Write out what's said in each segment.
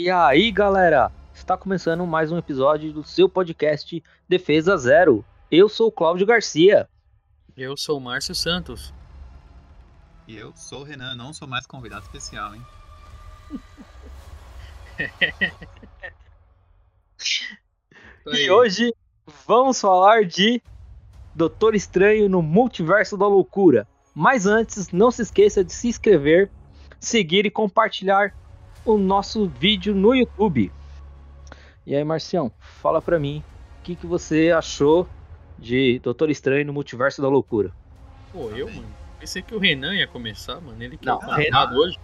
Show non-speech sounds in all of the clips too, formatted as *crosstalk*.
E aí, galera? Está começando mais um episódio do seu podcast Defesa Zero. Eu sou o Cláudio Garcia. Eu sou o Márcio Santos. E eu sou o Renan, não sou mais convidado especial, hein? *laughs* e hoje vamos falar de Doutor Estranho no Multiverso da Loucura. Mas antes, não se esqueça de se inscrever, seguir e compartilhar o nosso vídeo no YouTube. E aí, Marcião, fala pra mim, o que, que você achou de Doutor Estranho no Multiverso da Loucura? Pô, eu, mano, pensei que o Renan ia começar, mano. Ele que Não, é convidado hoje.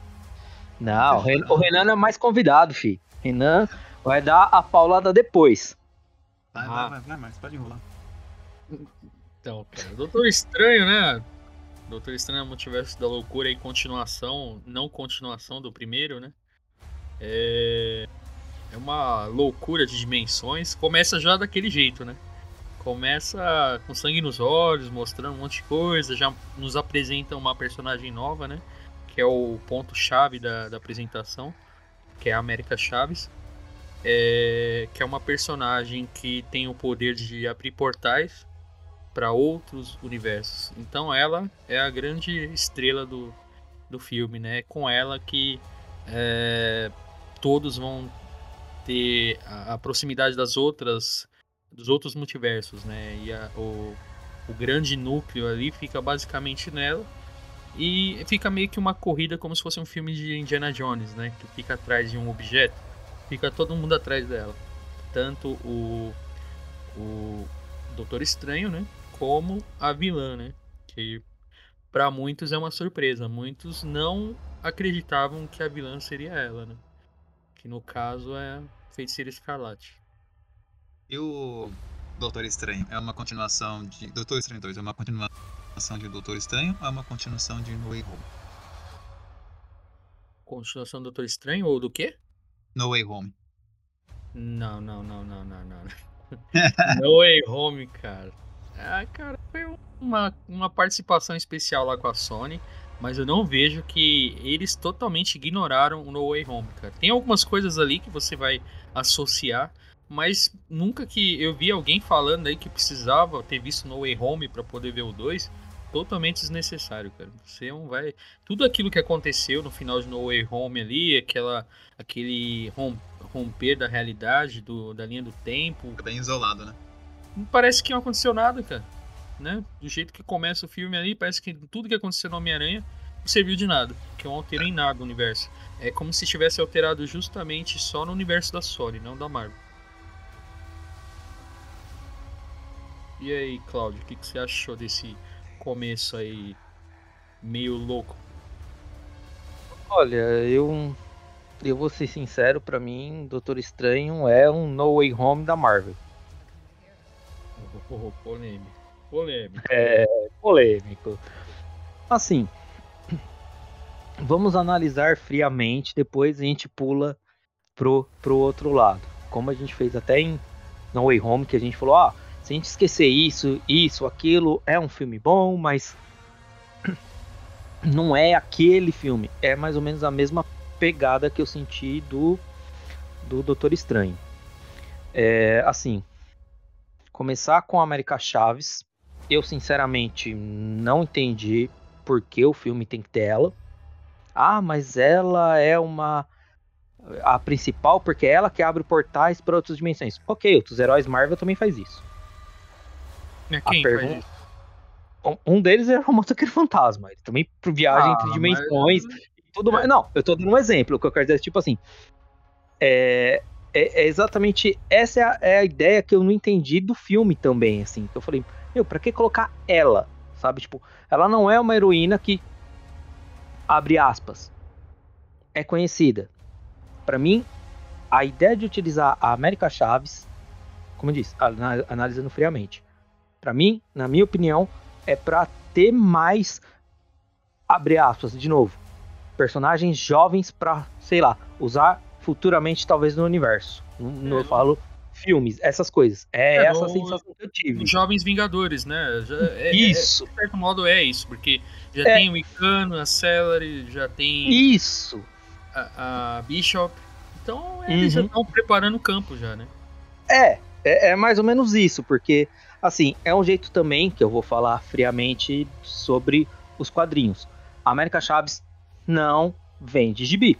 Não, o Renan, Renan é mais convidado, filho. Renan vai dar a paulada depois. Vai, Ah. vai, vai, vai, Marcos, pode enrolar. Então, cara, Doutor Estranho, né? Doutor Estranho no Multiverso da Loucura e continuação, não continuação do primeiro, né? É... é uma loucura de dimensões. Começa já daquele jeito, né? Começa com sangue nos olhos, mostrando um monte de coisa, já nos apresenta uma personagem nova, né? Que é o ponto-chave da, da apresentação, que é a América Chaves. É... Que é uma personagem que tem o poder de abrir portais para outros universos. Então ela é a grande estrela do, do filme, né? É com ela que é, todos vão ter a, a proximidade das outras dos outros multiversos, né? E a- o, o grande núcleo ali fica basicamente nela e fica meio que uma corrida como se fosse um filme de Indiana Jones, né? Que fica atrás de um objeto, fica todo mundo atrás dela, tanto o o Doutor Estranho, né? Como a vilã, né? Que para muitos é uma surpresa. Muitos não acreditavam que a vilã seria ela, né? Que no caso é a Feiticeira Escarlate. E o Doutor Estranho é uma continuação de. Doutor Estranho 2 é uma continuação de Doutor Estranho ou é uma continuação de No Way Home? Continuação do Doutor Estranho ou do quê? No Way Home. Não, não, não, não, não, não. *laughs* No Way Home, cara. Ah, cara, foi uma, uma participação especial lá com a Sony, mas eu não vejo que eles totalmente ignoraram o No Way Home, cara. Tem algumas coisas ali que você vai associar, mas nunca que eu vi alguém falando aí que precisava ter visto No Way Home pra poder ver o 2, totalmente desnecessário, cara. Você não vai tudo aquilo que aconteceu no final de No Way Home ali, aquela aquele rom- romper da realidade, do, da linha do tempo, Fica bem isolado, né? não parece que não aconteceu nada, cara. Né? Do jeito que começa o filme ali, parece que tudo que aconteceu no Homem-Aranha não serviu de nada. Que não alterou em nada o universo. É como se tivesse alterado justamente só no universo da Sony, não da Marvel. E aí, Cláudio, o que, que você achou desse começo aí meio louco? Olha, eu eu vou ser sincero, pra mim, Doutor Estranho é um No Way Home da Marvel. Oh, polêmico. Polêmico. É polêmico. Assim, vamos analisar friamente, depois a gente pula pro, pro outro lado. Como a gente fez até em No Way Home, que a gente falou, ah, se a gente esquecer isso, isso, aquilo, é um filme bom, mas não é aquele filme. É mais ou menos a mesma pegada que eu senti do, do Doutor Estranho. É, assim, começar com a América Chaves, eu sinceramente não entendi por que o filme tem que ter ela. Ah, mas ela é uma a principal porque é ela que abre portais para outras dimensões. Ok, outros heróis Marvel também faz isso. Mas Quem a faz pergunta- isso? Um- deles é o motoqueiro fantasma. Ele também viaja Ah, entre mas- dimensões e tudo mais. Não, eu tô dando um exemplo. O que eu quero dizer é tipo assim. É, é- é exatamente essa é a, é a ideia que eu não entendi do filme também, assim. Que eu falei, meu, pra que colocar ela? Sabe? Tipo, ela não é uma heroína que abre aspas. É conhecida. Pra mim, a ideia de utilizar a América Chaves, como eu disse, ana- analisando friamente. Pra mim, na minha opinião, é pra ter mais abre aspas de novo, personagens jovens pra, sei lá, usar futuramente talvez no universo. No- É. eu falo filmes, essas coisas. É, É, essa sensação que eu tive. Os Jovens Vingadores, né? Já- é- é- Isso, de certo modo é isso, porque já É. tem o Icano, a Celery, já tem isso. a, a Bishop. Então eles já Uhum. estão preparando o campo já, né? É, é, é mais ou menos isso, porque, assim, é um jeito também que eu vou falar friamente sobre os quadrinhos. A América Chaves não vende gibi.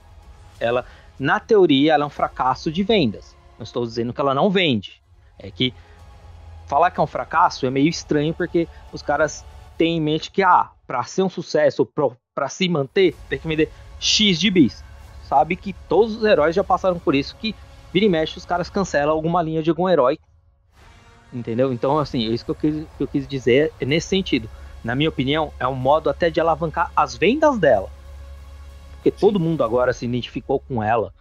Ela, na teoria, ela é um fracasso de vendas. Não estou dizendo que ela não vende. É que falar que é um fracasso é meio estranho, porque os caras têm em mente que, ah, pra ser um sucesso, pra se manter, tem que vender X de bis. Sabe que todos os heróis já passaram por isso, que vira e mexe, os caras cancelam alguma linha de algum herói. Entendeu? Então, assim, é isso que eu quis, que eu quis dizer é nesse sentido. Na minha opinião, é um modo até de alavancar as vendas dela. Porque todo mundo agora se identificou com ela.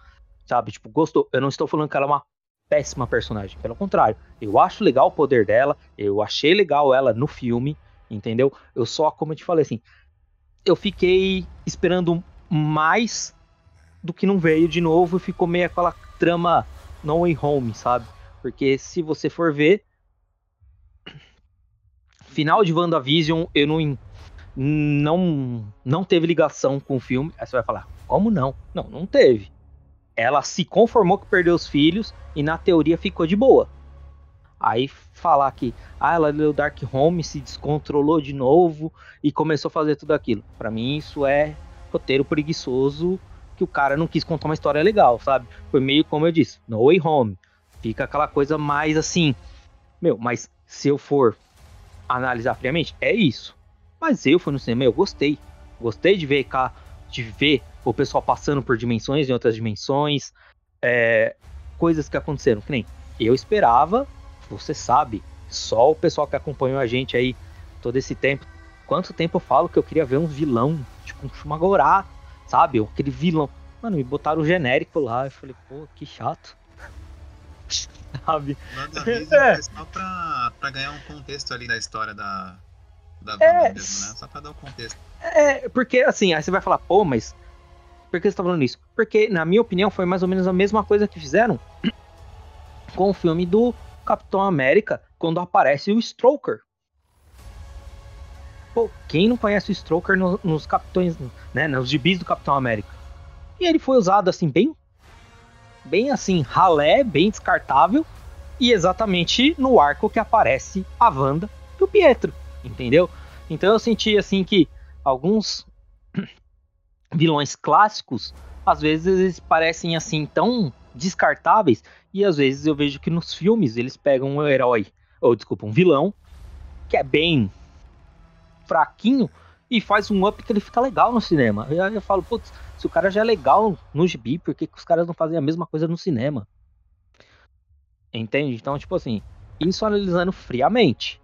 Sabe? Tipo, gostou. Eu não estou falando que ela é uma péssima personagem. Pelo contrário, eu acho legal o poder dela. Eu achei legal ela no filme. Entendeu? Eu só, como eu te falei assim, eu fiquei esperando mais do que não veio de novo ficou meio aquela trama No Way Home, sabe? Porque se você for ver, final de WandaVision, eu não, não, não teve ligação com o filme. Aí você vai falar, como não? Não, não teve. Ela se conformou que perdeu os filhos e na teoria ficou de boa. Aí falar que ah, ela leu Dark Home, se descontrolou de novo e começou a fazer tudo aquilo. Pra mim isso é roteiro preguiçoso que o cara não quis contar uma história legal, sabe? Foi meio como eu disse, No Way Home. Fica aquela coisa mais assim, meu, mas se eu for analisar friamente, é isso. Mas eu fui no cinema, eu gostei. Gostei de ver cá, de ver o pessoal passando por dimensões em outras dimensões, é, coisas que aconteceram. Que nem eu esperava, você sabe, só o pessoal que acompanhou a gente aí todo esse tempo. Quanto tempo eu falo que eu queria ver um vilão, tipo um Shumagorá, sabe? Aquele vilão. Mano, me botaram o genérico lá. Eu falei, pô, que chato. *laughs* sabe? WandaVision É. é só pra, pra ganhar um contexto ali da história da, da É. Mesmo, né? Só pra dar o contexto. É, porque assim, aí você vai falar, pô, mas por que você tá falando isso? Porque, na minha opinião, foi mais ou menos a mesma coisa que fizeram *clears throat* com o filme do Capitão América, quando aparece o Stroker. Pô, quem não conhece o Stroker no- nos Capitões, né, nos gibis do Capitão América? E ele foi usado assim, bem, bem assim, ralé, bem descartável, e exatamente no arco que aparece a Wanda e o Pietro, entendeu? Então eu senti assim que alguns vilões clássicos, às vezes eles parecem assim tão descartáveis e às vezes eu vejo que nos filmes eles pegam um herói, ou desculpa, um vilão que é bem fraquinho e faz um up que ele fica legal no cinema. E aí eu falo, putz, se o cara já é legal no gibi, por que, que os caras não fazem a mesma coisa no cinema? Entende? Então, tipo assim, isso analisando friamente.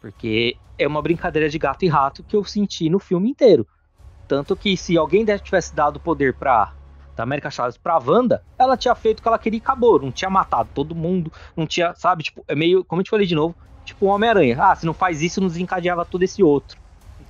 Porque é uma brincadeira de gato e rato que eu senti no filme inteiro. Tanto que se alguém tivesse dado poder pra da América Chaves pra Wanda, ela tinha feito o que ela queria e acabou. Não tinha matado todo mundo, não tinha, sabe? Tipo, é meio, como eu te falei de novo, tipo um Homem-Aranha. Ah, se não faz isso, não desencadeava todo esse outro.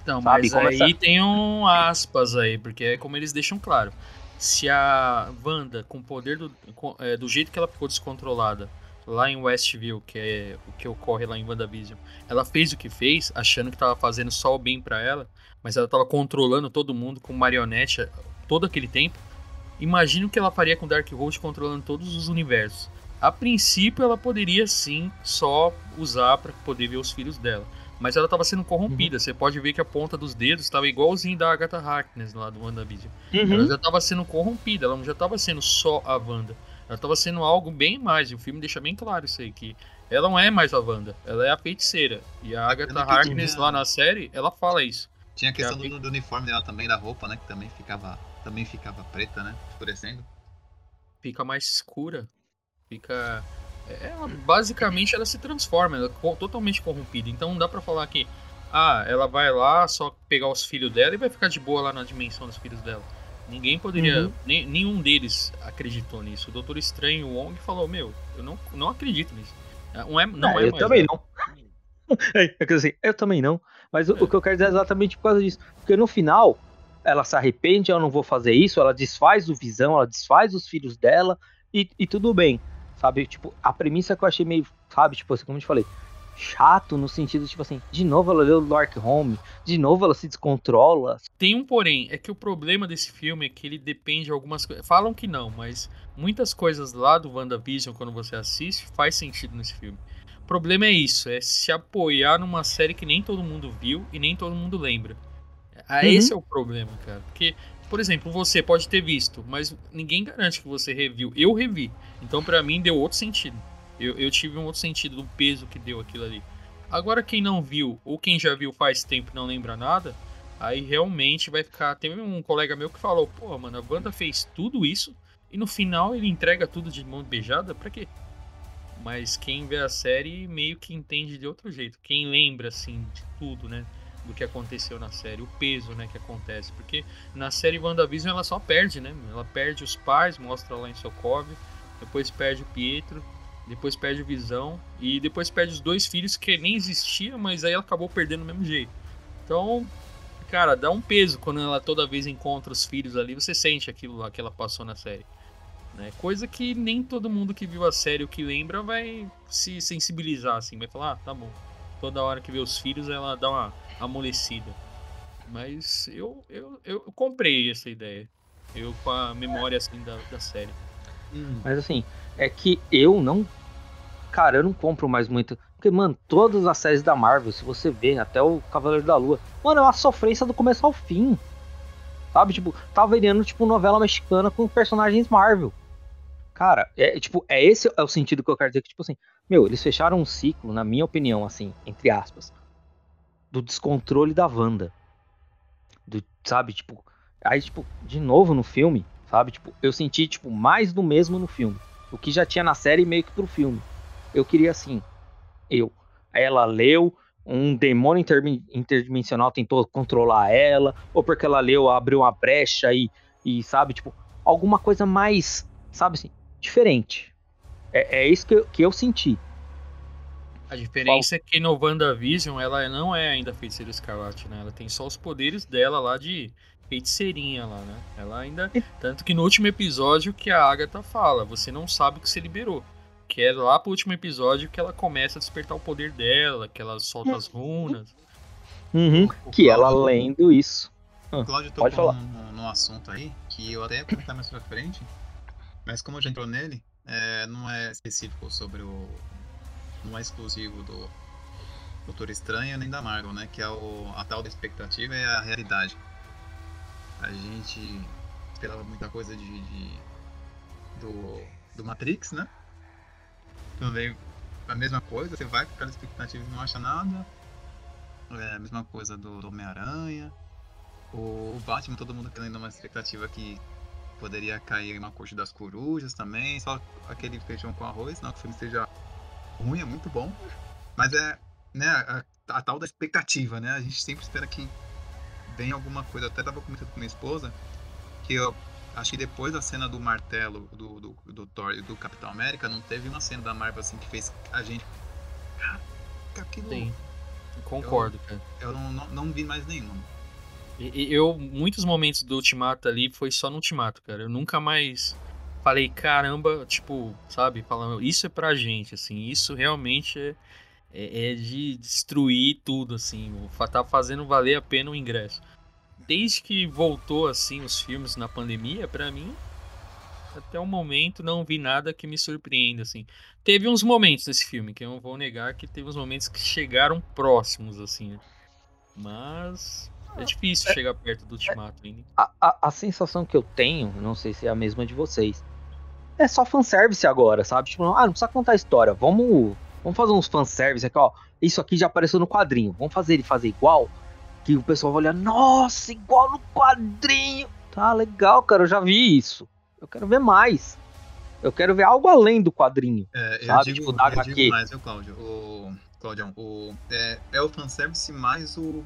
Então, Sabe, mas começa- aí tem um aspas aí, porque é como eles deixam claro. Se a Wanda, com o poder do, com- é, do jeito que ela ficou descontrolada lá em Westview, que é o que ocorre lá em WandaVision, ela fez o que fez, achando que tava fazendo só o bem pra ela, mas ela tava controlando todo mundo com marionete todo aquele tempo. Imagina o que ela faria com Darkhold controlando todos os universos. A princípio, ela poderia sim só usar pra poder ver os filhos dela. Mas ela estava sendo corrompida. Você pode ver que a ponta dos dedos estava igualzinho da Agatha Harkness lá do WandaVision. Ela já estava sendo corrompida, ela não já estava sendo só a Wanda. Ela estava sendo algo bem mais. E o filme deixa bem claro isso aí, que ela não é mais a Wanda, ela é a feiticeira. E a Agatha que Harkness lá na série, ela fala isso. Tinha a questão do, do uniforme dela também, da roupa, né? Que também ficava, também ficava preta, né? Escurecendo. Fica mais escura. Fica. é, Ela, basicamente ela se transforma, ela é totalmente corrompida. Então não dá pra falar que. Ah, ela vai lá só pegar os filhos dela e vai ficar de boa lá na dimensão dos filhos dela. Ninguém poderia. Uhum. nem- nenhum deles acreditou nisso. O Doutor Estranho, o Wong, falou: Meu, eu não, não acredito nisso. Não é, não Ah, é eu mais também ela." não. *laughs* É, é assim, eu também não. Mas o, É. o que eu quero dizer é exatamente por causa disso. Porque no final, ela se arrepende, eu não vou fazer isso, ela desfaz o visão, ela desfaz os filhos dela e, e tudo bem. Sabe? Tipo, a premissa que eu achei meio, sabe, tipo assim, como eu te falei, chato no sentido, tipo assim, de novo ela o Dark Home, de novo ela se descontrola. Tem um porém, é que o problema desse filme é que ele depende de algumas coisas. Falam que não, mas muitas coisas lá do WandaVision, quando você assiste, faz sentido nesse filme. O problema é isso, é se apoiar numa série que nem todo mundo viu e nem todo mundo lembra. Ah, Uhum. Esse é o problema, cara. Porque, por exemplo, você pode ter visto, mas ninguém garante que você reviu. Eu revi. Então, pra mim, deu outro sentido. Eu, eu tive um outro sentido do peso que deu aquilo ali. Agora, quem não viu, ou quem já viu faz tempo e não lembra nada, aí realmente vai ficar. Teve um colega meu que falou: pô, mano, a Wanda fez tudo isso e no final ele entrega tudo de mão beijada? Pra quê? Mas quem vê a série meio que entende de outro jeito. Quem lembra, assim, de tudo, né? Do que aconteceu na série, o peso, né, que acontece. Porque na série WandaVision ela só perde, né? Ela perde os pais, mostra lá em Sokovia, depois perde o Pietro, depois perde o Visão, e depois perde os dois filhos que nem existiam, mas aí ela acabou perdendo do mesmo jeito. Então, cara, dá um peso quando ela toda vez encontra os filhos ali, você sente aquilo lá que ela passou na série. Né? Coisa que nem todo mundo que viu a série ou que lembra vai se sensibilizar assim, vai falar, ah, tá bom. Toda hora que vê os filhos ela dá uma amolecida. Mas eu, eu, eu comprei essa ideia. Eu com a memória assim da, da série. Hum, Mas assim, é que eu não. Cara, eu não compro mais muito. Porque, mano, todas as séries da Marvel, se você ver, até o Cavaleiro da Lua, mano, é uma sofrência do começo ao fim. Sabe? Tipo, tá virando, tipo, novela mexicana com personagens Marvel. Cara, é tipo, é esse é o sentido que eu quero dizer que, tipo assim, meu, eles fecharam um ciclo, na minha opinião, assim, entre aspas, do descontrole da Wanda. Do, sabe, tipo, aí, tipo, de novo no filme, sabe? Tipo, eu senti, tipo, mais do mesmo no filme. O que já tinha na série meio que pro filme. Eu queria assim, eu. Ela leu, um demônio intermi- interdimensional tentou controlar ela, ou porque ela leu, abriu uma brecha e, e sabe, tipo, alguma coisa mais, sabe assim, diferente. É, é isso que eu, que eu senti. A diferença é que no WandaVision ela não é ainda feiticeira escarlate, né? Ela tem só os poderes dela lá de feiticeirinha lá, né? Ela ainda. Tanto que no último episódio que a Agatha fala, você não sabe o que você liberou. Que é lá pro último episódio que ela começa a despertar o poder dela, que ela solta as runas. Uhum, o que ela Cláudio- lendo isso. O Claudio Pode tocou falar. num, num assunto aí que eu até ia comentar mais pra frente, mas como já entrou nele, é, não é específico sobre o. não é exclusivo do Doutor Estranho nem da Marvel, né? Que é o, a tal da expectativa é a realidade. A gente esperava muita coisa de, de- do, do Matrix, né? Também a mesma coisa, você vai com aquela expectativa e não acha nada. É a mesma coisa do, do Homem-Aranha. O, o Batman, todo mundo querendo uma expectativa que poderia cair uma corte das corujas também. Só aquele feijão com arroz. Não que o filme seja ruim, é muito bom. Mas é né, a, a tal da expectativa, né? A gente sempre espera que venha alguma coisa. Eu até tava comentando com minha esposa que eu acho que depois da cena do martelo do, do, do Thor e do Capitão América, não teve uma cena da Marvel assim que fez a gente. Caraca, aquilo. Sim. Concordo, cara. Eu não, não, não vi mais nenhuma. Eu, muitos momentos do Ultimato ali foi só no Ultimato, cara. Eu nunca mais falei, caramba, tipo, sabe, falando, isso é pra gente, assim, isso realmente é, é, é de destruir tudo, assim, tá fazendo valer a pena o ingresso. Desde que voltou, assim, os filmes na pandemia, pra mim, até o momento não vi nada que me surpreenda, assim. Teve uns momentos nesse filme, que eu não vou negar que teve uns momentos que chegaram próximos, assim, né? Mas é difícil chegar perto do Ultimato ainda. A, a, a sensação que eu tenho, não sei se é a mesma de vocês, é só fanservice agora, sabe? Tipo, ah, não precisa contar a história, vamos, vamos fazer uns fanservice aqui, ó. Isso aqui já apareceu no quadrinho, vamos fazer ele fazer igual, que o pessoal vai olhar, nossa, igual no quadrinho. Tá legal, cara, eu já vi isso. Eu quero ver mais. Eu quero ver algo além do quadrinho. É, eu Sabe, digo, tipo, da eu HQ. digo mais, viu, Cláudio? O, Claudião, o, é, é o fanservice mais o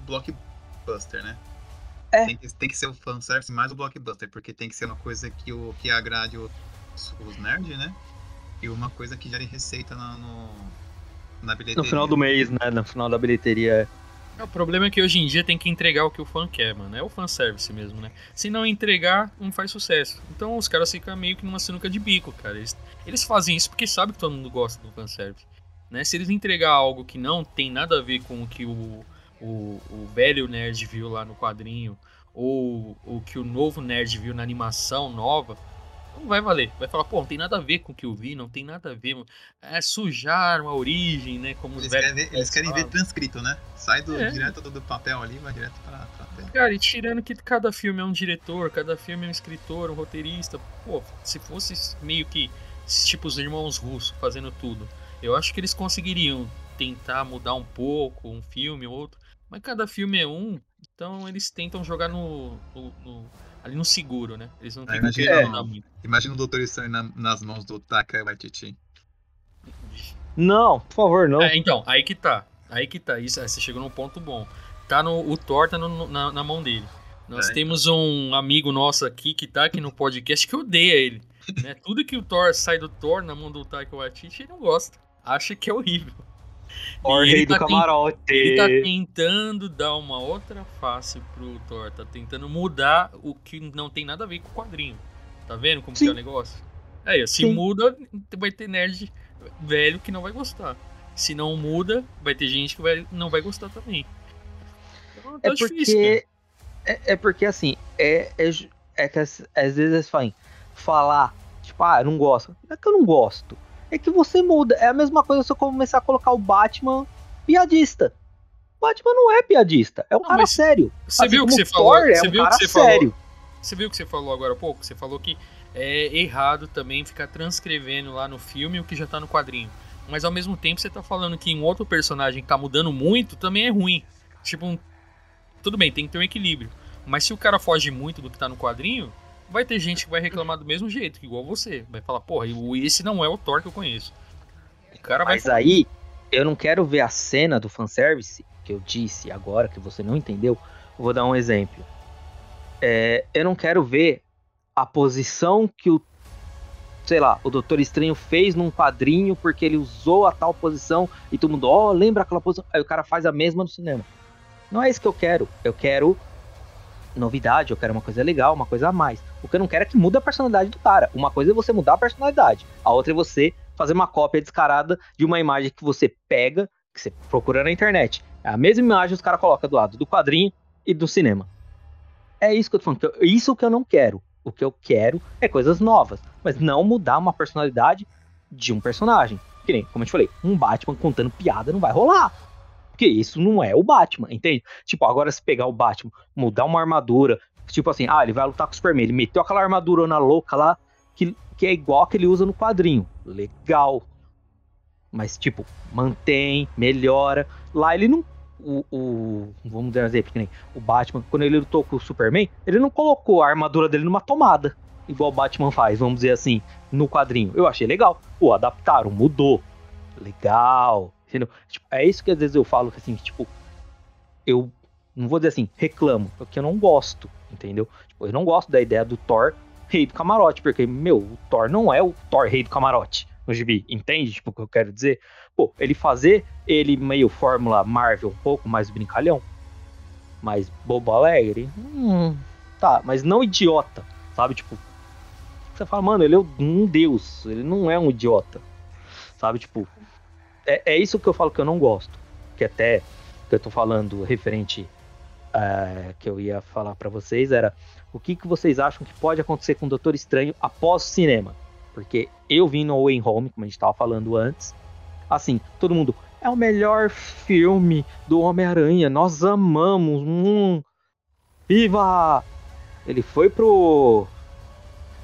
blockbuster, né? É. Tem que, tem que ser o fanservice mais o blockbuster, porque tem que ser uma coisa que, o, que agrade os, os nerds, né? E uma coisa que gere receita na, no, na bilheteria. No final do mês, né? No final da bilheteria. É, O problema é que hoje em dia tem que entregar o que o fã quer, mano. É o fanservice mesmo, né? Se não entregar, não faz sucesso. Então os caras ficam meio que numa sinuca de bico, cara. Eles, eles fazem isso porque sabem que todo mundo gosta do fanservice. Né? Se eles entregar algo que não tem nada a ver com o que o, o, o velho nerd viu lá no quadrinho, ou o que o novo nerd viu na animação nova, não vai valer. Vai falar, pô, não tem nada a ver com o que eu vi, não tem nada a ver. É sujar uma origem, né? Como eles querem, ver, eles querem ver transcrito, né? Sai do, é. direto do, do, papel ali, vai direto pra, pra tela. Cara, e tirando que cada filme é um diretor, cada filme é um escritor, um roteirista. Pô, se fosse meio que tipo os irmãos russos fazendo tudo, eu acho que eles conseguiriam tentar mudar um pouco, um filme ou outro. Mas cada filme é um, então eles tentam jogar no, no, no ali no seguro, né? Eles não têm imagina, é. imagina o Doutor Estranho na, nas mãos do Taka Waititi. Não, por favor, não. É, então, aí que tá. Aí que tá. Isso, você chegou num ponto bom. Tá no, o Thor tá no, na, na, mão dele. Nós é, temos então. um amigo nosso aqui que tá aqui no podcast que odeia ele. Né? Tudo que o Thor sai do Thor na mão do Taika Waititi, ele não gosta. Acha que é horrível. Thor rei tá do camarote. Ele tá tentando dar uma outra face pro Thor. Tá tentando mudar o que não tem nada a ver com o quadrinho. Tá vendo como Sim. que é o negócio? Aí, se Sim. muda, vai ter nerd velho que não vai gostar. Se não muda, vai ter gente que vai, não vai gostar também. Então, tá é difícil, porque. É, é, porque assim, é, é, é que às, às vezes eles falam, falar, tipo, ah, eu não gosto. Não é que eu não gosto é que você muda. É a mesma coisa se eu começar a colocar o Batman piadista. Batman não é piadista, é um não, cara sério. Você assim viu o que você falou? É você um viu cara que você sério. Falou? Você viu o que você falou agora há pouco? Você falou que é errado também ficar transcrevendo lá no filme o que já tá no quadrinho. Mas ao mesmo tempo você tá falando que um outro personagem tá mudando muito também é ruim. Tipo, um... tudo bem, tem que ter um equilíbrio. Mas se o cara foge muito do que tá no quadrinho, vai ter gente que vai reclamar do mesmo jeito, igual você. Vai falar, porra, esse não é o Thor que eu conheço. O cara Mas aí, eu não quero ver a cena do fanservice que eu disse agora, que você não entendeu. vou dar um exemplo. É, eu não quero ver a posição que o sei lá, o Doutor Estranho fez num quadrinho porque ele usou a tal posição e todo mundo, ó, oh, lembra aquela posição? Aí o cara faz a mesma no cinema. Não é isso que eu quero. Eu quero novidade, eu quero uma coisa legal, uma coisa a mais. O que eu não quero é que mude a personalidade do cara. Uma coisa é você mudar a personalidade, a outra é você fazer uma cópia descarada de uma imagem que você pega, que você procura na internet. É a mesma imagem os caras colocam do lado do quadrinho e do cinema. É isso que eu tô falando. Isso que eu não quero. O que eu quero é coisas novas, mas não mudar uma personalidade de um personagem. Que nem, como eu te falei, um Batman contando piada não vai rolar. Porque isso não é o Batman, entende? Tipo, agora se pegar o Batman, mudar uma armadura, tipo assim, ah, ele vai lutar com o Superman, ele meteu aquela armadura na louca lá, que, que é igual a que ele usa no quadrinho. Legal. Mas, tipo, mantém, melhora. Lá ele não. O, o, vamos que nem o Batman, quando ele lutou com o Superman, ele não colocou a armadura dele numa tomada, igual o Batman faz, vamos dizer assim, no quadrinho. Eu achei legal. Pô, adaptaram, mudou. Legal. Entendeu? Tipo, é isso que às vezes eu falo, assim, tipo, eu não vou dizer assim, reclamo, porque eu não gosto, entendeu? Tipo, eu não gosto da ideia do Thor rei do camarote, porque, meu, o Thor não é o Thor rei do camarote no gibi, entende? Tipo, o que eu quero dizer? Pô, ele fazer ele meio Fórmula Marvel, um pouco mais brincalhão, mais bobo alegre, hum, tá, mas não idiota, sabe? Tipo, você fala, mano, ele é um deus, ele não é um idiota, sabe? Tipo, é, é isso que eu falo que eu não gosto. Que até que eu tô falando referente uh, que eu ia falar para vocês era o que, que vocês acham que pode acontecer com o Doutor Estranho após o cinema? Porque eu vim no Way Home, como a gente tava falando antes. Assim, todo mundo. É o melhor filme do Homem-Aranha. Nós amamos. Hum, viva! Ele foi pro.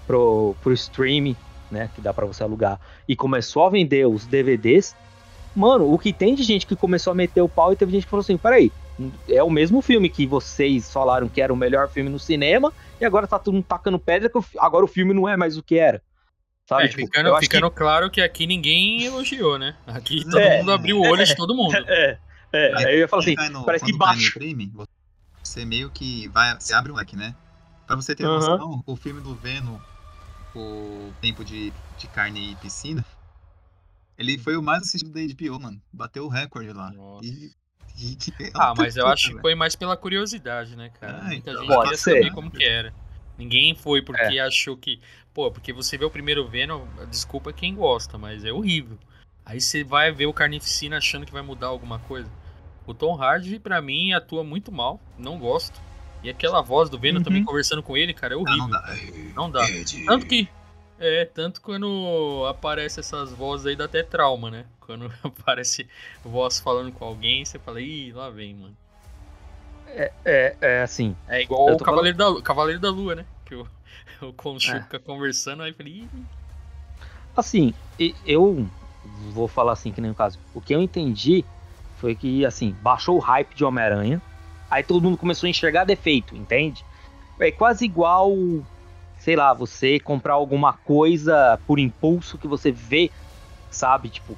pro, pro streaming, né? Que dá para você alugar. E começou a vender os DVDs mano, o que tem de gente que começou a meter o pau e teve gente que falou assim: peraí, é o mesmo filme que vocês falaram que era o melhor filme no cinema e agora tá todo mundo tacando pedra que agora o filme não é mais o que era. Sabe? É, tipo, ficando, ficando que... claro que aqui ninguém elogiou, né? Aqui *laughs* todo é, mundo abriu o olho é, de todo mundo. *laughs* É, é. Aí eu ia falar assim, no, parece que baixa. Crime, você meio que vai, você abre o leque, né? Pra você ter uhum. noção, o filme do Venom, o Tempo de, de Carne e Piscina, ele foi o mais assistido da HBO, mano. Bateu o recorde lá. E, e, ah, mas eu acho que foi mais pela curiosidade, né, cara? É, Muita então, gente queria ser. saber como que era. Ninguém foi porque é. achou que. Pô, porque você vê o primeiro Venom, desculpa quem gosta, mas é horrível. Aí você vai ver o Carnificina achando que vai mudar alguma coisa. O Tom Hardy, pra mim, atua muito mal. Não gosto. E aquela voz do Venom Uhum. também conversando com ele, cara, é Ah, horrível. não dá. Não dá. Ed. Tanto que. É, tanto quando aparece essas vozes aí dá até trauma, né? Quando *laughs* aparece voz falando com alguém, você fala, ih, lá vem, mano. É, é assim. É igual o Cavaleiro, da, Lu- Cavaleiro da Lua, né? Que o, *laughs* o Khonshu É. fica conversando, aí eu falei, ih, Assim, eu vou falar assim, que nem no caso. O que eu entendi foi que, assim, baixou o hype de Homem-Aranha. Aí todo mundo começou a enxergar defeito, entende? É quase igual, sei lá, você comprar alguma coisa por impulso que você vê, sabe? Tipo,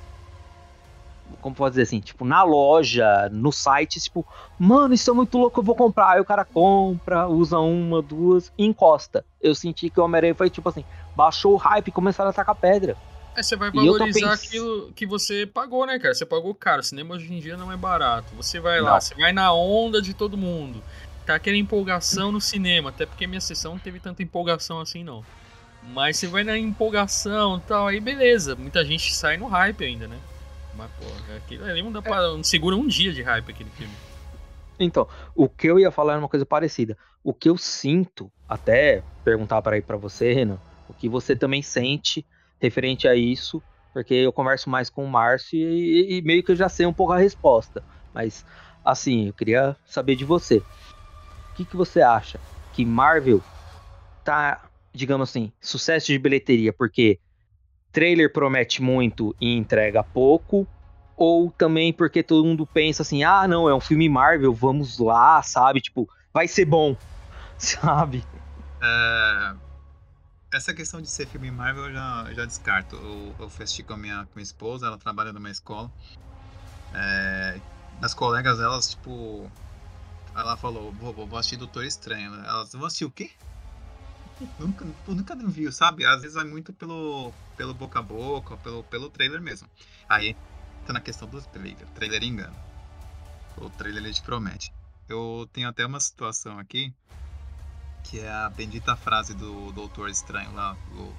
como pode dizer assim? Tipo, na loja, no site, tipo, mano, isso é muito louco, eu vou comprar. Aí o cara compra, usa uma, duas encosta. Eu senti que o Homem-Aranha foi tipo assim, baixou o hype e começaram a atacar pedra. Aí você vai valorizar pens- aquilo que você pagou, né, cara? Você pagou caro. Cinema hoje em dia não é barato. Você vai lá, Não. você vai na onda de todo mundo. Tá aquela empolgação no cinema. Até porque minha sessão não teve tanta empolgação assim, não. Mas você vai na empolgação e tal, aí beleza. Muita gente sai no hype ainda, né? Mas, pô, aquilo ali não dá pra. Não segura um dia de hype aquele filme. Então, o que eu ia falar era uma coisa parecida. O que eu sinto, até perguntar para aí para você, Renan, o que você também sente referente a isso, porque eu converso mais com o Márcio e, e meio que eu já sei um pouco a resposta. Mas, assim, eu queria saber de você. O que, que você acha que Marvel tá, digamos assim, sucesso de bilheteria porque trailer promete muito e entrega pouco? ou também porque todo mundo pensa assim, ah, não, é um filme Marvel, vamos lá, sabe? Tipo, vai ser bom, *laughs* sabe? É, Essa questão de ser filme Marvel eu já, já descarto. Eu, eu assistir com a minha, com minha esposa, ela trabalha numa escola. É, as colegas delas, tipo. Ela falou, vou, vou assistir Doutor Estranho. Elas vão assistir o quê? Nunca, nunca viu, sabe? Às vezes vai muito pelo, pelo boca a boca, pelo, pelo trailer mesmo. Aí entra na questão do trailer. O trailer engana. O trailer ele te promete. Eu tenho até uma situação aqui que é a bendita frase do Doutor Estranho lá, o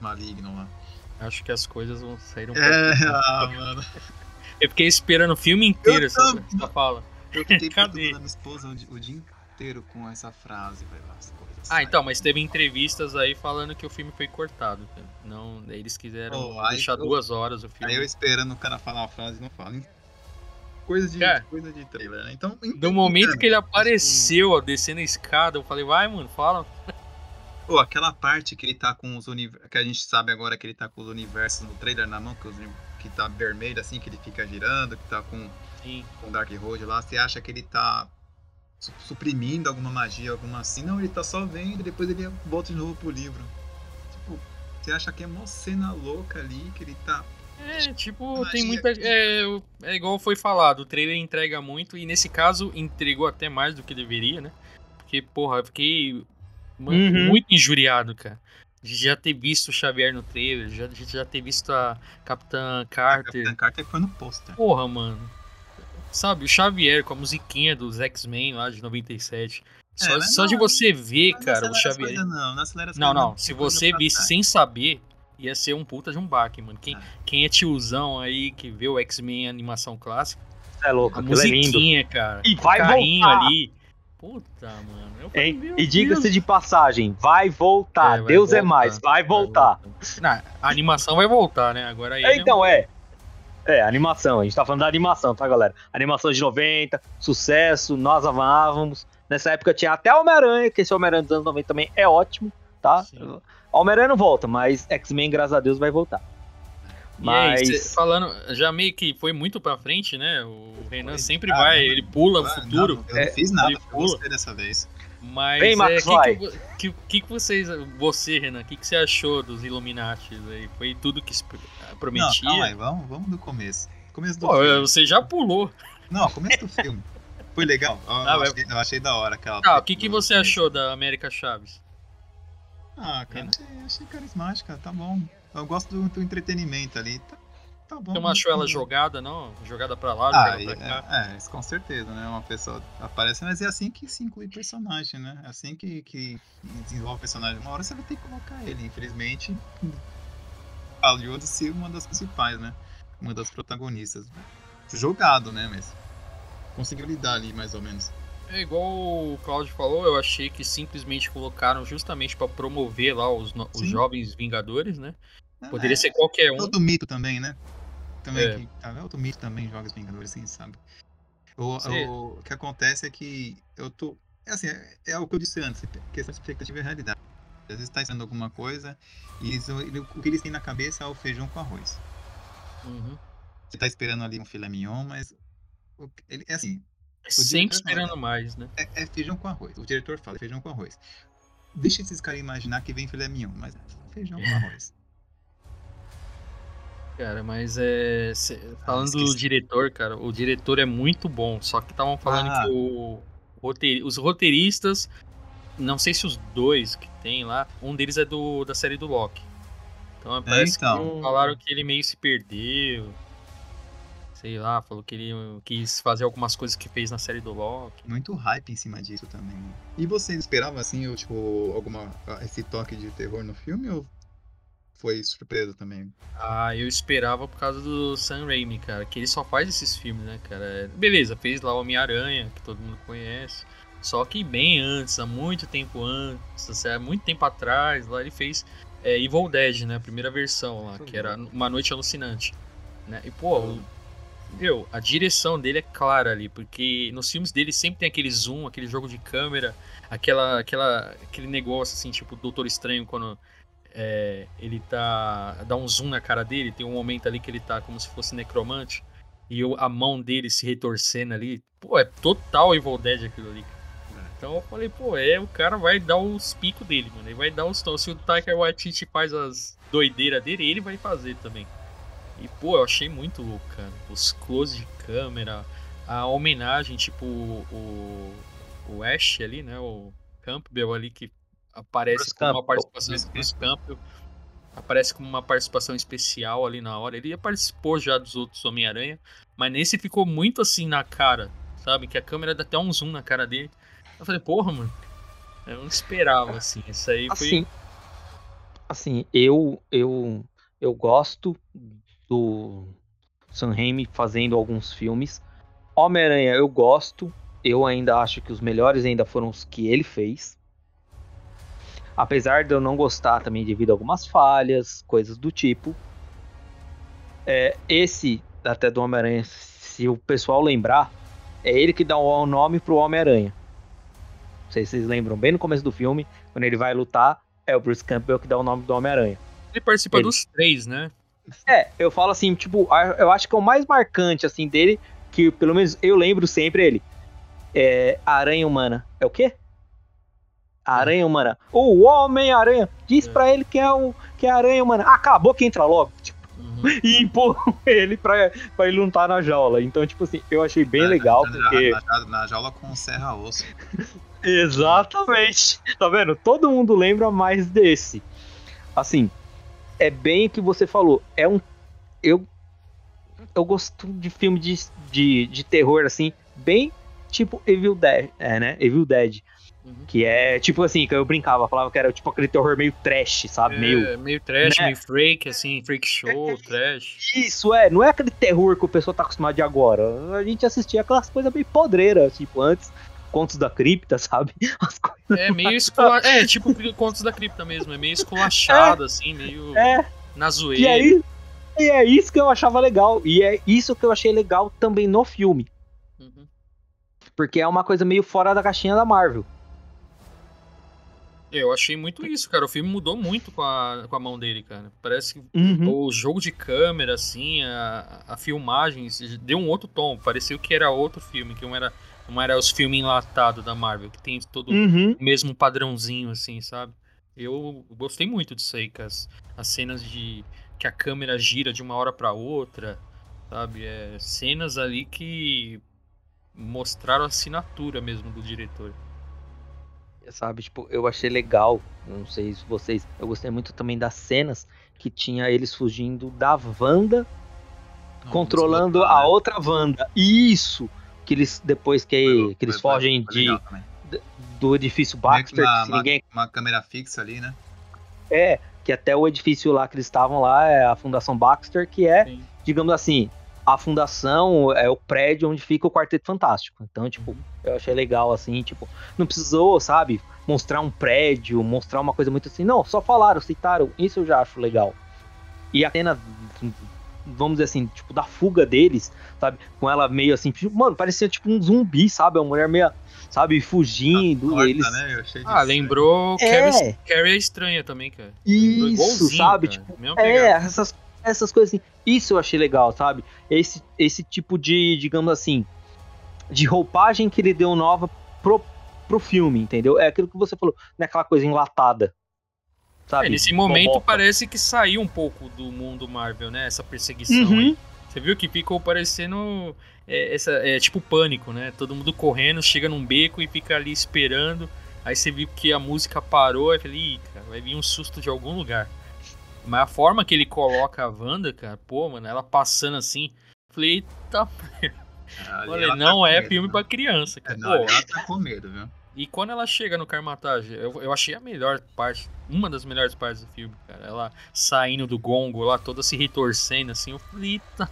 maligno lá. Acho que as coisas vão sair um pouco. É, *laughs* ah, mano. Eu fiquei esperando o filme inteiro Eu essa, essa fala. Eu fiquei *laughs* perturbando a minha esposa o dia, inteiro com essa frase, velho. As coisas Ah, então, mas teve entrevistas aí falando que o filme foi cortado. cara. Não, eles quiseram Oh, deixar eu- duas horas o filme. Aí eu esperando o cara falar a frase e não fala. Coisa de, Cara, coisa de trailer, né? Então, Do momento que ele apareceu, ó, descendo a escada, eu falei, vai, mano, fala. Pô, aquela parte que ele tá com os universos. Que a gente sabe agora que ele tá com os universos no trailer na mão, que, os que tá vermelho assim, que ele fica girando, que tá com, Sim. com o Dark Road lá. Você acha que ele tá su- suprimindo alguma magia, alguma assim? Não, ele tá só vendo, depois ele volta de novo pro livro. Tipo, você acha que é uma cena louca ali, que ele tá. É, tipo, Magia tem muita. que- É, é igual foi falado, o trailer entrega muito, e nesse caso entregou até mais do que deveria, né? Porque, porra, eu fiquei mano, Uhum. muito injuriado, cara. De já ter visto o Xavier no trailer, já, de já ter visto a Capitã A Carter. Capitã Carter foi no pôster. Porra, mano. Sabe, o Xavier com a musiquinha dos X-Men lá de 97. Só, É, mas só não- de você ver, Não cara, o Xavier. coisas, Não, não acelera as Não, coisas, não. Se coisa você visse sem saber, ia ser um puta de um baque, mano. Quem, É. quem é tiozão aí que vê o X-Men animação clássica, É louco, a é lindo. musiquinha, cara. E vai voltar. ali. Puta, mano. Eu falei, meu E diga-se de passagem, vai voltar. É, vai Deus é voltar, mais, vai voltar. Não, a animação vai voltar, né? Agora aí. É, então, é. É, animação, a gente tá falando da animação, tá, galera? Animação de 90, sucesso, nós amávamos. Nessa época tinha até Homem-Aranha, que esse Homem-Aranha dos anos 90 também é ótimo, tá? Homem-Aranha não volta, mas X-Men, graças a Deus, vai voltar. E aí, Mas. cê- falando, já meio que foi muito pra frente, né? O Renan Foi. sempre Ah, vai, não. ele pula o futuro. não, eu não fiz nada, ele foi pula. você dessa vez. Mas Vem, é, Max, que, vai. que, que, que que vocês, você, Renan, o que, que você achou dos Illuminati aí? Foi tudo que prometia? Não, calma aí, vamos, vamos do começo. Começo do Pô, filme. você já pulou. Não, começo do filme. Foi legal. *laughs* Eu, Ah, eu achei, eu achei da hora aquela. Tá, o que, que você achou da América Chaves? Ah, cara, achei, achei carismática, tá bom. Eu gosto do, do entretenimento ali. Tá, tá bom. Você não achou ela jogada, não? Jogada pra lá, Ah, jogada pra cá? é, é, isso com certeza, né? Uma pessoa aparece, mas é assim que se inclui personagem, né? É assim que, que desenvolve o personagem. Uma hora você vai ter que colocar ele, infelizmente. Hollywood ser uma das principais, né? uma das protagonistas. Jogado, né? Mas conseguiu lidar ali mais ou menos. É igual o Claudio falou, eu achei que simplesmente colocaram justamente pra promover lá os, no- os jovens Vingadores, né? Ah, Poderia é, ser qualquer um. Outro mito também, né? Também É. que, tá, é outro mito também, Jogos Vingadores, assim, sabe? O, o, o que acontece é que eu tô. É assim, é, é o que eu disse antes, questão de expectativa e realidade. Às vezes tá esperando alguma coisa e eles- o que eles têm na cabeça é o feijão com arroz. Uhum. Você tá esperando ali um filé mignon, mas. Ele, é assim, Sempre diretor fala. esperando mais, né? é, é feijão com arroz. O diretor fala, é feijão com arroz. Deixa esses caras imaginar que vem filé mignon, mas é feijão com arroz. Cara, mas é. cê- falando do esqueci. diretor, cara, o diretor é muito bom. Só que estavam falando Ah. que o roteir- os roteiristas, não sei se os dois que tem lá, um deles é do da série do Loki. Então parece então. que falaram que ele meio se perdeu. Sei lá, falou que ele quis fazer algumas coisas que fez na série do Loki. Muito hype em cima disso também. E você esperava, assim, ou, tipo, alguma. esse toque de terror no filme ou foi surpresa também? Ah, eu esperava por causa do Sam Raimi, cara, que ele só faz esses filmes, né, cara? Beleza, fez lá o Homem-Aranha, que todo mundo conhece. Só que bem antes, há muito tempo antes, assim, há muito tempo atrás, lá ele fez é, Evil Dead, né? A primeira versão lá, que era Uma Noite Alucinante. Né? E, pô, o- meu, a direção dele é clara ali, porque nos filmes dele sempre tem aquele zoom, aquele jogo de câmera, aquela, aquela, aquele negócio assim, tipo Doutor Estranho, quando é, ele tá. dá um zoom na cara dele, tem um momento ali que ele tá como se fosse necromante, e o- a mão dele se retorcendo ali. Pô, é total Evil Dead aquilo ali. Então eu falei, pô, é, o cara vai dar os picos dele, mano. Ele vai dar os tons. Se o Taika Waititi faz as doideiras dele, ele vai fazer também. E, pô, eu achei muito louco, cara. Os close de câmera, a homenagem, tipo, o, o Ash ali, né? O Campbell ali que aparece com uma participação. Campbell. Aparece como uma participação especial ali na hora. Ele participou já dos outros Homem-Aranha, mas nesse ficou muito assim na cara, sabe? Que a câmera dá até um zoom na cara dele. Eu falei, porra, mano. Eu não esperava, assim. Isso aí foi. Assim, assim, eu eu eu gosto do Sam Raimi fazendo alguns filmes. Homem-Aranha eu gosto. Eu ainda acho que os melhores ainda foram os que ele fez. Apesar de eu não gostar também devido a algumas falhas, coisas do tipo. É, esse até do Homem-Aranha, se o pessoal lembrar, é ele que dá o nome pro Homem-Aranha. Sei se vocês lembram bem no começo do filme, quando ele vai lutar, é o Bruce Campbell que dá o nome do Homem-Aranha. Ele participa Ele. dos três, né? É, eu falo assim, tipo, eu acho que é o mais marcante, assim, dele, que pelo menos eu lembro sempre ele. É a Aranha Humana. É o quê? Aranha Humana. O Homem-Aranha. Diz É. pra ele que é, o, que é Aranha Humana. Acabou que entra logo. Tipo, Uhum. *laughs* e empurram ele pra, pra ele não estar na jaula. Então, tipo assim, eu achei bem Na- legal, na, porque... Na, na, na jaula com serra-osso. *laughs* Exatamente. Tá vendo? Todo mundo lembra mais desse. Assim, é bem o que você falou. É um. Eu. Eu gosto de filme de, de, de terror, assim, bem tipo Evil Dead. É, né? Evil Dead. Uhum. Que é tipo assim, que eu brincava, falava que era tipo aquele terror meio trash, sabe? Meio. É, meio trash, né? meio freak, assim, freak show, trash. Isso, é, não é aquele terror que o pessoal tá acostumado de agora. A gente assistia aquelas coisas meio podreiras, tipo, antes, Contos da Cripta, *laughs* sabe? É meio esculachado. *laughs* É, tipo Contos da Cripta mesmo, é meio esculachado, assim, meio É, na zoeira. E aí, e é isso que eu achava legal. E é isso que eu achei legal também no filme. Uhum. Porque é uma coisa meio fora da caixinha da Marvel. Eu achei muito isso, cara. O filme mudou muito com a, com a mão dele, cara. Parece que Uhum. o jogo de câmera, assim, a, a filmagem deu um outro tom. Pareceu que era outro filme, que não era, não era os filmes enlatados da Marvel, que tem todo Uhum. o mesmo padrãozinho, assim, sabe? Eu gostei muito disso aí, com as, as cenas de que a câmera gira de uma hora pra outra, sabe? É, cenas ali que mostraram a assinatura mesmo do diretor. Sabe, tipo, eu achei legal. Não sei se vocês. Eu gostei muito também das cenas que tinha eles fugindo da Wanda, controlando Botar, a né? outra Wanda. Isso! Que eles, depois que, que eles Foi- foi- fogem foi de, do edifício Baxter, uma, ninguém uma câmera fixa ali, né? É, que até o edifício lá que eles estavam lá é a Fundação Baxter, que é Sim. digamos assim, a fundação é o prédio onde fica o Quarteto Fantástico. Então, tipo, eu achei legal, assim, tipo, não precisou, sabe, mostrar um prédio, mostrar uma coisa muito assim. Não, só falaram, citaram. Isso eu já acho legal. E a cena, vamos dizer assim, tipo, da fuga deles, sabe? Com ela meio assim, tipo, mano, parecia tipo um zumbi, sabe? Uma mulher meio, sabe, fugindo. Corta, eles... né? Eu achei Ah, lembrou É. Carrie, Carrie é estranha também, cara. Isso, sabe? cara. Tipo, é, essas, essas coisas assim. Isso eu achei legal, sabe? Esse, esse tipo de, digamos assim, de roupagem que ele deu nova pro, pro filme, entendeu? É aquilo que você falou, não é aquela coisa enlatada. Sabe? É, nesse momento Boboca. parece que saiu um pouco do mundo Marvel, né? Essa perseguição Uhum. aí. Você viu que ficou parecendo é, essa, é, tipo pânico, né? Todo mundo correndo, chega num beco e fica ali esperando. Aí você viu que a música parou, aí eu falei, Ih, cara, vai vir um susto de algum lugar. Mas a forma que ele coloca a Wanda, cara, pô, mano, ela passando assim. Falei, eita, *laughs* ela tá não com é medo, filme né? pra criança, É, cara. não, Pô, ela tá com medo, viu? E quando ela chega no Carmatage, eu, eu achei a melhor parte, uma das melhores partes do filme, cara. Ela saindo do gongo lá, toda se retorcendo, assim, eu falei, eita.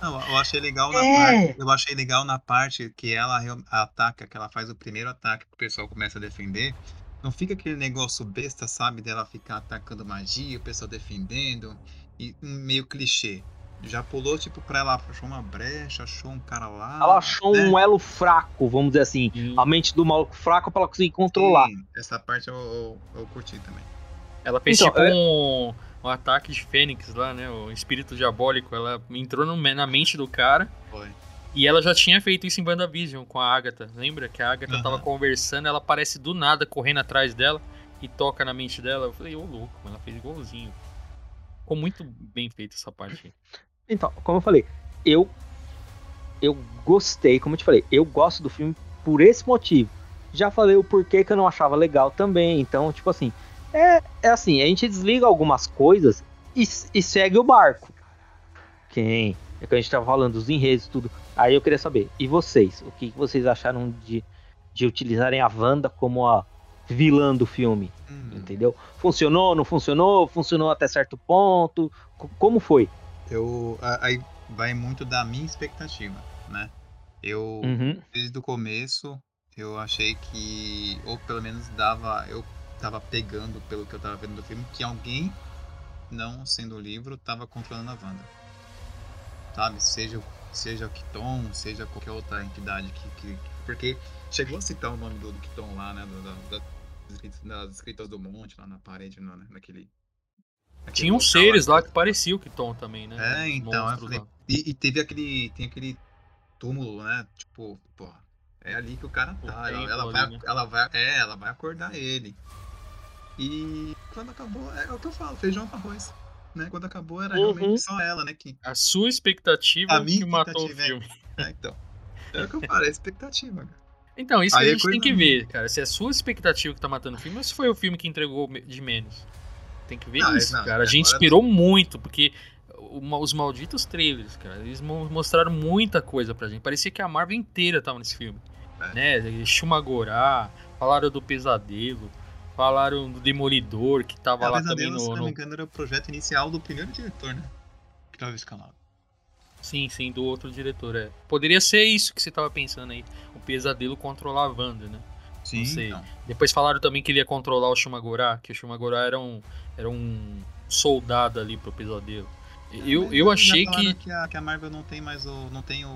Não, eu achei legal na É. parte. Eu achei legal na parte que ela ataca, que ela faz o primeiro ataque que o pessoal começa a defender. Não fica aquele negócio besta, sabe? Dela ficar atacando magia, o pessoal defendendo. E meio clichê. Já pulou, tipo, pra ela, achou uma brecha, achou um cara lá. Ela achou né? um elo fraco, vamos dizer assim. A mente do maluco fraco pra ela conseguir controlar. Sim, essa parte eu, eu, eu curti também. Ela fez Então, tipo é- um, um ataque de Fênix lá, né? O espírito diabólico. Ela entrou no na mente do cara. Foi. E ela já tinha feito isso em WandaVision com a Agatha. Lembra que a Agatha Aham. tava conversando, ela aparece do nada correndo atrás dela e toca na mente dela. Eu falei, ô louco, ela fez igualzinho. Ficou muito bem feita essa parte. Então, como eu falei, eu eu gostei, como eu te falei, eu gosto do filme por esse motivo. Já falei o porquê que eu não achava legal também. Então, tipo assim, é, é assim, a gente desliga algumas coisas e, e segue o barco. Quem? É que a gente tava falando dos enredos e tudo. Aí eu queria saber, e vocês? O que vocês acharam de, de utilizarem a Wanda como a vilã do filme? Hum, Entendeu? Funcionou, não funcionou? Funcionou até certo ponto? Co- Como foi? Eu, aí vai muito da minha expectativa, né? Eu, Uhum. desde o começo, eu achei que, ou pelo menos dava, eu tava pegando pelo que eu tava vendo do filme, que alguém, não sendo o livro, tava controlando a Wanda. Sabe? Seja, o- seja o Kiton, seja qualquer outra entidade que, que- Porque chegou a citar o nome do, do Kiton lá, né? do- da- da- das escritas- das escritas do monte, lá na parede, no, né, naquele. Tinha uns seres lá que- pareciam o Kiton também, né? É, então, falei. E, e teve aquele. Tem aquele túmulo, né? Tipo, pô, é ali que o cara O tá. Ela, templo ela ali, vai, né? ela vai. É, ela vai acordar ele. E quando acabou, é o que eu falo, feijão com arroz. Né? Quando acabou era Uhum. realmente só ela, né? Que, A sua expectativa A minha que matou o é- filme. é, então. É o que eu falo, é expectativa, cara. Então, isso Aí que é a gente tem que ver, cara. Se é a sua expectativa que tá matando o filme ou se foi o filme que entregou de menos. Tem que ver Não, isso, não, cara. A gente agora esperou muito, porque os malditos trailers, cara, eles mo- mostraram muita coisa pra gente. Parecia que a Marvel inteira tava nesse filme. É. Né? Shumagorá, falaram do Pesadelo, falaram do Demolidor, que tava É, lá também dela, se no, não no- me engano, era o projeto inicial do primeiro diretor, né? Que tava escalado. Sim, sim, do outro diretor, é. Poderia ser isso que você tava pensando aí. O Pesadelo controlar a Wanda, né? Sim, sei. então. Depois falaram também que ele ia controlar o Shumagorá, que o Shumagorá era um, era um soldado ali pro pesadelo. Eu, Mas eu achei falaram que. a, que a Marvel não tem mais o. não tem o,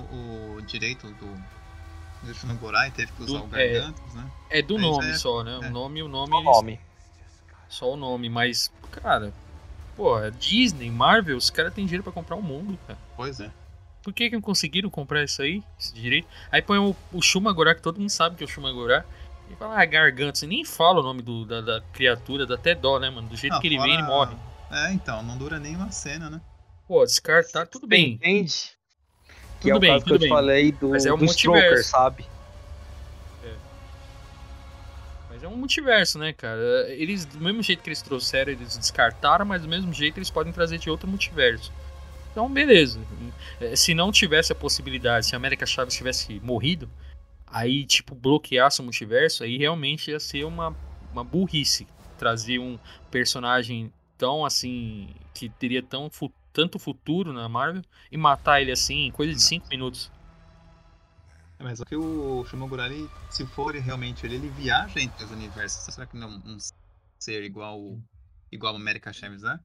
o direito do. do Shumagorai, teve que usar Do- o é. Gargantos, né? É do Mas nome é- só, né? é. O nome, o nome. O eles- nome. Só o nome, mas, cara, pô, é Disney, Marvel, os caras têm dinheiro pra comprar o mundo, cara. Pois é. Por que, que não conseguiram comprar isso aí, esse direito? Aí põe o, o Shumagorá, que todo mundo sabe que é o Shumagorá. E fala, ah, Gargantos. Você nem fala o nome do, da, da criatura, dá até dó, né, mano? Do jeito Não, que ele fora- vem, ele morre. É, então, não dura nem uma cena, né? Pô, descartar, tudo bem. Entende? Que Tudo é o bem, caso que tudo eu te bem. falei do, Mas é um do Stroker, multiverso. sabe? Mas é um multiverso, né, cara? Eles, do mesmo jeito que eles trouxeram, eles descartaram, mas do mesmo jeito eles podem trazer de outro multiverso. Então, beleza. Eh, Se não tivesse a possibilidade, se a América Chaves tivesse morrido, aí, tipo, bloqueasse o multiverso, aí realmente ia ser uma, uma burrice trazer um personagem tão assim. que teria tão fu- tanto futuro na Marvel e matar ele assim em coisa de 5 minutos. É, mas o que o Shumogurari, se for realmente ele, ele viaja entre os universos. Será que não é um ser igual igual América Chaves, né?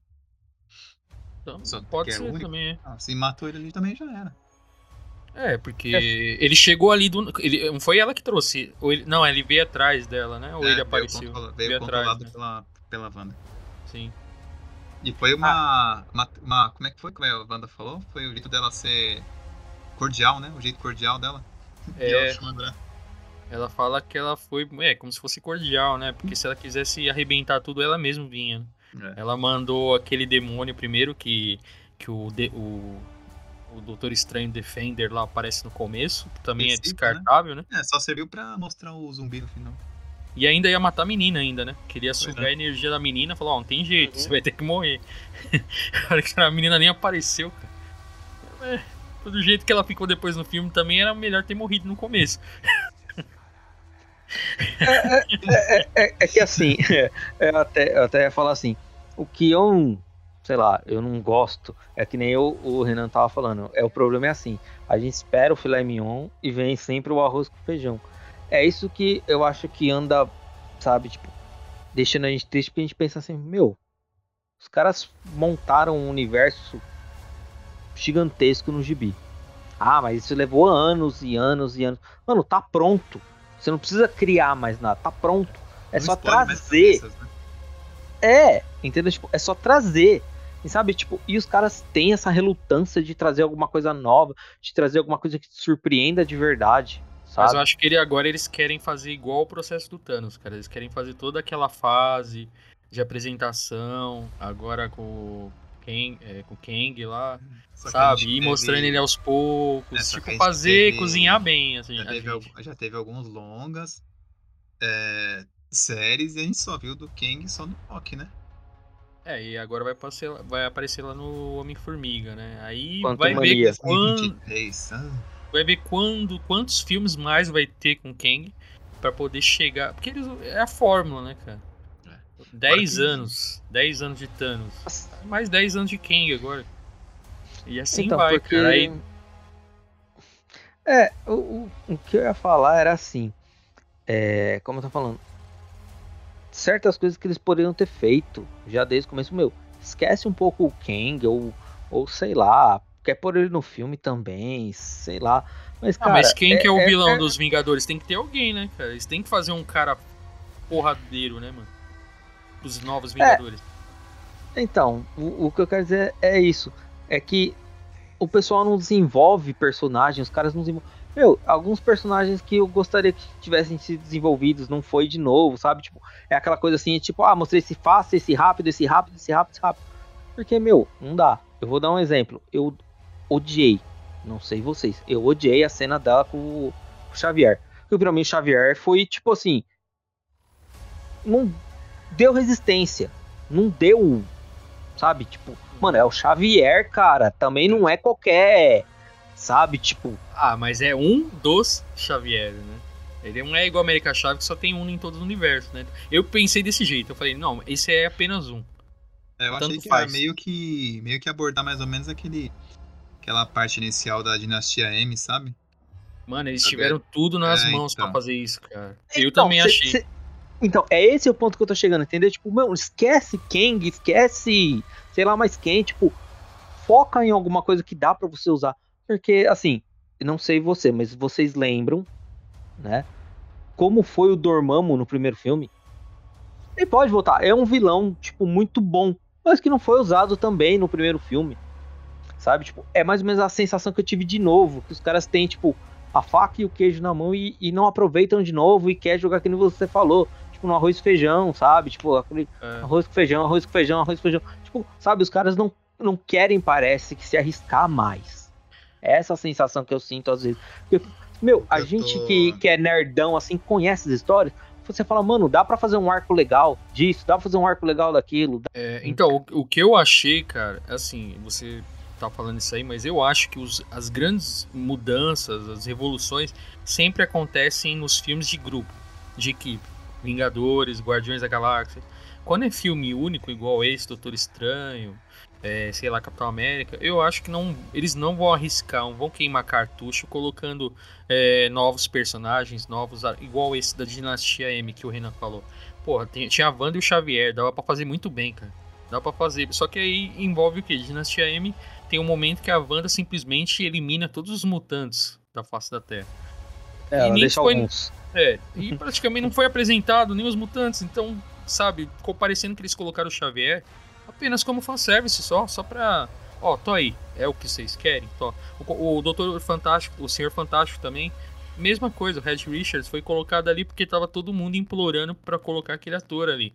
Então, Só pode ser único? também. É. Ah, se matou ele ali também já era. É, porque é. ele chegou ali do. Ele, não foi ela que trouxe. Ou ele, não, ele veio atrás dela, né? Ou é, ele apareceu? Veio, controla, veio, veio controlado atrás, né? pela, pela Wanda. Sim. E foi uma, ah. uma, uma, Como é que foi que a Wanda falou? Foi o jeito dela ser cordial, né? O jeito cordial dela. É. ela fala que ela foi. É, como se fosse cordial, né? Porque se ela quisesse arrebentar tudo, ela mesma vinha. Né? É. Ela mandou aquele demônio primeiro que, que o, de, o o Doutor Estranho Defender lá aparece no começo, que também é Esse, é descartável, né? né? É, só serviu pra mostrar o zumbi no final. E ainda ia matar a menina ainda, né? Queria pois sugar é. a energia da menina, falou, ó, oh, não tem jeito, uhum. você vai ter que morrer. *laughs* a menina nem apareceu, cara. É, do jeito que ela ficou depois no filme também era melhor ter morrido no começo. É, é, é, é que assim, *laughs* eu até, eu até ia falar assim, o que eu sei lá, eu não gosto. É que nem eu, o Renan tava falando. É o problema é assim. A gente espera o filé mignon e vem sempre o arroz com feijão. É isso que eu acho que anda, sabe, tipo, deixando a gente triste porque a gente pensa assim, meu, os caras montaram um universo gigantesco no gibi. Ah, mas isso levou anos e anos e anos. Mano, tá pronto. Você não precisa criar mais nada, tá pronto. É não só trazer. Cabeças, né? É, entendeu? Tipo, é só trazer. E sabe, tipo, e os caras têm essa relutância de trazer alguma coisa nova, de trazer alguma coisa que te surpreenda de verdade. Sabe? Mas eu acho que ele, agora eles querem fazer igual o processo do Thanos, cara. Eles querem fazer toda aquela fase de apresentação, agora com Kang, é, com Kang lá, Só sabe? E mostrando ele aos poucos. É, tipo, fazer, teve... cozinhar bem, assim. Já teve, já teve alguns longas, é, séries, e a gente só viu do Kang só no rock, né? É, e agora vai aparecer, vai aparecer lá no Homem-Formiga, né? Aí Quanto vai ver quando, ah. vai ver quando, quantos filmes mais vai ter com Kang para poder chegar. Porque eles, é a fórmula, né, cara? 10 é. anos. 10 anos de Thanos. Mais 10 anos de Kang agora. E assim então, vai, porque... cara. Aí... É, o, o, o que eu ia falar era assim. É, como eu tô falando, certas coisas que eles poderiam ter feito já desde o começo. Meu, esquece um pouco o Kang, ou, ou sei lá, quer pôr ele no filme também, sei lá. Mas, cara, ah, mas quem é, que é o é, vilão é... dos Vingadores? Tem que ter alguém, né, cara? Eles têm que fazer um cara porradeiro, né, mano? Os novos é. Vingadores. Então, o, o que eu quero dizer é isso. É que o pessoal não desenvolve personagens, os caras não desenvolvem meu, alguns personagens que eu gostaria que tivessem sido desenvolvidos não foi de novo, sabe? Tipo, é aquela coisa assim, tipo, ah, mostrei esse fácil, esse rápido, esse rápido, esse rápido, esse rápido. Porque, meu, não dá. Eu vou dar um exemplo. Eu odiei, não sei vocês, eu odiei a cena dela com o Xavier. Porque pra mim o Xavier foi tipo assim. Não deu resistência. Não deu. Sabe? Tipo, mano, é o Xavier, cara. Também não é qualquer sabe? Tipo. Ah, mas é um dos Xavier, né? Ele não é igual a América Chave que só tem um em todo o universo, né? Eu pensei desse jeito, eu falei, não, esse é apenas um. É, eu Tanto achei que faz. era meio que, meio que abordar mais ou menos aquele, aquela parte inicial da dinastia M, sabe? Mano, eles tiveram tudo nas é, mãos então. para fazer isso, cara. Então, eu também cê, achei. Cê... Então, é esse o ponto que eu tô chegando, entendeu? Tipo, meu, esquece Kang, esquece, sei lá mais quem, tipo, foca em alguma coisa que dá para você usar. Porque, assim, não sei você, mas vocês lembram, né? Como foi o Dormammu no primeiro filme? Ele pode voltar. É um vilão, tipo, muito bom. Mas que não foi usado também no primeiro filme. Sabe? Tipo, é mais ou menos a sensação que eu tive de novo. Que os caras têm, tipo, a faca e o queijo na mão e, e não aproveitam de novo e quer jogar que você falou. Tipo, no arroz e feijão, sabe? Tipo, aquele é. arroz com feijão, arroz com feijão, arroz com feijão. Tipo, sabe? Os caras não, não querem, parece, que se arriscar mais essa sensação que eu sinto às vezes. Porque, meu, a eu gente tô... que, que é nerdão, assim, conhece as histórias, você fala, mano, dá para fazer um arco legal disso, dá pra fazer um arco legal daquilo. É, então, o, o, que eu achei, cara, é assim, você tá falando isso aí, mas eu acho que os, as grandes mudanças, as revoluções, sempre acontecem nos filmes de grupo, de equipe. Vingadores, Guardiões da Galáxia. Quando é filme único, igual esse, Doutor Estranho, é, sei lá, Capitão América, eu acho que não, eles não vão arriscar, não vão queimar cartucho colocando é, novos personagens, novos, igual esse da Dinastia M que o Renan falou. Porra, tinha a Wanda e o Xavier, dava pra fazer muito bem, cara. Dá pra fazer. Só que aí envolve o quê? Dinastia M tem um momento que a Wanda simplesmente elimina todos os mutantes da face da Terra. É, ela deixa foi... alguns. É, e praticamente não foi apresentado nem os mutantes, então, sabe, ficou parecendo que eles colocaram o Xavier apenas como fanservice só, só pra. Ó, tô aí, é o que vocês querem? Tô. O, o Doutor Fantástico, o Senhor Fantástico também, mesma coisa, o Red Richards foi colocado ali porque tava todo mundo implorando para colocar aquele ator ali.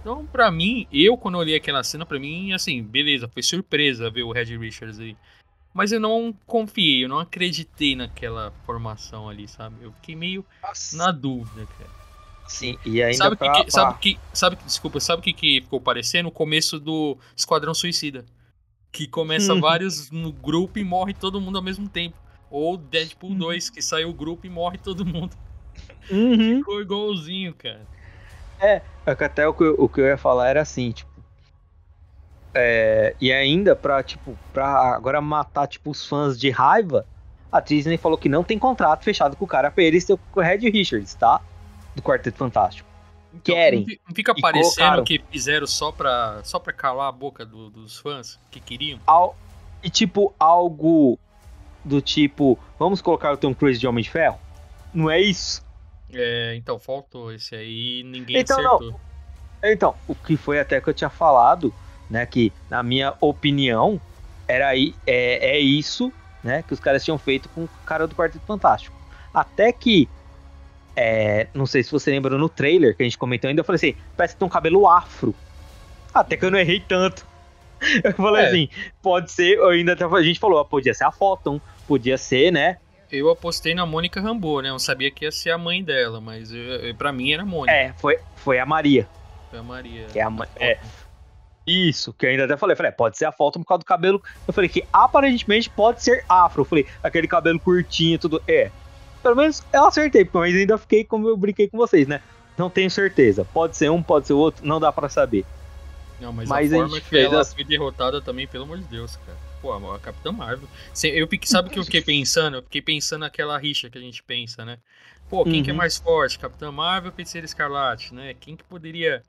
Então, pra mim, eu quando olhei aquela cena, pra mim, assim, beleza, foi surpresa ver o Red Richards aí. Mas eu não confiei, eu não acreditei naquela formação ali, sabe? Eu fiquei meio Nossa. na dúvida, cara. Sim, e ainda sabe pra, que, que, sabe que sabe desculpa, sabe o que, que ficou parecendo? O começo do Esquadrão Suicida. Que começa hum. vários no grupo e morre todo mundo ao mesmo tempo. Ou Deadpool 2, que saiu o grupo e morre todo mundo. Uhum. Ficou igualzinho, cara. É, é até o que, o que eu ia falar era assim, tipo, é, e ainda pra, tipo, pra agora matar, tipo, os fãs de raiva, a Disney falou que não tem contrato fechado com o cara pra ele ser o Red Richards, tá? Do Quarteto Fantástico. Então, Querem. Não fica parecendo colocaram... que fizeram só pra, só pra calar a boca do, dos fãs que queriam? Al, e tipo, algo do tipo, vamos colocar o Tom Cruise de Homem de Ferro? Não é isso? É, então, faltou esse aí, ninguém então, acertou. Não. Então, o que foi até que eu tinha falado né? Que, na minha opinião, era aí, é, é isso, né? Que os caras tinham feito com o cara do Quarteto Fantástico. Até que, é, não sei se você lembra no trailer que a gente comentou ainda, eu falei assim, parece que tem um cabelo afro. Até que eu não errei tanto. *laughs* Eu falei é. assim, pode ser, eu ainda a gente falou, podia ser a Photon, podia ser, né? Eu apostei na Mônica Rambo, né? Eu sabia que ia ser a mãe dela, mas para mim era a Mônica. É, foi, foi a Maria. Foi a Maria. Que é a, é, isso, que ainda até falei, falei, é, pode ser a foto por causa do cabelo. Eu falei que aparentemente pode ser afro. Eu falei, aquele cabelo curtinho e tudo. É. Pelo menos eu acertei, mas ainda fiquei como eu brinquei com vocês, né? Não tenho certeza. Pode ser um, pode ser o outro, não dá para saber. Não, mas, mas a forma a que ela foi derrotada também, pelo amor de Deus, cara. Pô, a Capitã Marvel. Eu sabe o que eu fiquei pensando? Eu fiquei pensando naquela rixa que a gente pensa, né? Pô, quem uhum. que é uhum. mais forte? Capitã Marvel ou Feiticeira Escarlate, né? Quem que poderia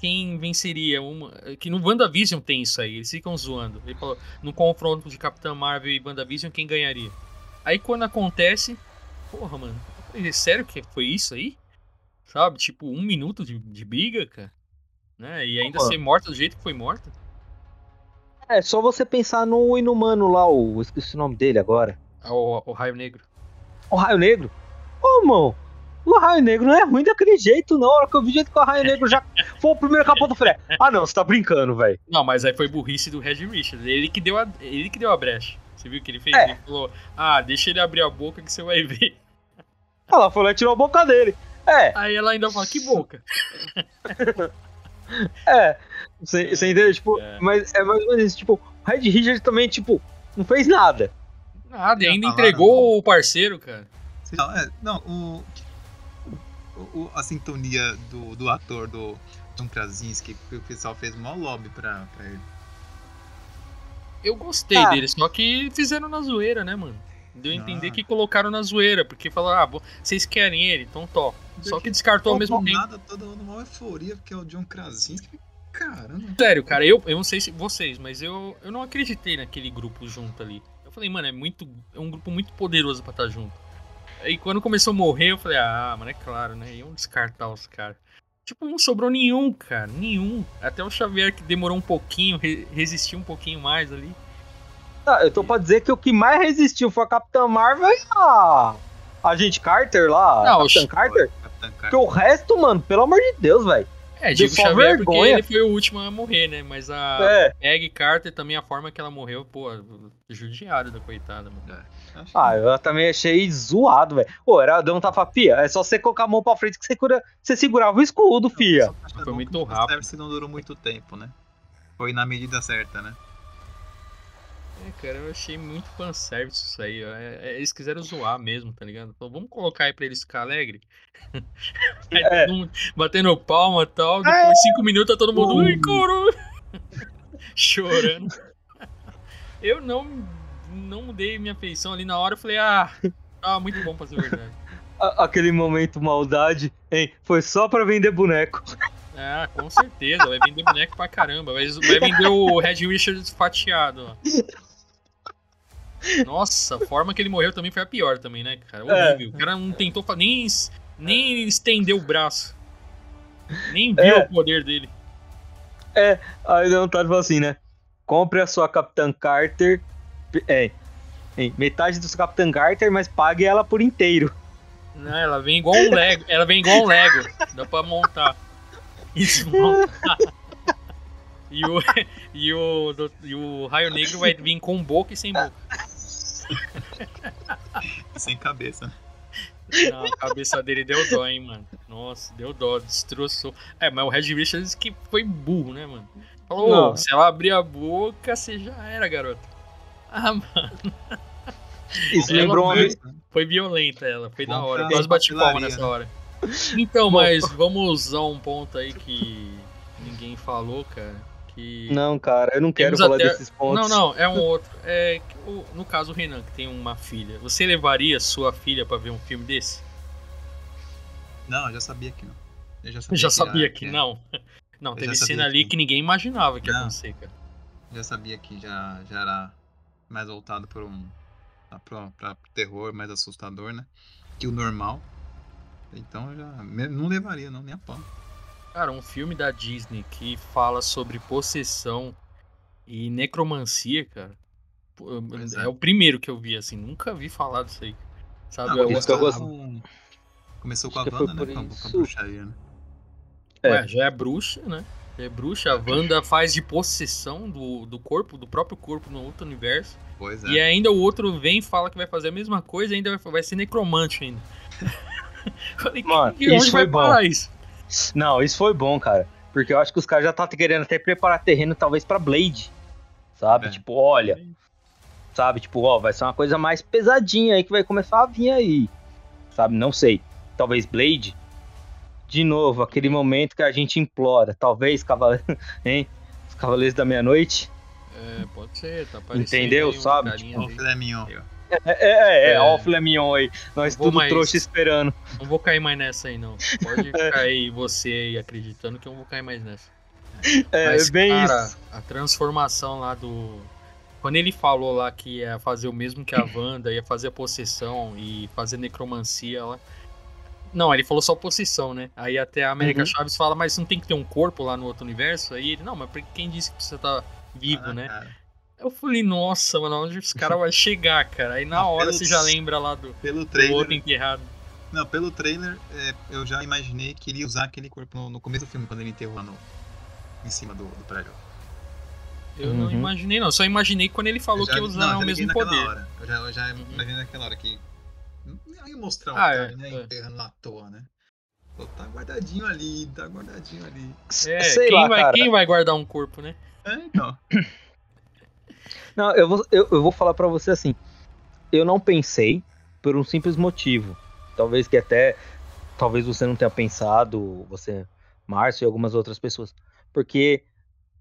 quem venceria uma. Que no WandaVision tem isso aí, eles ficam zoando. Ele falou, no confronto de Capitã Marvel e WandaVision, quem ganharia? Aí quando acontece, porra, mano, falei, sério que foi isso aí? Sabe? Tipo, um minuto de, de briga, cara. Né? E ainda ser morta do jeito que foi morta. É, só você pensar no Inumano lá, o. Esqueci o nome dele agora. Ah, o, o Raio Negro. O Raio Negro? Ô, mano, o Raio Negro não é ruim daquele jeito, não. A hora que eu vi o jeito que o Raio Negro já *laughs* foi o primeiro capô, eu falei, ah não, você tá brincando, velho. Não, mas aí foi burrice do Red Richard. Ele que deu a, ele que deu a brecha. Você viu o que ele fez? É. Ele falou, ah, deixa ele abrir a boca que você vai ver. Ela e tirou a boca dele. É. Aí ela ainda fala, que boca? *laughs* é. Você, você entendeu? Tipo, é. mas é mais ou menos isso. Tipo, o Red Richard também, tipo, não fez nada. Nada, e ainda entregou o parceiro, cara. Não, é, não o, o, a sintonia do, do ator, do John Krasinski, que o pessoal fez mó lobby pra, pra ele. Eu gostei ah. dele, só que fizeram na zoeira, né, mano? Deu a entender ah. que colocaram na zoeira, porque falaram, ah, vocês querem ele, então top. Só que descartou ao mesmo tempo. nada, todo mundo uma euforia, porque é o John Krasinski. Caramba. Sério, cara, eu, eu não sei se vocês, mas eu, eu não acreditei naquele grupo junto ali. Eu falei, mano, é muito. É um grupo muito poderoso pra estar junto. Aí quando começou a morrer, eu falei, ah, mano, é claro, né? Iam descartar os caras. Tipo, não sobrou nenhum, cara. Nenhum. Até o Xavier que demorou um pouquinho, re resistiu um pouquinho mais ali. Ah, eu tô pra dizer que o que mais resistiu foi a Capitã Marvel e a. A gente Carter lá. Não, Capitã Carter. Capitã Carter. Porque o resto, mano, pelo amor de Deus, velho. É, digo Xavier vergonha. porque ele foi o último a morrer, né? Mas a é. Peggy Carter também, a forma que ela morreu, pô, judiário da coitada, mano. É. Ah, eu também achei zoado, velho. Pô, era deu um tapa-fia. É só você colocar a mão pra frente que você, cura, você segurava o escudo, fia. Foi muito rápido. Se não durou muito tempo, né? Foi na medida certa, né? É, cara, eu achei muito fanservice isso aí. É, é, eles quiseram zoar mesmo, tá ligado? Vamos colocar aí pra eles ficar alegre. *laughs* é. batendo palma e tal. Depois, é. cinco minutos, tá todo mundo. Ui, coro! *laughs* chorando. Eu não, não mudei minha feição ali na hora. Eu falei, ah, ah muito bom pra ser verdade. Aquele momento maldade, hein? Foi só pra vender boneco. Ah, com certeza. Vai vender boneco pra caramba. Vai, vai vender o Red Richards fatiado. Ó. Nossa, a forma que ele morreu também foi a pior também, né, cara? É. Horrível. É. O cara não tentou nem, nem estender o braço. Nem viu é. o poder dele. É, aí não tá assim, né? Compre a sua Capitã Carter. É, metade do seu Capitã Carter, mas pague ela por inteiro. Não, ela vem igual um Lego. Ela vem igual um Lego. Dá pra montar. Desmontar. E o, *laughs* e, o, do, e o Raio Negro vai vir com boca e sem boca. sem cabeça. Não, a cabeça dele deu dó, hein, mano. Nossa, deu dó, destroçou. É, mas o Red Richards que foi burro, né, mano? Falou, se ela abrir a boca, você já era, garoto. Ah, mano. Isso lembrou uma vez. Foi violenta ela, foi Bom, da hora. Quase bate palma nessa hora. Então, mas vamos a um ponto aí que ninguém falou, cara. Que não, cara, eu não quero falar até... desses pontos. Não, não, é um outro. É, no caso, o Renan, que tem uma filha. Você levaria sua filha para ver um filme desse? Não, eu já sabia que não. Eu já sabia, já que, sabia que, não. Não, eu teve cena ali que... que ninguém imaginava que ia acontecer, cara. Já sabia que já, já era mais voltado para um pra, pra terror mais assustador, né? Que o normal. Então eu já não levaria, não, nem a pau. Cara, um filme da Disney que fala sobre possessão e necromancia, cara. É. é. o primeiro que eu vi, assim, nunca vi falar disso aí. Sabe? Não, eu, eu, Começou com a Wanda, né? Com, com a bruxaria, né? É. Ué, já é bruxa, né? Já é bruxa. A Wanda faz de possessão do, do corpo, do próprio corpo no outro universo. Pois é. E ainda o outro vem e fala que vai fazer a mesma coisa e ainda vai, vai ser necromante ainda. *laughs* Falei, Mano, que, isso foi bom. Isso? Não, isso foi bom, cara. Porque eu acho que os caras já estão tá querendo até preparar terreno, talvez, para Blade. Sabe? É. Tipo, olha. Sabe? Tipo, ó, vai ser uma coisa mais pesadinha aí que vai começar a vir aí. Sabe? Não sei. Talvez Blade. De novo, aquele momento que a gente implora. Talvez, cavaleiro. *laughs* Hein? Os Cavaleiros da Meia-Noite. É, pode ser, tá parecendo. Entendeu? Sabe? Tipo, filé mignon. É, é, é, é, ó o filé mignon aí. Nós tudo mais, trouxa esperando. Não vou cair mais nessa aí, não. Pode *laughs* é. cair você aí acreditando que eu não vou cair mais nessa. É, Mas, bem cara, isso. a transformação lá do. Quando ele falou lá que ia fazer o mesmo que a Wanda, ia fazer a possessão e fazer necromancia lá. Não, ele falou só possessão, né? Aí até a América uhum. Chaves fala, mas não tem que ter um corpo lá no outro universo? Aí ele, não, mas quem disse que você tá vivo, ah, né? Cara. Eu falei, nossa, mano, onde esse cara vai chegar, cara? Aí na hora pelo, você já lembra lá do, pelo trailer, do outro enterrado. Não, pelo trailer, é, eu já imaginei que ele ia usar aquele corpo no, no, começo do filme, quando ele enterrou lá no, em cima do, do prédio. Eu uhum. não imaginei, não. Só imaginei quando ele falou já, que ia usar não, o mesmo poder. Hora. Eu já, eu já uhum. imaginei naquela hora que. Não ia mostrar o ah, cara, é, né? É. Enterrando lá à toa, né? Pô, tá guardadinho ali, tá guardadinho ali. É, Sei quem, lá, vai, quem vai guardar um corpo, né? É, então. *coughs* Não, eu vou, eu, eu vou falar para você assim. Eu não pensei por um simples motivo. Talvez que até. Talvez você não tenha pensado, você, Márcio e algumas outras pessoas. Porque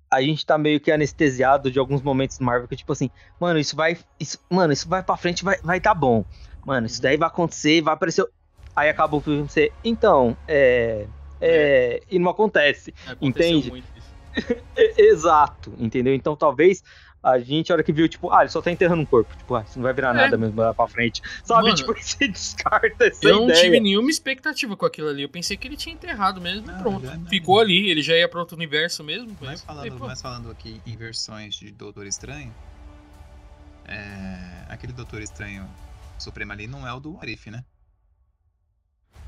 a gente tá meio que anestesiado de alguns momentos do Marvel que, tipo assim, mano, isso vai. Isso, mano, isso vai pra frente, vai, vai tá bom. Mano, isso daí vai acontecer, vai aparecer. Aí acaba o filme ser. Então, é. É, é. E não acontece. entende? *laughs* Exato, entendeu? Então talvez a gente, a hora que viu, tipo, ah, ele só tá enterrando um corpo. Tipo, ah, isso não vai virar é. nada mesmo lá pra frente. *laughs* Sabe? Mano, tipo, *laughs* você descarta essa eu ideia. Eu não tive nenhuma expectativa com aquilo ali. Eu pensei que ele tinha enterrado mesmo e pronto. Ficou ali, ele já ia pra outro universo mesmo. Mas falando, mas falando aqui em versões de Doutor Estranho, é... aquele Doutor Estranho Supremo ali não é o do Arif, né?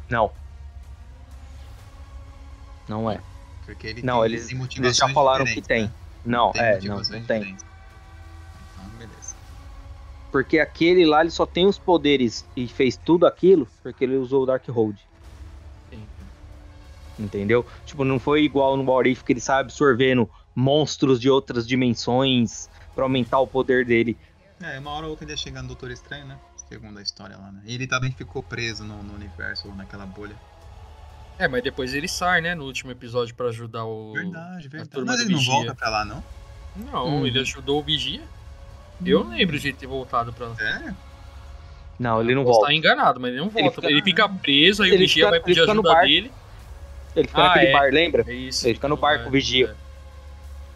Não. Não é. Porque ele não, eles, eles já falaram que tem. Né? Não, tem é, não, não tem. Beleza. Porque aquele lá, ele só tem os poderes e fez tudo aquilo porque ele usou o Dark Hold. Sim. Entendeu? Tipo, não foi igual no What que ele sai absorvendo monstros de outras dimensões para aumentar o poder dele. É, uma hora ou outra ele ia chegar no Doutor Estranho, né? Segundo a história lá, né? E ele também ficou preso no, no universo, naquela bolha. É, mas depois ele sai, né, no último episódio para ajudar o. Verdade, verdade. Mas ele não volta pra lá, não? Não, Uhum. ele ajudou o Vigia. Eu não lembro de ele ter voltado pra. Sério? Não, ele não Posso volta. estar enganado, mas ele não Ele volta. Ele fica- fica, preso, aí o Ele Vigia fica- vai ele pedir ajuda bar. dele. Ele fica Ah, naquele é. bar, lembra? É isso. Ele fica no bar com o Vigia. é.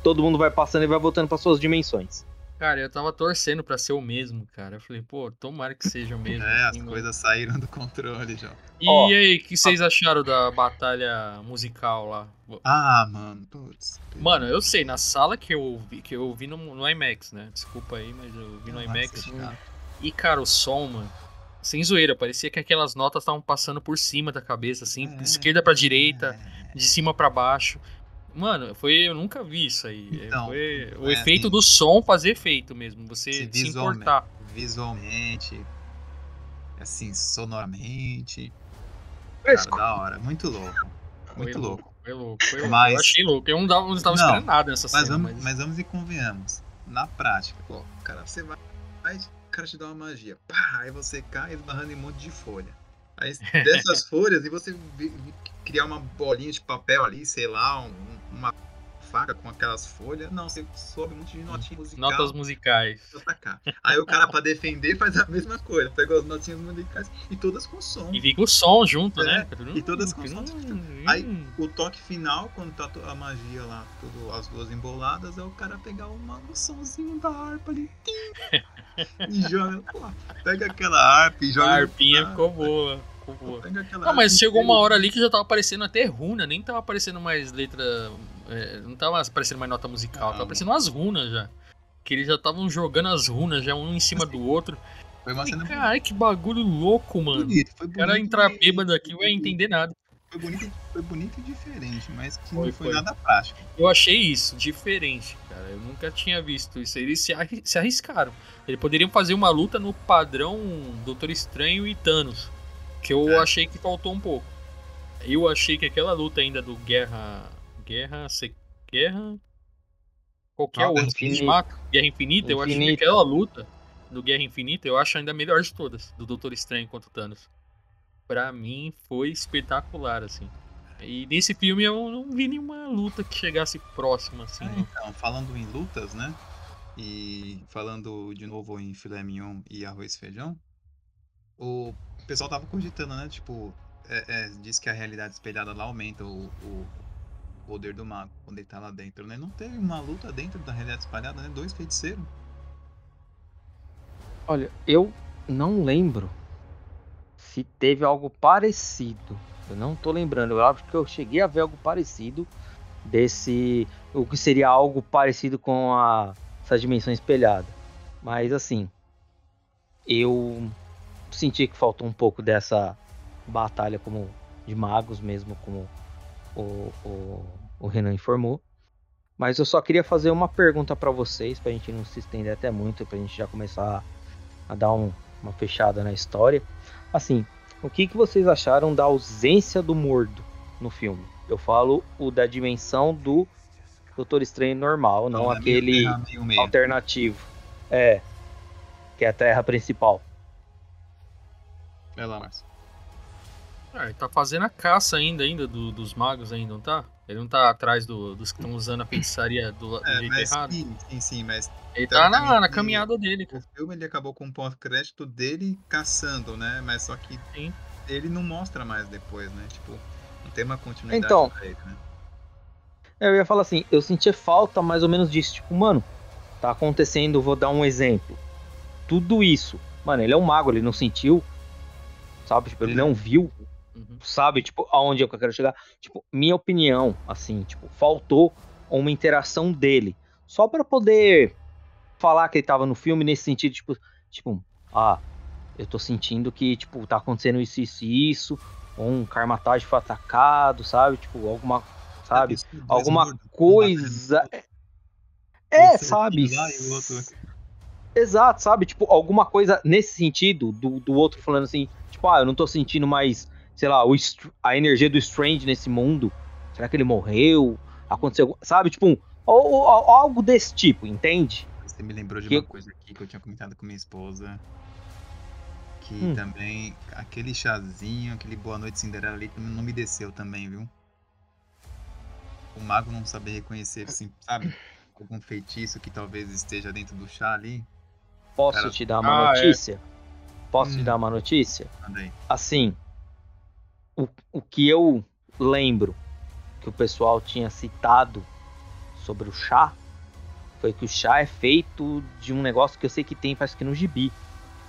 Todo mundo vai passando e vai voltando para suas dimensões. Cara, eu tava torcendo pra ser o mesmo, cara. Eu falei, pô, tomara que seja o *laughs* mesmo. É, as assim, mano. coisas saíram do controle já. E Ó. aí, o que vocês acharam da batalha musical lá? Ah, mano, putz. Mano, eu sei, na sala que eu vi, que eu vi no, no IMAX, né? Desculpa aí, mas eu vi no Nossa, IMAX. cara. E, cara, o som, mano, sem zoeira, parecia que aquelas notas estavam passando por cima da cabeça, assim, É, de esquerda pra direita, é. de cima pra baixo. Mano, foi. Eu nunca vi isso aí. É, Então, foi o é efeito assim- do som fazer efeito mesmo. Você Se se visualmente- importar. Visualmente, assim, sonoramente. Cara, da hora. Muito louco. Muito Foi louco. Foi louco, foi louco. Mas- Eu achei louco. Eu não tava, não tava Não, esperando nada nessa Mas cena. vamos, Mas, mas vamos e convenhamos. Na prática, ó, cara, você vai, vai, o cara te dá uma magia. Pá, aí você cai esbarrando em um monte de folha. Aí *laughs* dessas folhas, e você criar uma bolinha de papel ali, sei lá, um- uma faca com aquelas folhas. Não, você sobe um monte de notinha musical. Notas musicais. Aí o cara, pra defender, faz a mesma coisa. Pegou as notinhas musicais e todas com som. E fica o som junto, É, né? e todas com som. Aí- Hum. O toque final, quando tá a magia lá, tudo, as duas emboladas, é o cara pegar uma, um somzinho da harpa ali. tim, *laughs* e joga lá. Pega aquela harpa e joga. A no- arpinha ah, ficou boa. Não, mas chegou uma hora ali que já tava aparecendo até runa, nem tava aparecendo mais letra. é, não tava aparecendo mais nota musical, tava Não. aparecendo umas runas já. Que eles já estavam jogando as runas já um em cima do outro. Foi uma cena Caralho, que bagulho louco, mano. bonita. Foi O cara bonito entrar bêbado aqui não ia entender nada. Foi bonito, foi bonito e diferente, mas que Foi, não foi, foi. nada prático. Eu achei isso diferente, cara. Eu nunca tinha visto isso. Eles se arriscaram. Eles poderiam fazer uma luta no padrão Doutor Estranho e Thanos. Que eu É. achei que faltou um pouco. Eu achei que aquela luta ainda do Guerra. Guerra. Se, guerra. Qualquer Ah, outra. Infinita. Guerra Infinita, eu acho que Infinita. aquela luta do Guerra Infinita eu acho ainda a melhor de todas. Do Doutor Estranho contra o Thanos. Pra mim foi espetacular, assim. E nesse filme eu não vi nenhuma luta que chegasse próxima, assim. É, então, falando em lutas, né? E falando de novo em filé mignon e arroz e feijão, o pessoal tava cogitando, né? Tipo, é, é, diz que a realidade espelhada lá aumenta o, o poder do mago quando ele tá lá dentro, né? Não teve uma luta dentro da realidade espalhada, né? Dois feiticeiros. Olha, eu não lembro se teve algo parecido. Eu não tô lembrando. Eu acho que eu cheguei a ver algo parecido desse. O que seria algo parecido com a, essa dimensão espelhada. Mas assim, eu senti que faltou um pouco dessa batalha como de magos mesmo, como o, o, o Renan informou. Mas eu só queria fazer uma pergunta para vocês, pra gente não se estender até muito, pra gente já começar a dar um- uma fechada na história. Assim, o que, que vocês acharam da ausência do Mordo no filme? Eu falo o da dimensão do Doutor Estranho normal, não meio aquele terra, meio meio. alternativo. É, que é a Terra principal. Vai lá, Márcio. Ah, ele tá fazendo a caça ainda, ainda do- dos magos ainda, não tá? Ele não tá atrás do- dos que estão usando a feitiçaria do, do É, jeito mas errado? sim, sim, sim, mas Ele tá na, na caminhada dele, o cara. filme ele acabou com um pós-crédito dele caçando, né? Mas só que Sim. ele não mostra mais depois, né? Tipo, não tem uma continuidade Então, pra ele, né? Eu ia falar assim, eu sentia falta mais ou menos disso. Tipo, mano, tá acontecendo, vou dar um exemplo. Tudo isso. Mano, ele é um mago, ele não sentiu. Sabe? Tipo, ele não viu. Uhum. Sabe? Tipo, aonde é eu quero chegar? Tipo, minha opinião, assim, tipo, faltou uma interação dele. Só pra poder falar que ele tava no filme nesse sentido, tipo, tipo, ah, eu tô sentindo que, tipo, tá acontecendo isso, isso e isso. Ou um Karmatage foi atacado, sabe? Tipo, alguma. Sabe? Isso, dois alguma um coisa. É, sabe? Exato, sabe? Tipo, alguma coisa nesse sentido do, do outro falando assim, tipo, ah, eu não tô sentindo mais, sei lá, o, a energia do Strange nesse mundo. Será que ele morreu? Aconteceu, sabe? Tipo, um, ou, ou- ou algo desse tipo, entende? Você me lembrou de Que- uma coisa aqui que eu tinha comentado com minha esposa. Que Hum. também, aquele chazinho, aquele Boa Noite Cinderela ali, não me desceu também, viu? O mago não saber reconhecer, assim, sabe? algum feitiço que talvez esteja dentro do chá ali? Posso Cara- te dar uma Ah, é. Posso te Hum. dar uma notícia? Aí. Assim, o, o que eu lembro que o pessoal tinha citado sobre o chá foi que o chá é feito de um negócio que eu sei que tem, parece que no gibi.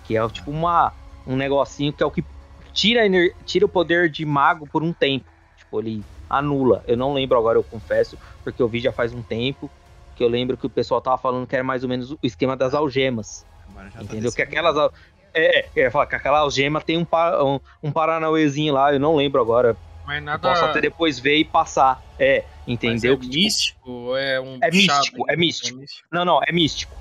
Que é tipo uma, um negocinho que é o que tira, tira o poder de mago por um tempo. Tipo, ele anula. Eu não lembro agora, eu confesso, porque eu vi já faz um tempo. Que eu lembro que o pessoal tava falando que era mais ou menos o esquema das algemas. Tá Entendeu? Que descendo. aquelas. É, é, ia falar que aquela algema tem um, pa- um, um paranauêzinho lá, eu não lembro agora. Mas Eu nada. posso até depois ver e passar. É, mas entendeu? é Que, tipo, místico é um. É místico, mesmo? é místico. Não, não, é místico.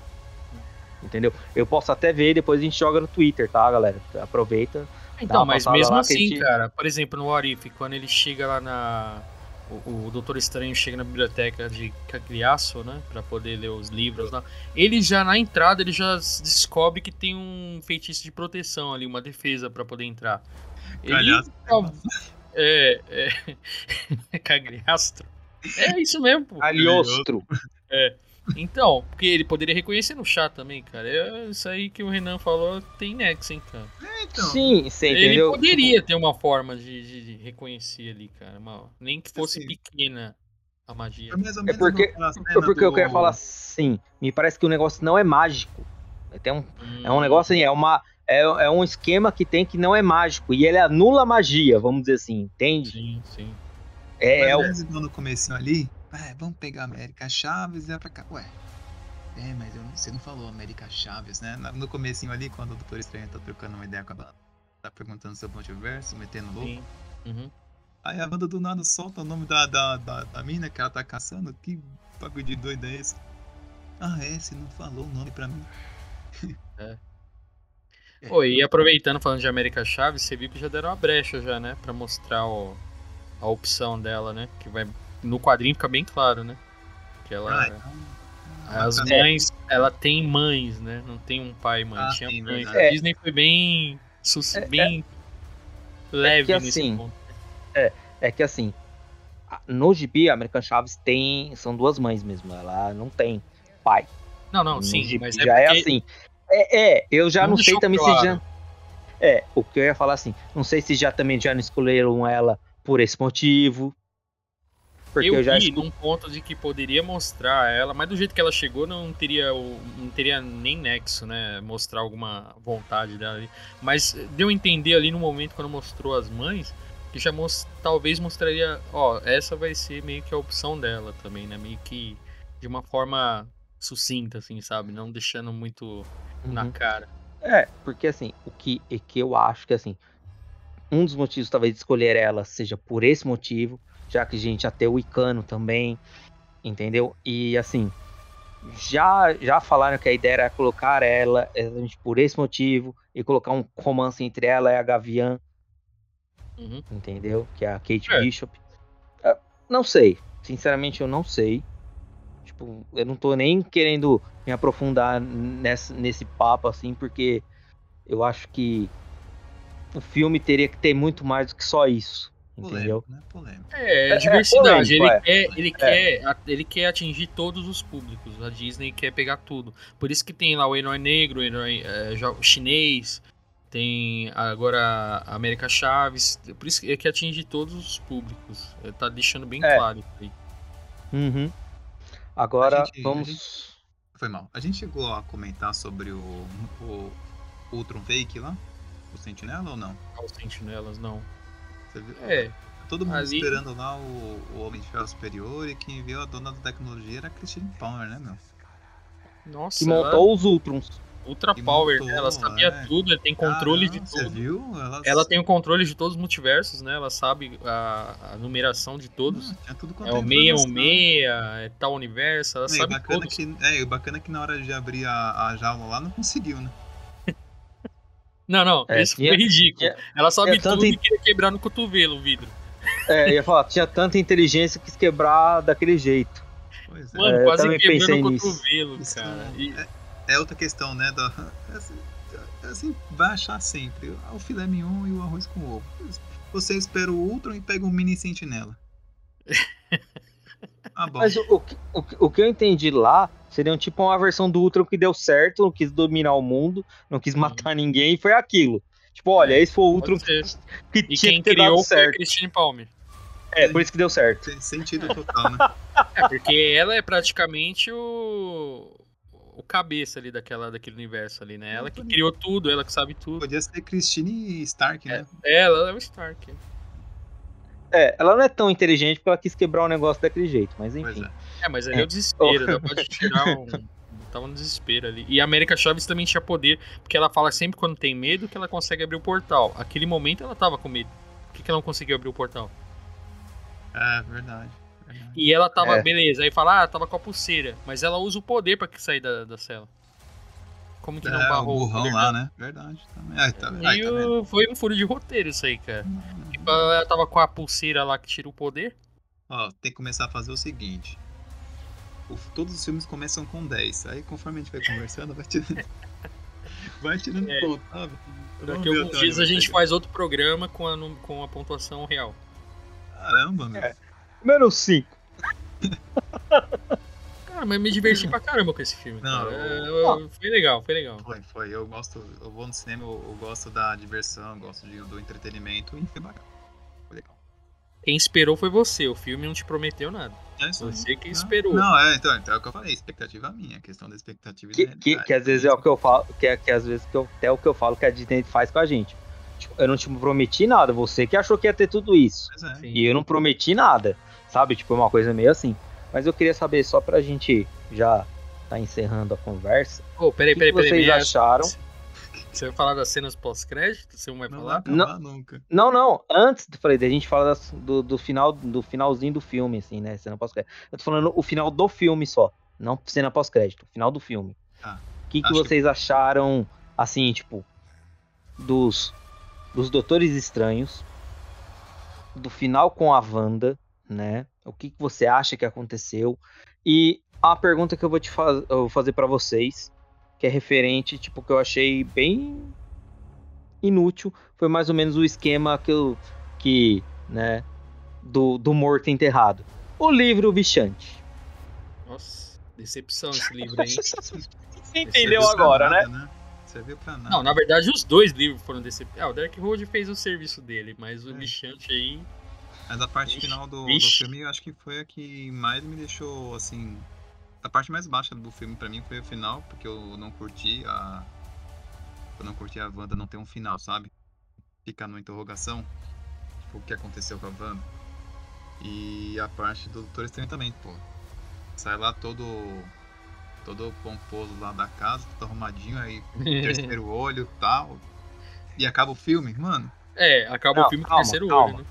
Entendeu? Eu posso até ver e depois a gente joga no Twitter, tá, galera? Aproveita. Então, mas mesmo assim, gente- cara, por exemplo, no Warif, quando ele chega lá na. O, o Doutor Estranho chega na biblioteca de Cagliasso, né? Pra poder ler os livros lá. Ele já, na entrada, ele já descobre que tem um feitiço de proteção ali, uma defesa pra poder entrar. Ele. Calhaço. É. *laughs* É. Cagliastro? É isso mesmo, pô. Aliostro. Então, porque ele poderia reconhecer no chá também, cara. É isso aí que o Renan falou tem nexo, hein, cara. Então, Sim, você Ele entendeu? poderia ter uma forma de, de- de reconhecer ali, cara. uma- nem que fosse Assim. pequena a magia. é mais ou É porque, é porque eu do- queria falar assim. Me parece que o negócio não é mágico. Tem um, É um negócio assim, é, uma, é, é um esquema que tem que não é mágico. E ele anula a magia, vamos dizer assim, entende? Sim, sim. É, Mas é o. no comecinho ali, é, vamos pegar a América Chaves e vai pra cá. Ué. É, mas eu você não falou América Chaves, né? No comecinho ali, quando o Doutor Estranho tá trocando uma ideia com a banda, tá perguntando sobre o multiverso, metendo louco. sim. Uhum. Aí a banda do nada solta o nome da, da, da, da mina que ela tá caçando. Que bagulho de doido é esse? Ah, é, você não falou o nome pra mim. *laughs* É. Pô, e aproveitando falando de América Chaves, você viu que já deram uma brecha já, né? Pra mostrar o- a opção dela, né? Que vai. No quadrinho fica bem claro, né? Que ela. Ah, então. As bacana. mães, ela tem mães, né? Não tem um pai e mãe, Ah, tinha sim, mãe. verdade. A É. Disney foi bem. É, bem leve que nesse assim, ponto. É que assim, no gibi, a American Chaves tem. São duas mães mesmo. Ela não tem pai. Não, não, No sim, gibi mas já é, porque- assim. É, é, eu já Não não, sei também claro. se já. É, o que eu ia falar assim, não sei se já também já não escolheram ela por esse motivo. Porque eu, eu já vi escu- num ponto de que poderia mostrar ela, mas do jeito que ela chegou não teria, não teria nem nexo, né? Mostrar alguma vontade dela ali. Mas deu a entender ali no momento quando mostrou as mães, que já mos- talvez mostraria, ó, essa vai ser meio que a opção dela também, né? Meio que de uma forma sucinta, assim, sabe? Não deixando muito na Uhum. cara. É, porque assim, o que, é que eu acho que assim, um dos motivos talvez de escolher ela seja por esse motivo, já que a gente já tem o Icano também, entendeu? E assim, já já falaram que a ideia era colocar ela exatamente por esse motivo e colocar um romance entre ela e a Gavião, Uhum. entendeu? Que é a Kate É. Bishop. Ah, Não sei, sinceramente eu não sei. Tipo, eu não tô nem querendo me aprofundar nessa, nesse papo assim, porque eu acho que o filme teria que ter muito mais do que só isso, entendeu? Polêmico, né? Polêmico. É, É, diversidade. polêmico, é. ele, quer, ele, quer, ele quer atingir todos os públicos. A Disney quer pegar tudo. Por isso que tem lá o herói negro, o herói é, chinês, tem agora a América Chaves. Por isso que ele quer atingir todos os públicos. Ele tá deixando bem É. claro isso aí. Uhum. Agora gente- vamos. Foi mal. A gente chegou a comentar sobre o, o Ultron Fake lá? O Sentinela ou não? Os sentinelas, não. Você viu? É, Todo mundo ali- esperando lá o, o Homem de Ferro Superior e quem viu a dona da tecnologia era a Christine Palmer, né, meu? nossa. Que montou os Ultrons. ela- Ultra que Power, montou, né? Ela sabia é. tudo, ela tem controle de Caramba, Você tudo. viu? Ela, Ela tem o controle de todos os multiversos, né? Ela sabe a, a numeração de todos. Ah, tinha tudo É o informação. 616, é tal universo, ela É, e sabe bacana todos. que, é, bacana que na hora de abrir a, a jaula lá não conseguiu, né? Não, não, É, isso tinha- foi ridículo. tinha- ela tanto tudo in- e queria quebrar no cotovelo o vidro. É, eu ia falar, tinha tanta inteligência que quis quebrar daquele jeito. Pois é. Mano, É, quase quebrando o nisso. cotovelo, Isso cara. é- E- é, é outra questão, né? Da, é assim, é assim, vai achar sempre o filé mignon e o arroz com ovo. Você espera o Ultron e pega um mini sentinela. *laughs* Ah, bom. Mas o, o, o que eu entendi lá seria tipo uma versão do Ultron que deu certo, não quis dominar o mundo, não quis matar ninguém, e foi aquilo. Tipo, olha, esse foi o Ultron que E tinha quem que ter criou dado foi a certo. Christine Palmer. É, por isso que deu certo. Tem sentido total, né? É, porque ela é praticamente o. O cabeça ali daquela, daquele universo ali, né? Ela que criou tudo, ela que sabe tudo. Podia ser Christine Stark, né? Ela é o Stark. É, ela não é tão inteligente porque ela quis quebrar o negócio daquele jeito, mas Pois enfim. é. É, mas ali é o desespero, dá pra tirar um. *laughs* Tava no desespero ali. E a América Chaves também tinha poder, porque ela fala sempre quando tem medo que ela consegue abrir o portal. Aquele momento ela tava com medo. Por que, que ela não conseguiu abrir o portal? É, verdade. verdade. E ela tava, É. beleza, aí fala, ah, tava com a pulseira. Mas ela usa o poder pra sair da, da cela. Como que não É, o barrou burrão poder lá, dela? né? Verdade. Também. Aí, tá, aí, tá o- foi um furo de roteiro isso aí, cara. Tipo, ela tava com a pulseira lá que tira o poder. Ó, tem que começar a fazer o seguinte. Todos os filmes começam com 10. Aí conforme a gente vai conversando, vai tirando. *laughs* vai tirando É. ponto, sabe? Daqui a alguns dias a gente chegar. faz outro programa com a, com a pontuação real. Caramba, meu. É. Menos *laughs* 5. Cara, mas me diverti pra caramba com esse filme, Não, eu- eu- Foi legal, foi legal. Foi, foi. Eu gosto. Eu vou no cinema, eu, eu gosto da diversão, eu gosto de- do entretenimento e foi bacana. Quem esperou foi você, o filme não te prometeu nada. É isso. Você que Não, esperou. Não, é, então, então é o que eu falei, expectativa minha, a questão da expectativa Que, que, que às vezes é o que eu falo, que, é- que às vezes que eu, até o que eu falo que a Disney faz com a gente. Tipo, eu não te prometi nada, você que achou que ia ter tudo isso. É. E eu não prometi nada, sabe? Tipo, é uma coisa meio assim. Mas eu queria saber, só pra gente já tá encerrando a conversa, Ô, peraí, o que, peraí, que peraí. vocês peraí. acharam? Você vai falar das cenas pós-crédito? Você não vai Não vai falar? acabar nunca. Não, não, antes, eu falei, da gente falar das- do, do final, do finalzinho do filme, assim, né? Cena pós-crédito. Eu tô falando o final do filme só, não cena pós-crédito, final do filme. Tá. O que, que Acho que- vocês acharam, assim, tipo, dos, dos Doutores Estranhos, do final com a Wanda, né? O que, que você acha que aconteceu? E a pergunta que eu vou te faz, eu vou fazer pra vocês, que é referente, tipo, que eu achei bem inútil, foi mais ou menos o esquema que eu, que, né, do, do morto enterrado. O livro Vichante. Nossa, decepção esse livro aí. *laughs* Você Serviu pra nada, Serviu pra nada. Não, na verdade os dois livros foram decepcionantes. Ah, o Dark Road fez o serviço dele, mas o É. Bichante aí. Mas a parte Vixe, final do, do filme eu acho que foi a que mais me deixou assim. A parte mais baixa do filme pra mim foi o final, porque eu não curti a. Eu não curti a Wanda não ter um final, sabe? Ficar numa interrogação. Tipo, o que aconteceu com a Wanda. E a parte do Doutor Estranho também, pô. Sai lá todo. Todo pomposo lá da casa, todo arrumadinho, aí *laughs* terceiro olho e tal. E acaba o filme, mano. É, acaba Não, o filme com o calma, terceiro calma. olho, né?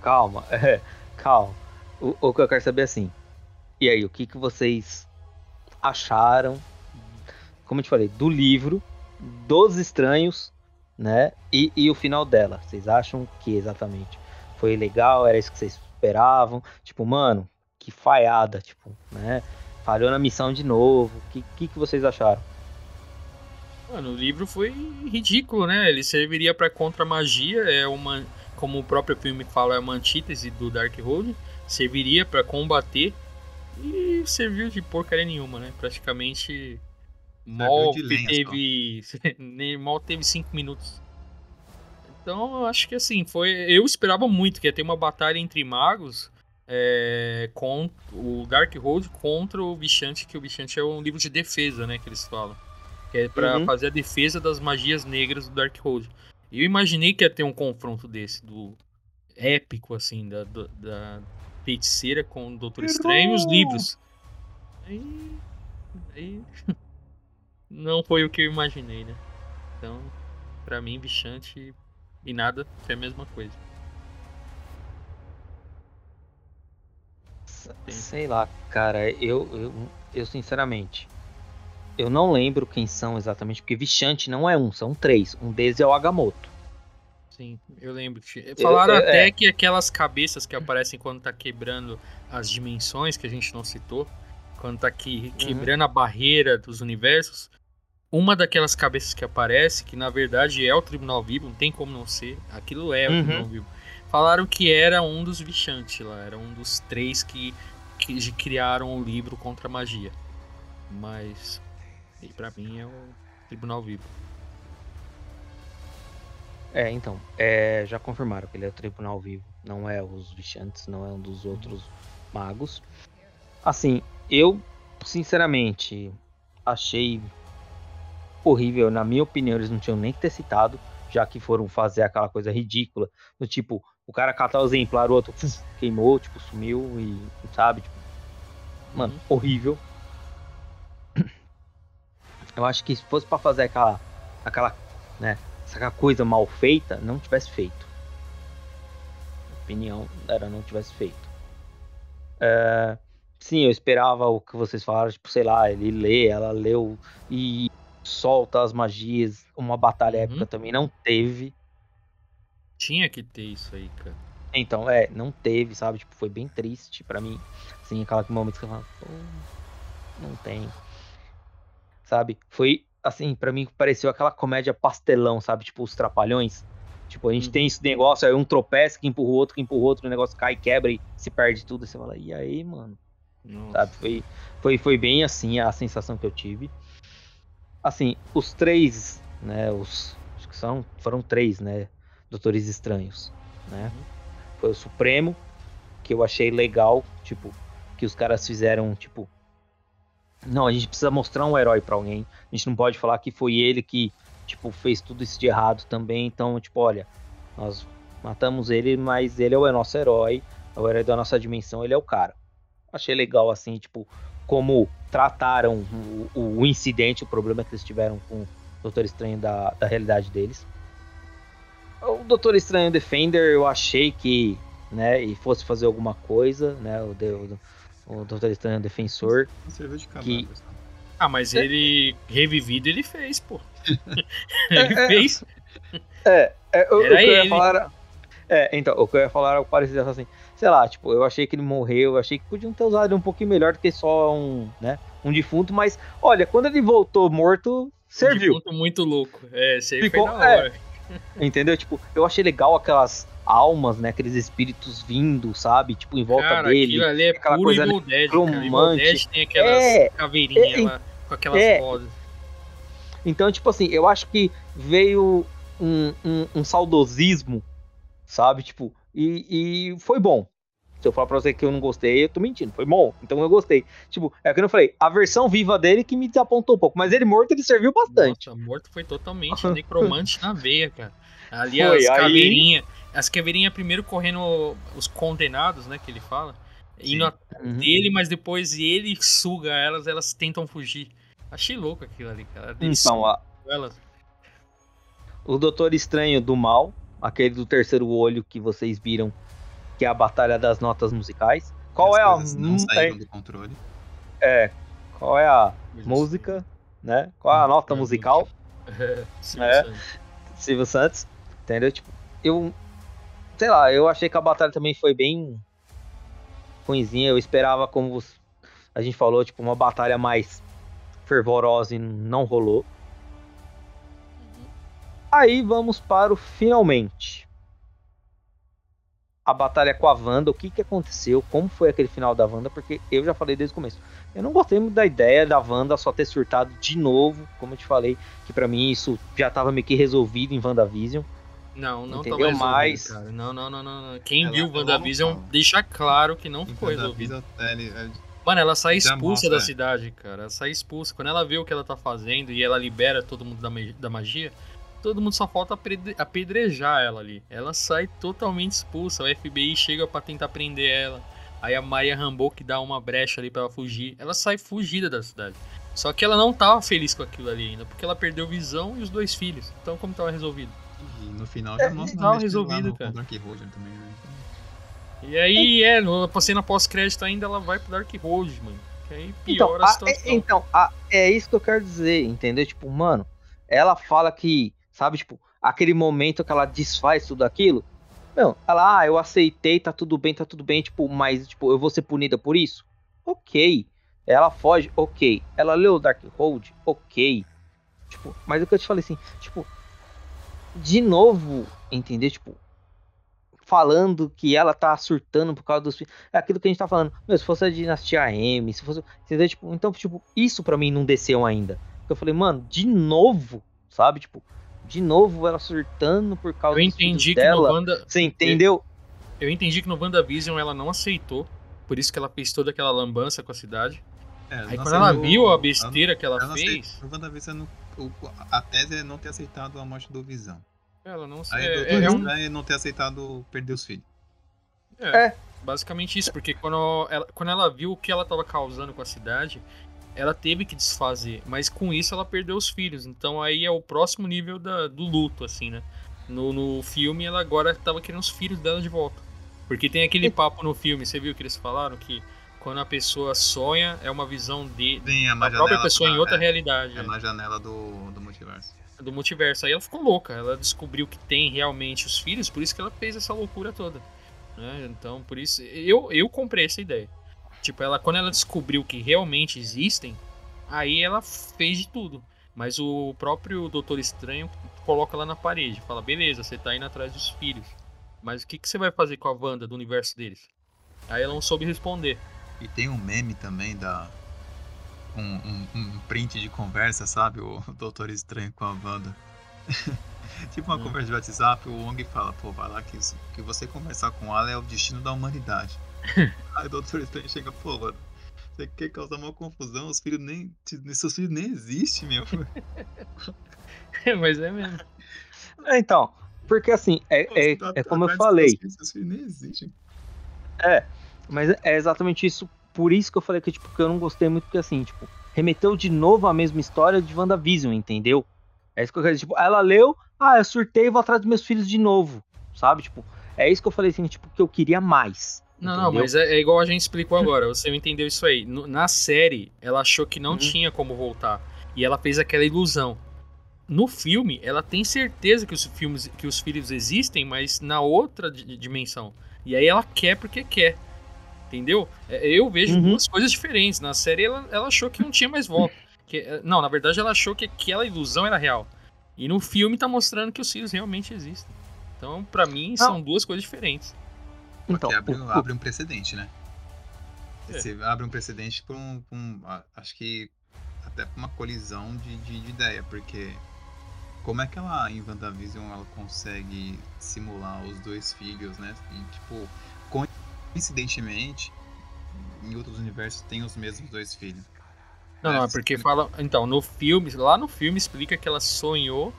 Calma, *laughs* é, calma. O, o que eu quero saber é assim. E aí, o que, que vocês acharam, como eu te falei, do livro, dos estranhos, né? E, e o final dela. Vocês acham que exatamente foi legal? Era isso que vocês esperavam? Tipo, mano, que falhada, tipo, né? Falhou na missão de novo. O que, que, que vocês acharam? Mano, o livro foi ridículo, né? Ele serviria pra contra magia, é uma, como o próprio filme fala, é uma antítese do Dark Road. Serviria pra combater e serviu de porcaria nenhuma, né? Praticamente mal teve, *laughs* nem mal teve cinco minutos. Então, eu acho que assim, foi. Eu esperava muito que ia ter uma batalha entre magos é, com o Dark Road contra o Bichante, que o Bichante é um livro de defesa, né? Que eles falam. Que é pra Uhum. fazer a defesa das magias negras do Dark Road. E eu imaginei que ia ter um confronto desse, do épico, assim, da, da feiticeira com o Doutor Estranho e os livros. Aí. Aí. *laughs* Não foi o que eu imaginei, né? Então, pra mim, Bichante e nada foi a mesma coisa. Sei lá, cara, eu, eu, eu sinceramente, eu não lembro quem são exatamente, porque Vichante não é um, são três. Um deles é o Agamotto. Sim, eu lembro. Falaram eu- até é. que aquelas cabeças que aparecem quando tá quebrando as dimensões, que a gente não citou, quando tá que, quebrando a barreira dos universos, uma daquelas cabeças que aparece, que na verdade é o Tribunal Vivo, não tem como não ser, aquilo é o Uhum. Tribunal Vivo. Falaram que era um dos Vichantes lá, era um dos três que que criaram o livro contra a magia. Mas para mim é o Tribunal Vivo. É, então, é, já confirmaram que ele é o Tribunal Vivo, não é os Vichantes, não é um dos outros magos. Assim, eu sinceramente achei horrível, na minha opinião, eles não tinham nem que ter citado, já que foram fazer aquela coisa ridícula, do tipo, o cara catar o exemplar, o outro queimou, tipo, sumiu e, sabe, tipo, mano, uhum. horrível. Eu acho que se fosse para fazer aquela, aquela, né, essa coisa mal feita, não tivesse feito. opinião era não tivesse feito. É, sim, eu esperava o que vocês falaram, tipo, sei lá, ele lê, ela leu e solta as magias. Uma batalha uhum. épica também não teve. Tinha que ter isso aí, cara. Então, é, não teve, sabe? Tipo, foi bem triste para mim. Assim, aquela momento que eu falo, não tem sabe? Foi, assim, para mim pareceu aquela comédia pastelão, sabe? Tipo, os trapalhões. Tipo, a gente tem uhum. esse negócio, aí um tropeça que empurra o outro, que empurra o outro, o negócio cai, quebra e se perde tudo. Você fala, e aí, mano? Nossa. Sabe? Foi, foi, foi bem assim a sensação que eu tive. Assim, os três, né? Os. Acho que são, foram três, né? Doutores Estranhos, né? Uhum. Foi o Supremo, que eu achei legal, tipo, que os caras fizeram, tipo, não, a gente precisa mostrar um herói para alguém. A gente não pode falar que foi ele que, tipo, fez tudo isso de errado também. Então, tipo, olha, nós matamos ele, mas ele é o nosso herói, é o herói da nossa dimensão, ele é o cara. Achei legal, assim, tipo, como trataram o, o incidente, o problema que eles tiveram com o Doutor Estranho da, da realidade deles. O Doutor Estranho Defender, eu achei que, né, e fosse fazer alguma coisa, né, o, o o Doutor Estranho Defensor. Serviu de que... Ah, mas é. ele revivido ele fez, pô. *laughs* ele é, fez. É, é o, o, que eu ia falar. É, então, o que eu ia falar era parecido assim. Sei lá, tipo, eu achei que ele morreu, eu achei que podiam ter usado ele um pouquinho melhor do que só um, né, um defunto, mas olha, quando ele voltou morto, serviu. Um defunto muito louco. É, esse aí Ficou, foi na hora. É, entendeu? Tipo, eu achei legal aquelas almas, né? Aqueles espíritos vindo, sabe? Tipo, em volta cara, dele. Aquilo ali é aquela puro coisa Evil Dead, cromante. tem aquelas é, caveirinhas é, lá, com aquelas é, vozes. Então, tipo assim, eu acho que veio um, um, um saudosismo, sabe? Tipo, e, e, foi bom. Se eu falar pra você que eu não gostei, eu tô mentindo. Foi bom, então eu gostei. Tipo, é o que eu falei, a versão viva dele que me desapontou um pouco, mas ele morto, ele serviu bastante. Nossa, morto foi totalmente necromante na veia, cara. Ali foi, as caveirinhas. Aí... As caveirinhas primeiro correndo os condenados, né? Que ele fala. Sim. Indo uhum. dele, mas depois ele suga elas, elas tentam fugir. Achei louco aquilo ali, cara. então, a... elas. O Doutor Estranho do Mal, aquele do terceiro olho que vocês viram, que é a Batalha das Notas Musicais. Qual As é a. Não saíram do controle. É. Qual é a música, né? Qual é a nota musical? *laughs* Silvio é. Santos. Silvio Santos. Entendeu? Tipo, eu sei lá, eu achei que a batalha também foi bem ruimzinha. Eu esperava, como a gente falou, tipo, uma batalha mais fervorosa e não rolou. Aí vamos para o finalmente. A batalha com a Wanda, o que, que aconteceu, como foi aquele final da Wanda, porque eu já falei desde o começo. Eu não gostei muito da ideia da Wanda só ter surtado de novo, como eu te falei, que para mim isso já estava meio que resolvido em WandaVision. Não, não Entendeu? resolvido, mais... cara. Não, não, não, não. Quem ela, viu WandaVision deixa claro que não ficou resolvido. É, Mano, ela sai expulsa da cidade, cara. Ela sai expulsa. Quando ela vê o que ela tá fazendo e ela libera todo mundo da, da magia, todo mundo só falta apedrejar ela ali. Ela sai totalmente expulsa. O FBI chega para tentar prender ela. Aí a Maria Rambo que dá uma brecha ali para ela fugir. Ela sai fugida da cidade. Só que ela não tava feliz com aquilo ali ainda, porque ela perdeu visão e os dois filhos. Então como tava resolvido? E no final já é, mostra é, resolvido, cara. Dark Roger também, né? E aí, é, no, cena pós-crédito ainda ela vai pro Dark Road, mano. Que aí piora então, a situação. É, então, a, é isso que eu quero dizer, entendeu? Tipo, mano, ela fala que, sabe, tipo, aquele momento que ela desfaz tudo aquilo. Não, ela, ah, eu aceitei, tá tudo bem, tá tudo bem, tipo, mas, tipo, eu vou ser punida por isso? Ok. Ela foge, ok. Ela leu o Dark Road, ok. Tipo, mas o que eu te falei assim, tipo, de novo, entender? Tipo, falando que ela tá surtando por causa dos filhos. É aquilo que a gente tá falando. Meu, se fosse a dinastia M, se fosse. Entendeu? Tipo, então, tipo, isso pra mim não desceu ainda. Porque eu falei, mano, de novo, sabe? Tipo, de novo ela surtando por causa Eu entendi que dela. no Wanda, Você entendeu? eu entendi que no WandaVision ela não aceitou, por isso que ela fez toda aquela lambança com a cidade. É, Aí quando ela viu a besteira que ela ela fez, aceitou- No WandaVision, não- o- a tese é não ter aceitado a morte do Visão. ela não se. Aí É, Doutor é um- é não ter aceitado perder os filhos. é, É. basicamente isso, porque quando ela, quando ela viu o que ela tava causando com a cidade, ela teve que desfazer, mas com isso ela perdeu os filhos. Então aí é o próximo nível da- do luto, assim, né? No, no filme ela agora tava querendo os filhos dela de volta. Porque tem aquele papo no filme, você viu que eles falaram que quando a pessoa sonha é uma visão de, Tem a, da própria pessoa em outra é, realidade. É na janela do, do multiverso. do multiverso. Aí ela ficou louca, ela descobriu que tem realmente os filhos, por isso que ela fez essa loucura toda. né? Então, por isso, eu, eu comprei essa ideia. Tipo, ela quando ela descobriu que realmente existem, aí ela fez de tudo. Mas o próprio Doutor Estranho coloca lá na parede, fala, beleza, você tá indo atrás dos filhos. Mas o que, que você vai fazer com a Wanda do universo deles? Aí ela não soube responder. E tem um meme também da. Um, um- um print de conversa, sabe? O *laughs* Doutor Estranho com a Wanda. *laughs* tipo uma Hum. conversa de WhatsApp, o Wong fala, pô, vai lá que, isso, que você conversar com ela é o destino da humanidade. *laughs* Aí o Doutor Estranho chega, pô, mano, você quer causar uma confusão, os filhos nem. Seus filhos nem existem, meu. Mas é mesmo. É, Então, porque assim, é, é, tá é como eu falei. seus filhos, Seus filhos nem existem. Mas é exatamente isso. Por isso que eu falei que, tipo, que eu não gostei muito, porque assim, tipo, remeteu de novo a mesma história de WandaVision, entendeu? É isso que eu quero dizer. Tipo, ela leu, ah, eu surtei e vou atrás dos meus filhos de novo. Sabe? Tipo, é isso que eu falei assim, tipo, que eu queria mais. Não, não, entendeu? mas é, é igual a gente explicou agora. Você *laughs* entendeu isso aí. No- na série, ela achou que não Uhum. tinha como voltar. E ela fez aquela ilusão. No filme, ela tem certeza que os, filmes, que os filhos existem, mas na outra di- dimensão. E aí ela quer porque quer. Entendeu? É, Eu vejo Uhum. duas coisas diferentes. Na série, ela, ela achou que não tinha mais volta. Que, é, não, na verdade, ela achou que aquela ilusão era real. E no filme tá mostrando que os filhos realmente existem. Então, pra mim, são duas coisas diferentes. Então, abre, o- o- abre um precedente, né? É. Você abre um precedente para um, pra um- Acho que até pra uma colisão de, de, de ideia, porque como é que ela em WandaVision ela consegue simular os dois filhos, né? E tipo, coincidentemente, em outros universos tem os mesmos dois filhos. Não, não, é porque fala. Então, no filme, lá no filme explica que ela sonhou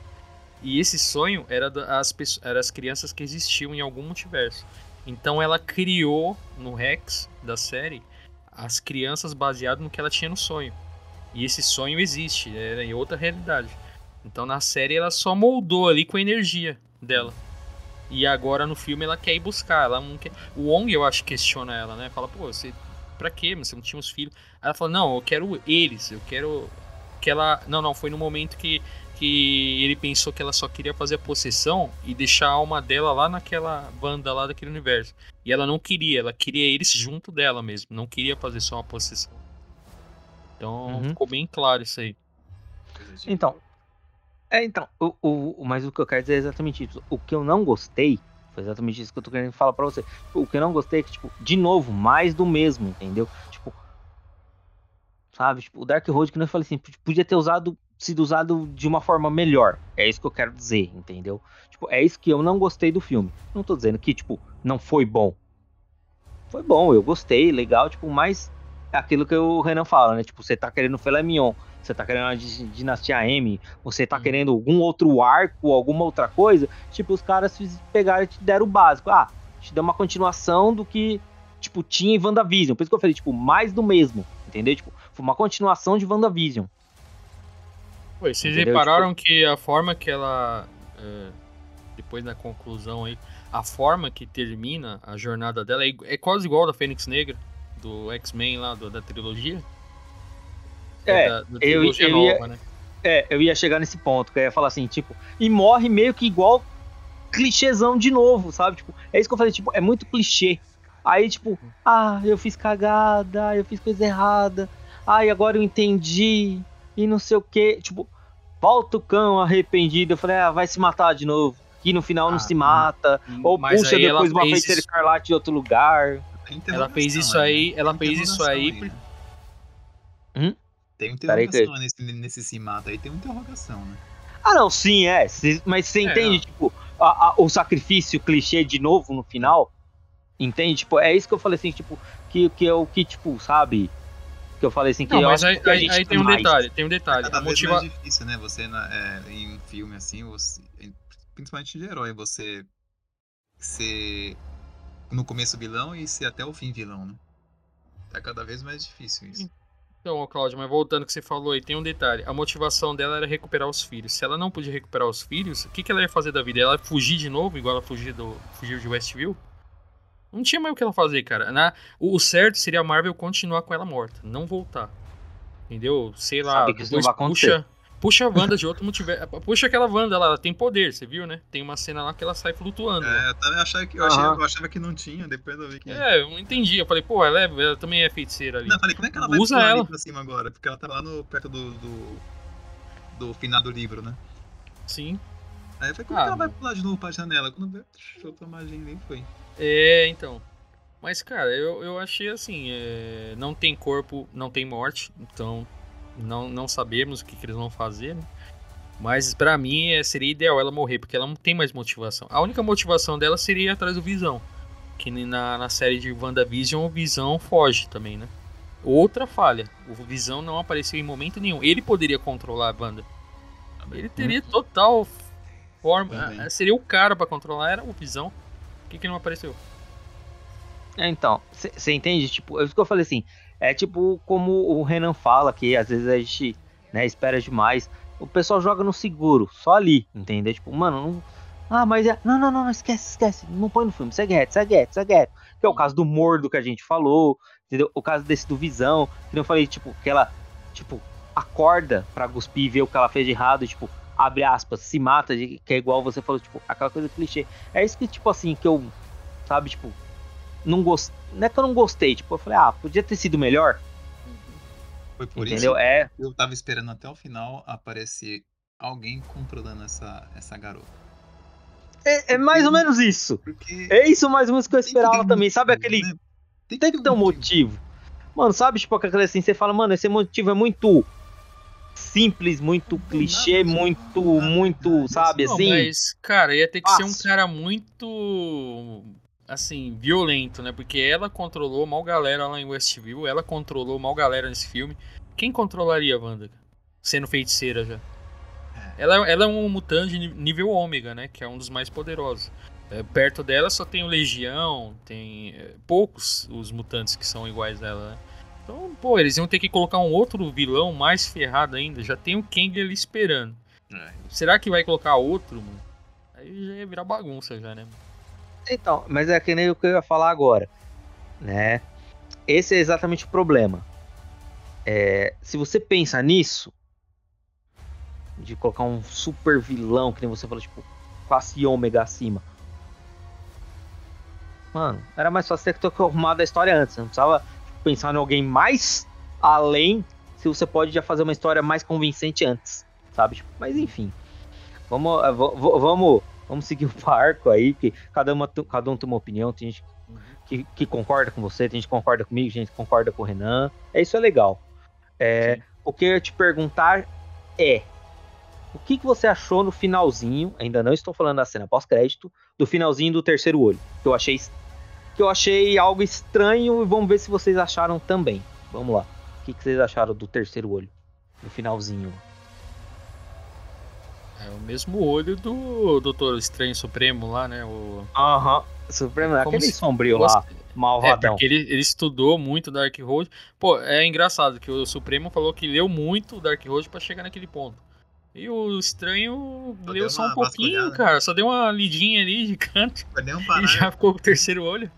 e esse sonho era das era as crianças que existiam em algum multiverso. Então ela criou no Rex da série as crianças baseado no que ela tinha no sonho. E esse sonho existe, era em outra realidade. Então na série ela só moldou ali com a energia dela. E agora no filme ela quer ir buscar, ela não quer. O Wong eu acho que questiona ela, né? Fala, pô, você pra quê? Você não tinha os filhos? Ela fala, não, eu quero eles, eu quero que ela. Não, não, foi no momento que, que ele pensou que ela só queria fazer a possessão e deixar a alma dela lá naquela banda lá daquele universo. E ela não queria, ela queria eles junto dela mesmo, não queria fazer só uma possessão. Então Uhum. ficou bem claro isso aí. Então, é, então, o, o, mas o que eu quero dizer é exatamente isso. O que eu não gostei, foi exatamente isso que eu tô querendo falar pra você. O que eu não gostei é que, tipo, de novo, mais do mesmo, entendeu? Tipo, sabe, tipo, o Dark Road, que eu falei assim, podia ter usado, sido usado de uma forma melhor. É isso que eu quero dizer, entendeu? Tipo, é isso que eu não gostei do filme. Não tô dizendo que, tipo, não foi bom. Foi bom, eu gostei, legal, tipo, mas é aquilo que o Renan fala, né? Tipo, você tá querendo filé mignon, você tá querendo a di- dinastia M, você tá Hum. querendo algum outro arco, alguma outra coisa, tipo, os caras pegaram e te deram o básico. Ah, te deu uma continuação do que, tipo, tinha em WandaVision. Por isso que eu falei, tipo, mais do mesmo, entendeu? Tipo, foi uma continuação de WandaVision. E vocês Entendeu? repararam que a forma que ela. é, depois da conclusão aí, a forma que termina a jornada dela é, é quase igual da Fênix Negra, do X-Men lá, do- da trilogia. É, da, da eu- eu ia- nova, né? É, eu ia chegar nesse ponto, que eu ia falar assim, tipo, e morre meio que igual clichêzão de novo, sabe? Tipo, é isso que eu falei, tipo, é muito clichê. Aí, tipo, ah, eu fiz cagada, eu fiz coisa errada, ai, agora eu entendi, e não sei o que, tipo, volta o cão arrependido, eu falei, ah, vai se matar de novo. que no final não Ah, se mata, ou Mas puxa depois uma feiticeira isso- escarlate de outro lugar. Ela fez isso aí, né? ela fez isso aí. Tem Peraí que- interrogação nesse, nesse se mata aí, tem uma interrogação, né? Ah, não, sim, é. mas você É, entende, não. tipo, a- a- o sacrifício clichê de novo no final? Entende? Tipo, é isso que eu falei assim, tipo, que, que é o que, tipo, sabe? Que eu falei assim, que Não, mas aí, que a aí- gente aí tem um mais. detalhe, tem um detalhe. Cada A vez motiva... mais difícil, né? Você, na- é, em um filme assim, você, principalmente de herói, você ser no começo vilão e ser até o fim vilão, né? Tá cada vez mais difícil isso. Então, Cláudio, mas voltando ao que você falou aí, tem um detalhe. A motivação dela era recuperar os filhos. Se ela não podia recuperar os filhos, o que, que ela ia fazer da vida? Ela ia fugir de novo, igual ela fugiu, do, fugiu de Westview? Não tinha mais o que ela fazer, cara. Na, o, o certo seria a Marvel continuar com ela morta, não voltar. Entendeu? Sei lá, Sabe que isso não vai acontecer. puxa, puxa a Wanda de outro multiverso. Puxa aquela Wanda lá, ela tem poder, você viu, né? Tem uma cena lá que ela sai flutuando. É, eu também achava que, eu, achei- eu achava que não tinha, depois eu vi que. É, eu não entendi. Eu falei, pô, ela, é- ela também é feiticeira ali. Não, eu falei, como é que ela vai Usa pular ali ela. pra cima agora? Porque ela tá lá no, perto do, do, do final do livro, né? Sim. Aí eu falei, como Ah, é que ela vai pular de novo pra janela? Quando veio, chutou a magia e nem foi. É, então. Mas, cara, eu, eu achei assim: é, não tem corpo, não tem morte, então não, não sabemos o que, que eles vão fazer, né? Mas pra mim é, seria ideal ela morrer, porque ela não tem mais motivação. A única motivação dela seria ir atrás do Visão. Que na, na série de WandaVision, o Visão foge também, né? Outra falha: o Visão não apareceu em momento nenhum. Ele poderia controlar a Wanda. Ele teria total forma. Também. ah, Seria o cara pra controlar, era o Visão. Por que, que não apareceu? É, então, você entende? Tipo, é isso que eu falei assim. É tipo como o Renan fala, que às vezes a gente né, espera demais. O pessoal joga no seguro, só ali, entendeu? Tipo, mano, não. Ah, mas é. Não, não, não, não, esquece, esquece. Não põe no filme, segue reto, segue reto, segue reto. Que é o caso do Mordo que a gente falou, entendeu? O caso desse do Visão, que eu falei, tipo, que ela, tipo, acorda pra cuspir e ver o que ela fez de errado, tipo, abre aspas, se mata, que é igual você falou, tipo, aquela coisa clichê. É isso que, tipo assim, que eu, sabe, tipo, não gostei. Não é que eu não gostei, tipo, eu falei, ah, podia ter sido melhor, Foi por entendeu? isso É, que eu tava esperando até o final aparecer alguém controlando essa, essa garota. é, é mais ou menos isso. Porque. É isso mais ou menos que eu tem que esperava um também, sabe motivo, aquele. né? Tem que ter um motivo. Mano, sabe, tipo, aquela assim, você fala, mano, esse motivo é muito simples, muito Não, clichê, nada, muito, nada, muito, nada, sabe, Não, assim. mas, cara, ia ter que ser um cara muito, assim, violento, né? Porque ela controlou mal galera lá em Westview, ela controlou mal galera nesse filme. Quem controlaria a Wanda? Sendo feiticeira já. É. Ela, ela é um mutante de nível ômega, né? Que é um dos mais poderosos. É, perto dela só tem o Legião, tem é, poucos os mutantes que são iguais a ela, né? Então, pô, eles iam ter que colocar um outro vilão mais ferrado ainda. Já tem o Kang ali esperando. É. Será que vai colocar outro, mano? Aí já ia virar bagunça já, né? Então, mas é que nem o que eu ia falar agora, né? Esse é exatamente o problema. É, se você pensa nisso, de colocar um super vilão, que nem você falou, tipo, classe ômega acima. Mano, era mais fácil ter que arrumado a história antes. Você não precisava pensar em alguém mais além, se você pode já fazer uma história mais convincente antes, sabe? Tipo, mas enfim. Vamos, eh, vamos, vamos seguir o barco aí, porque cada, uma, cada um tem uma opinião, tem gente que, que concorda com você, tem gente que concorda comigo, gente que concorda com o Renan. É isso é legal. É, o que eu ia te perguntar é o que, que você achou no finalzinho? Ainda não estou falando da cena pós-crédito, do finalzinho do terceiro olho. Que eu achei que eu achei algo estranho e vamos ver se vocês acharam também. Vamos lá. O que, que vocês acharam do terceiro olho? No finalzinho. É o mesmo olho do Doutor Estranho Supremo lá, né? O... Aham. Supremo, Como aquele se- sombrio lá, É, malvadão. porque ele, ele estudou muito Dark Road. Pô, é engraçado que o Supremo falou que leu muito o Dark Road pra chegar naquele ponto. E o Estranho Só leu só um pouquinho, cara. Só deu uma lidinha ali de canto um *laughs* e já ficou com o terceiro olho.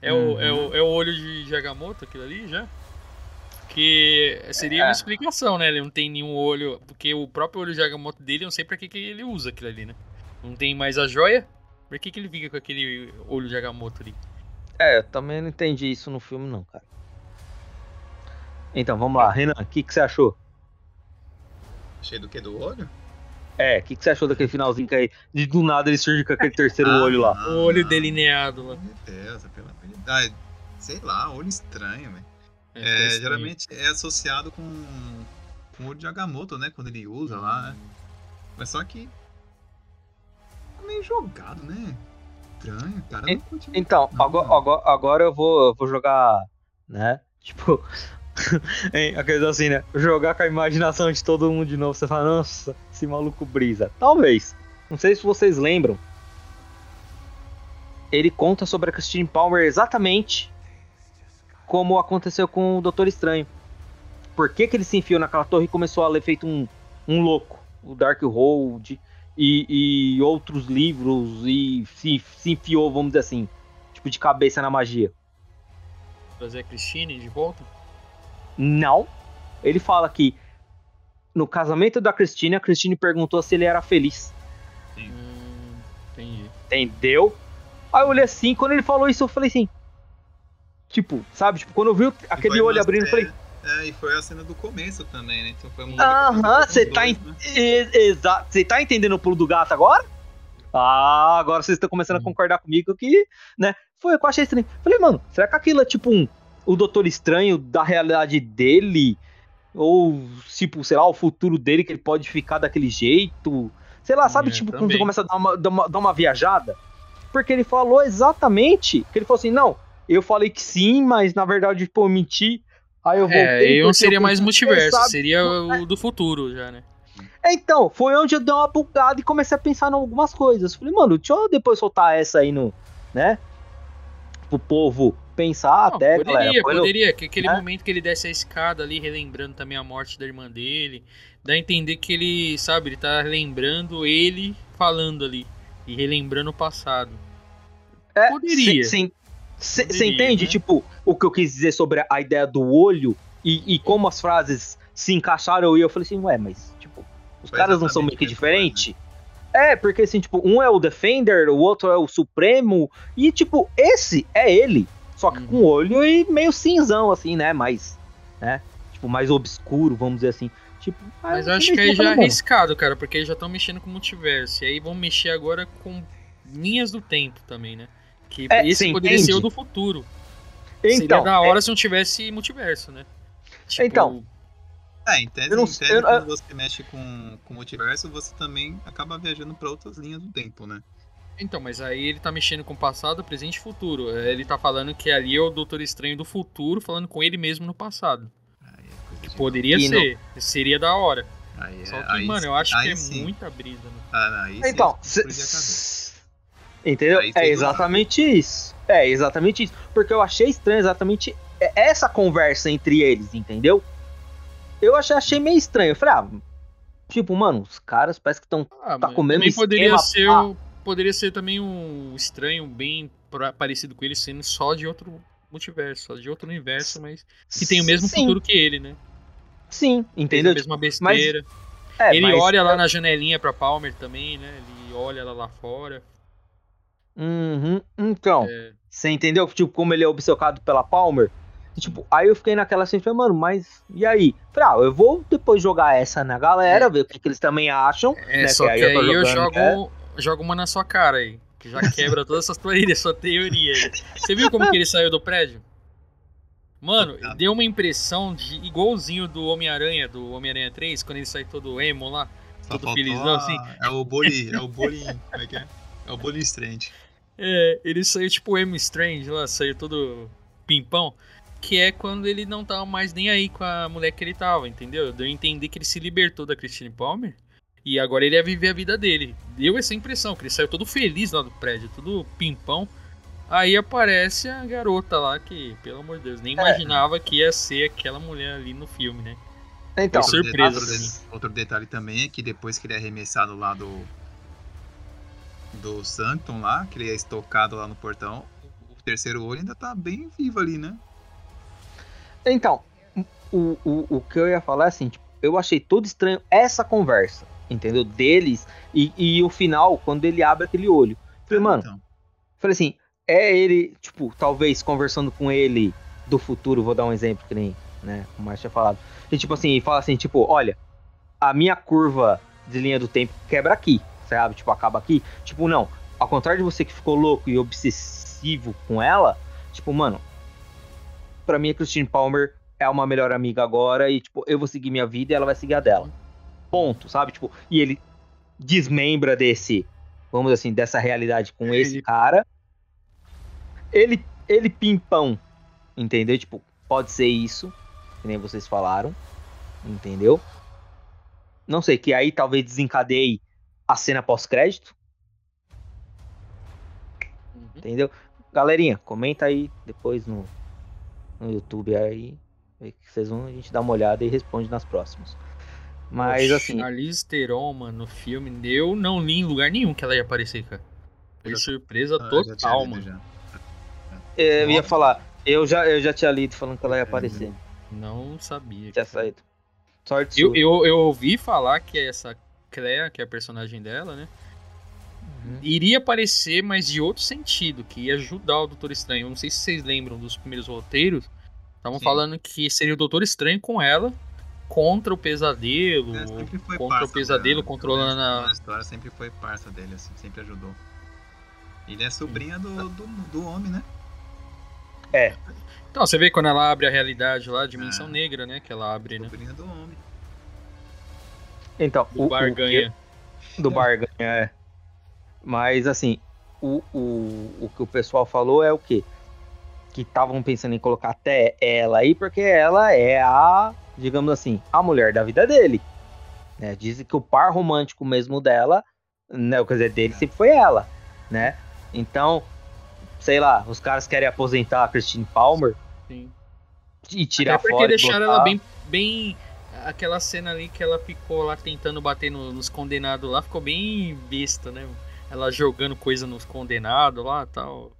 É, o, é, Uhum. o, é o olho de Agamotto, aquilo ali já. Que seria É. uma explicação, né? Ele não tem nenhum olho. Porque o próprio olho de Agamotto dele, eu não sei pra que, que ele usa aquilo ali, né? Não tem mais a joia. Por que, que ele fica com aquele olho de Agamotto ali? É, eu também não entendi isso no filme, não, cara. Então, vamos lá. Renan, o que, que você achou? Cheio do que? Do olho? É, o que, que você achou daquele finalzinho que aí, de do nada ele surge com aquele terceiro Ah, olho lá? O olho delineado lá. Meu Deus, pela ah, sei lá, olho estranho, velho. É, É, geralmente é associado com, com o de Agamotto, né? Quando ele usa lá, né? Mas só que. meio jogado, né? Estranho, cara. En- Então, não, agora, não. agora, agora eu vou, vou jogar, né? *laughs* Tipo, *laughs* hein, a coisa assim, né? Jogar com a imaginação de todo mundo de novo. Você fala, nossa, esse maluco brisa. Talvez. Não sei se vocês lembram. Ele conta sobre a Christine Palmer exatamente como aconteceu com o Doutor Estranho. Por que, que ele se enfiou naquela torre e começou a ler feito um, um louco? O Darkhold e, e outros livros e se, se enfiou, vamos dizer assim, tipo de cabeça na magia. Trazer a Christine de volta? Não. Ele fala que no casamento da Christine, a Christine perguntou se ele era feliz. Hum, entendi. Entendeu? Aí eu olhei assim, quando ele falou isso, eu falei assim. Tipo, sabe? Tipo, quando eu vi aquele olho abrindo, eu falei. É, e foi a cena do começo também, né? Então foi uma Aham, você tá, e- exato. Você tá entendendo o pulo do gato agora? Ah, agora vocês estão começando a concordar comigo que, né? Foi eu achei estranho. Falei, mano, será que aquilo é tipo um. O Doutor Estranho da realidade dele? Ou, tipo, sei lá, o futuro dele que ele pode ficar daquele jeito? Sei lá, sabe, É, tipo, quando também. você começa a dar uma, dar, uma, dar uma viajada? Porque ele falou exatamente. Que ele falou assim, não, eu falei que sim, mas na verdade, tipo, eu menti. Aí eu voltei. É, aí não porque seria eu mais multiverso, seria o do futuro já, né? É, Então, foi onde eu dei uma bugada e comecei a pensar em algumas coisas. Falei, mano, deixa eu depois soltar essa aí no, né? Pro povo pensar Não, até, poderia, galera. No- poderia, que aquele É? momento que ele desce a escada ali, relembrando também a morte da irmã dele, dá a entender que ele, sabe, ele tá lembrando ele falando ali e relembrando o passado. É, poderia. Você entende, né? tipo, o que eu quis dizer sobre a ideia do olho e, e como as frases se encaixaram e eu falei assim, ué, mas, tipo, os Foi caras não são meio que diferentes? É, porque assim, tipo, um é o Defender, o outro é o Supremo, e tipo, esse é ele, só que Uhum. com olho e meio cinzão, assim, né, mais, né, tipo, mais obscuro, vamos dizer assim. Tipo, Mas aí eu acho que aí meio já é arriscado, cara, porque eles já estão mexendo com o multiverso. E aí vão mexer agora com linhas do tempo também, né? Que É, esse poderia entende? ser o do futuro. "Mano, Seria então, da hora se não tivesse multiverso, né? Tipo, Então, É, em tese, não em sei- tese eu- quando você mexe com, com o multiverso, você também acaba viajando pra outras linhas do tempo, né? Então, mas aí ele tá mexendo com o passado, presente e futuro. É, Ele tá falando que ali é o Doutor Estranho do futuro falando com ele mesmo no passado. Aí é de Poderia ser, seria da hora. Aí é- Só que, aí mano, sim- eu acho aí que é sim. muita brisa, né? Ah, aí sim, Então, a cabeça. Entendeu? É exatamente isso. É exatamente isso. Porque eu achei estranho exatamente essa conversa entre eles, entendeu? Eu achei, achei meio estranho. Eu falei, ah, tipo, mano, os caras parece que estão. Ah, Tá mas comendo também poderia ser, poderia ser também um estranho bem parecido com ele, sendo só de outro multiverso, só de outro universo, mas que tem o mesmo sim, futuro que ele, né? Sim, entendeu? a mesma besteira. É, ele mas- olha lá na janelinha pra Palmer também, né? Ele olha ela lá fora. Uhum, então, É, você entendeu? Tipo, como ele é obcecado pela Palmer. E, tipo, aí eu fiquei naquela assim, falei, mano, mas e aí? Falei, ah, eu vou depois jogar essa na galera, ver o que, que eles também acham. É, né, só que que aí eu jogando, jogo, é. jogo uma na sua cara aí. Que já quebra todas essas teorias, sua teoria aí. Você viu como que ele saiu do prédio? Mano, Não. deu uma impressão de igualzinho do Homem-Aranha, do Homem-Aranha 3, quando ele sai todo emo lá. Todo felizão, assim. É o boli, é o boli, como é que é? É o boli strange. É, ele saiu tipo emo strange lá, saiu todo pimpão. Que é quando ele não tava mais nem aí com a mulher que ele tava, entendeu? Deu a entender que ele se libertou da Christine Palmer. E agora ele ia viver a vida dele. Deu essa impressão, que ele saiu todo feliz lá do prédio, todo pimpão. Aí aparece a garota lá que, pelo amor de Deus, nem É. imaginava que ia ser aquela mulher ali no filme, né? Então, Foi surpresa outro, outro detalhe também é que depois que ele é arremessado lá do do Sanctum lá, que ele é estocado lá no portão, o terceiro olho ainda tá bem vivo ali, né? Então, o, o, o que eu ia falar é assim, tipo, eu achei todo estranho essa conversa, entendeu? Deles e, e o final, quando ele abre aquele olho. Falei, mano, Então, falei assim, é ele, tipo, talvez conversando com ele do futuro, vou dar um exemplo que nem, né, o Márcio tinha falado. E tipo assim, fala assim, tipo, olha, a minha curva deslinha do tempo, quebra aqui, sabe? Tipo, acaba aqui. Tipo, não. Ao contrário de você que ficou louco e obsessivo com ela, tipo, mano, pra mim a Christine Palmer é uma melhor amiga agora e, tipo, eu vou seguir minha vida e ela vai seguir a dela. Ponto, sabe? Tipo, e ele desmembra desse, vamos assim, dessa realidade com esse cara. Ele, ele pimpão, entendeu? Tipo, pode ser isso, que nem vocês falaram, entendeu? Não sei, que aí talvez desencadeie a cena pós-crédito, Uhum. entendeu? Galerinha, comenta aí depois no, no YouTube aí, vocês vão, a gente dá uma olhada e responde nas próximas. Mas assim, A Liz Theron, mano, no filme, eu não li em lugar nenhum que ela ia aparecer, cara. Foi surpresa Ah, total, mano. já. eu ia falar, eu já, eu já tinha lido falando que ela ia aparecer, Não sabia. tinha saído. Sorte Eu, eu, eu ouvi falar que essa Claire, que é a personagem dela, né? Uhum. Iria aparecer, mas de outro sentido, que ia ajudar o Doutor Estranho. Eu não sei se vocês lembram dos primeiros roteiros. Estavam falando que seria o Doutor Estranho com ela contra o pesadelo. É, sempre foi contra o pesadelo, dela. controlando Na a. história sempre foi parça dele, assim, sempre ajudou. Ele é sobrinha do, do, do homem, né? Então, você vê quando ela abre a realidade lá, a dimensão Ah. negra, né? Que ela abre, né? Sobrinha do homem. Então, Do Barganha. do Barganha, é. Mas assim, o, o, o que o pessoal falou é o quê? Que estavam pensando em colocar até ela aí, porque ela é a, digamos assim, a mulher da vida dele. Né? Dizem que o par romântico mesmo dela, né, quer dizer, dele sempre foi ela, né? Então, sei lá, os caras querem aposentar a Christine Palmer Sim. e tirar Até porque fora. e deixaram botar- ela bem, bem. Aquela cena ali que ela ficou lá tentando bater no- nos condenados lá, ficou bem besta, né? Ela jogando coisa nos condenados lá tal.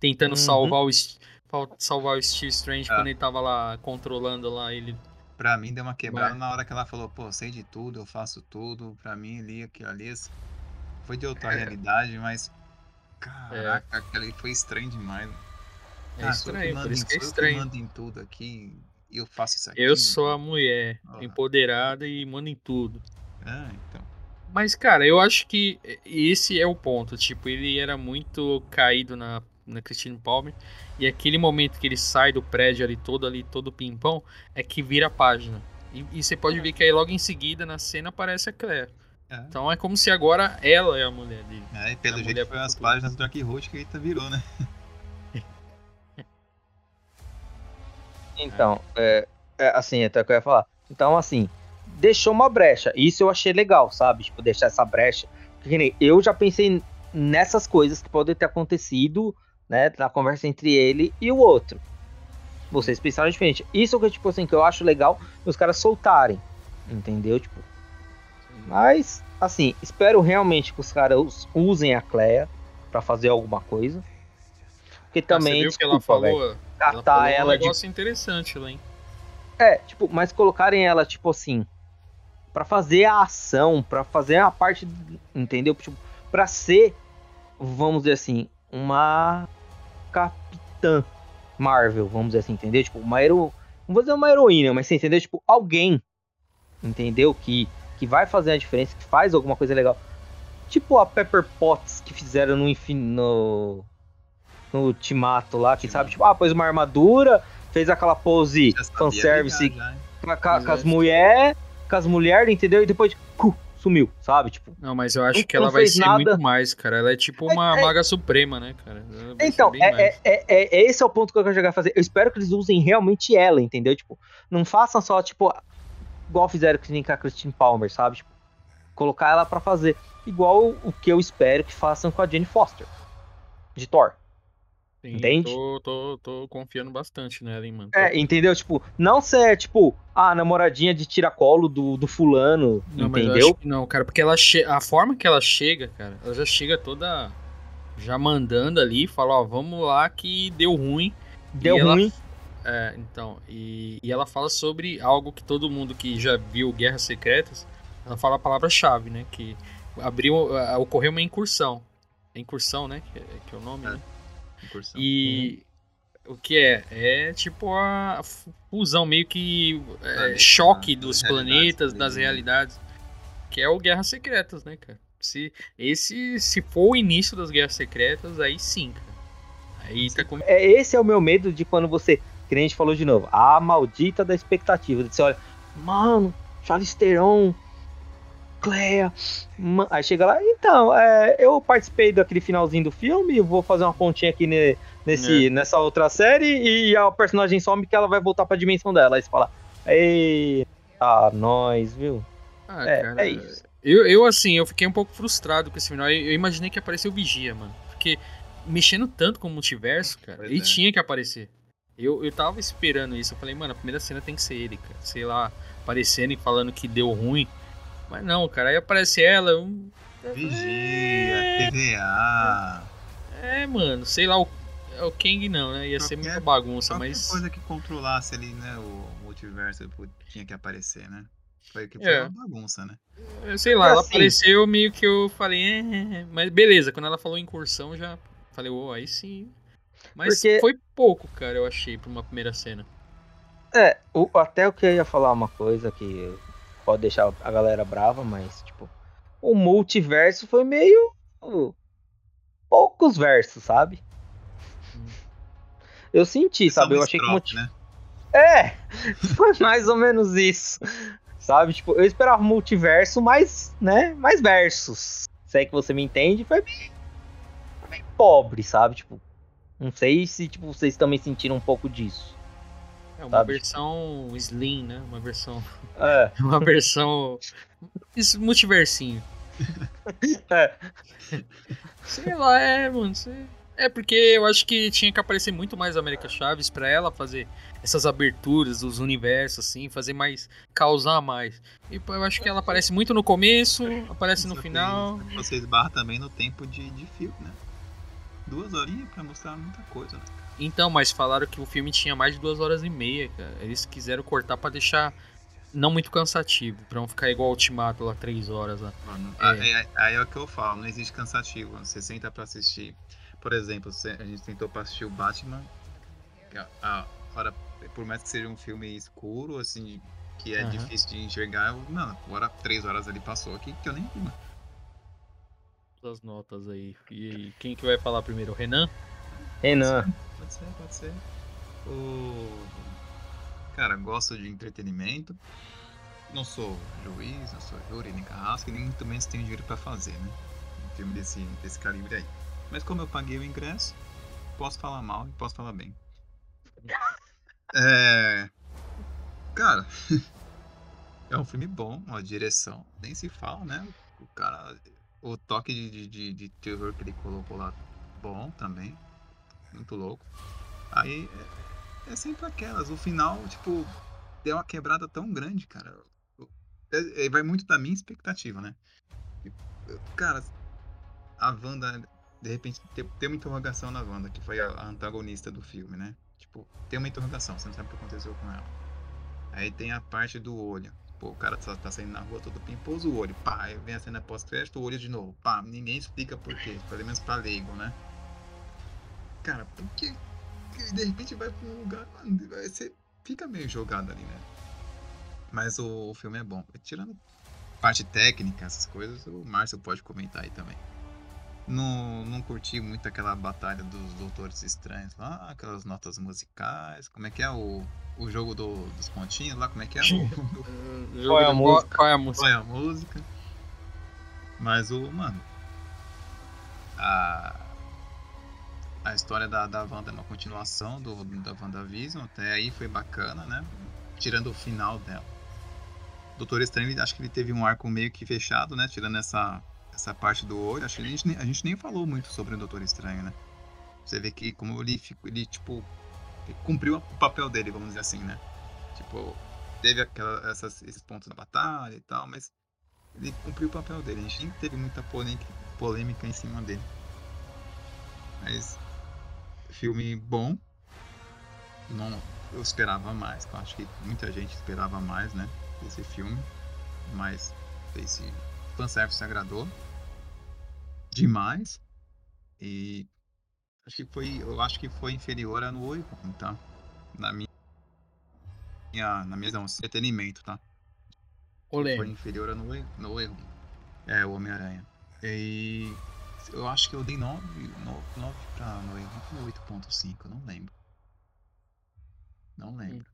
Tentando Uhum. salvar o salvar o Steve Strange Ah. quando ele tava lá controlando lá ele. Pra mim deu uma quebrada Mas- na hora que ela falou, pô, sei de tudo, eu faço tudo. Pra mim ali, aquilo ali. Foi de outra É. realidade, mas. Caraca, aquilo ali foi estranho demais. É Ah, estranho, por isso em- que é estranho. mando em tudo aqui eu faço isso aqui. Eu sou a mulher Ah. empoderada e mando em tudo. Ah, então. Mas, cara, eu acho que esse é o ponto. Tipo, ele era muito caído na, na Christine Palmer. E aquele momento que ele sai do prédio ali, todo ali, todo pimpão, é que vira a página. E, e você pode ver que aí logo em seguida, na cena, aparece a Claire. É. Então é como se agora ela é a mulher dele. É, e pelo jeito foi as páginas do Dark Road que eita virou, né? *laughs* Então, é, é, assim, até o que eu ia falar. Então, assim, deixou uma brecha. Isso eu achei legal, sabe? Tipo, deixar essa brecha. Porque eu já pensei nessas coisas que podem ter acontecido, né? Na conversa entre ele e o outro. Vocês pensaram diferente. Isso que, tipo assim, que eu acho legal os caras soltarem. Entendeu? Tipo, mas, assim, espero realmente que os caras usem a Cleia pra fazer alguma coisa. Porque Ah, você também, viu que ela desculpa, velho, falou? Ela um de negócio interessante lá, hein? é, tipo, mas colocarem ela, tipo assim, pra fazer a ação, pra fazer a parte, entendeu? Tipo, pra ser, vamos dizer assim, uma capitã Marvel, vamos dizer assim, entendeu? Tipo, uma hero... não vou dizer uma heroína, mas você entendeu? Tipo, alguém, entendeu? Que, que vai fazer a diferença, que faz alguma coisa legal. Tipo a Pepper Potts que fizeram no no, no Ultimato lá, que sabe, tipo, ah, pôs uma armadura, fez aquela pose fanservice já, com, as é. mulheres, com as mulheres, entendeu? E depois, cu, sumiu, sabe? Tipo, Não, mas eu acho que ela vai ser nada. muito mais, cara. Ela é tipo uma É, é. maga suprema, né, cara? Então, é, é, é, é- esse é o ponto que eu quero chegar a fazer. Eu espero que eles usem realmente ela, entendeu? Tipo, não façam só, tipo, igual fizeram com a Christine Palmer, sabe? Tipo, colocar ela pra fazer. Igual o que eu espero que façam com a Jane Foster, de Thor. Sim, entende? Tô, tô, tô confiando bastante nela, hein, mano. É, entendeu? Tipo, não ser, tipo, a namoradinha de tiracolo do, do fulano, Não, mas eu entendeu? acho que não, cara, porque ela che... a forma que ela chega, cara, ela já chega toda já mandando ali, fala, ó, vamos lá que deu ruim. Deu e ela- ruim. É, então, e, e ela fala sobre algo que todo mundo que já viu Guerras Secretas, ela fala a palavra-chave, né, que abriu, ocorreu uma incursão. É Incursão, né, que é, que é o nome, É. né? Incursão. E o que é? É tipo a fusão, meio que é, Planeta, choque né, dos planetas, das né? realidades. que é o Guerras Secretas, né, cara? Se, esse, se for o início das Guerras Secretas, aí sim, cara. Aí tá com... É, esse é o meu medo de quando você, que nem a gente falou de novo, a maldita da expectativa. Você olha, mano, Charlize Theron, Cleia. Aí chega lá, então, é, eu participei daquele finalzinho do filme, vou fazer uma pontinha aqui ne- nesse, nessa outra série e a personagem some que ela vai voltar pra dimensão dela. Aí você fala, eita, nós, viu? Ah, É, cara, é isso. Eu, eu, assim, eu fiquei um pouco frustrado com esse final. Eu, eu imaginei que apareceu o Vigia, mano. Porque mexendo tanto com o multiverso, cara, Pois ele é. tinha que aparecer. Eu, eu tava esperando isso. Eu falei, mano, a primeira cena tem que ser ele, cara. Sei lá, aparecendo e falando que deu ruim. Mas não, cara, aí aparece ela. Eu... Vigia, TVA. É, mano, sei lá, o, é o Kang não, né? Ia ser Qualquer- muita bagunça, mas. coisa que controlasse ali, né, o multiverso tinha que aparecer, né? Foi que foi É. uma bagunça, né? Eu Sei lá, ela Assim. apareceu meio que eu falei, é, é, é. mas beleza, quando ela falou incursão, já falei, ô, aí sim. Mas Porque- foi pouco, cara, eu achei, pra uma primeira cena. É, o- até o que eu ia falar uma coisa que pode deixar a galera brava, mas, tipo, o multiverso foi meio. uh, poucos versos, sabe? Hum. Eu senti, Só sabe? Eu achei que estrofe, multi... né? É, *laughs* foi mais ou menos isso. Sabe? Tipo, eu esperava multiverso mais, né? Mais versos. Se é que você me entende, foi bem, foi bem pobre, sabe? Tipo, não sei se tipo, vocês também sentiram um pouco disso. É uma Sabe? versão slim, né? Uma versão. É, *laughs* Uma versão. Isso, multiversinho. *laughs* é. Sei lá, é, mano. sei- É porque eu acho que tinha que aparecer muito mais a América Chaves pra ela fazer essas aberturas dos universos, assim, fazer mais. causar mais. E eu acho que ela aparece muito no começo, aparece no final. Você esbarra também no tempo de, de filme, né? Duas horinhas pra mostrar muita coisa, né? Então, mas falaram que o filme tinha mais de duas horas e meia, cara. Eles quiseram cortar pra deixar não muito cansativo, pra não ficar igual o Ultimato lá, três horas lá. Mano, É. Aí, aí- aí é o que eu falo, não existe cansativo. Você senta pra assistir. Por exemplo, se a gente tentou pra assistir o Batman. que a- hora, por mais que seja um filme escuro, assim, que é Aham. difícil de enxergar, eu, mano, agora três horas ali passou aqui que eu nem vi, mano. As notas aí. E quem que vai falar primeiro? O Renan? Renan. Pode ser, pode ser. O... Cara, gosto de entretenimento. Não sou juiz, não sou júri, nem carrasco, nem muito menos tenho dinheiro pra fazer, né? Um filme desse, desse calibre aí. Mas como eu paguei o ingresso, posso falar mal e posso falar bem. *laughs* É... Cara, *laughs* é um filme bom, a direção, nem se fala, né? O cara, o toque de, de, de terror que ele colocou lá, bom também, muito louco. Aí é, é sempre aquelas, o final, tipo, deu uma quebrada tão grande, cara. É- é- vai muito da minha expectativa, né? Cara, a Wanda, de repente, tem, tem uma interrogação na Wanda, que foi a, a antagonista do filme, né? Tipo, tem uma interrogação, você não sabe o que aconteceu com ela. Aí tem a parte do olho. Pô, o cara só tá saindo na rua todo pimposo o olho. Pá, aí vem a cena pós-crédito, o olho de novo. Pá, ninguém explica por quê, pelo menos pra leigo, né? Cara, por que que de repente vai pra um lugar, mano, vai ser, fica meio jogado ali, né? Mas o, o filme é bom. Tirando parte técnica, essas coisas, o Márcio pode comentar aí também. Não, não curti muito aquela batalha dos Doutores Estranhos lá, aquelas notas musicais. Como é que é o, o jogo do- dos pontinhos lá? Como é que é? *laughs* O, Qual é a música? Qual é a música? qual é a música? Mas o, mano. A, a história da, da Wanda é uma continuação do, da WandaVision. Até aí foi bacana, né? Tirando o final dela. Doutor Estranho, acho que ele teve um arco meio que fechado, né? Tirando essa, essa parte do olho. Acho que a gente, a gente nem falou muito sobre o Doutor Estranho, né? Você vê que como ele, ele tipo, cumpriu o papel dele, vamos dizer assim, né? Tipo, teve aquela, essas, esses pontos da batalha e tal, mas ele cumpriu o papel dele. A gente nem teve muita polêmica, polêmica em cima dele. Mas, filme bom. Não, eu esperava mais. Eu acho que muita gente esperava mais, né? Desse filme. Mas esse fanservice agradou. Demais. E acho que foi, eu acho que foi inferior a no tá? Na minha, na minha visão, entretenimento, tá? Foi inferior no erro. No erro. É, o Homem-Aranha. E eu acho que eu dei 9, 9, 9 pra Noé, 8.5, não lembro. Não lembro.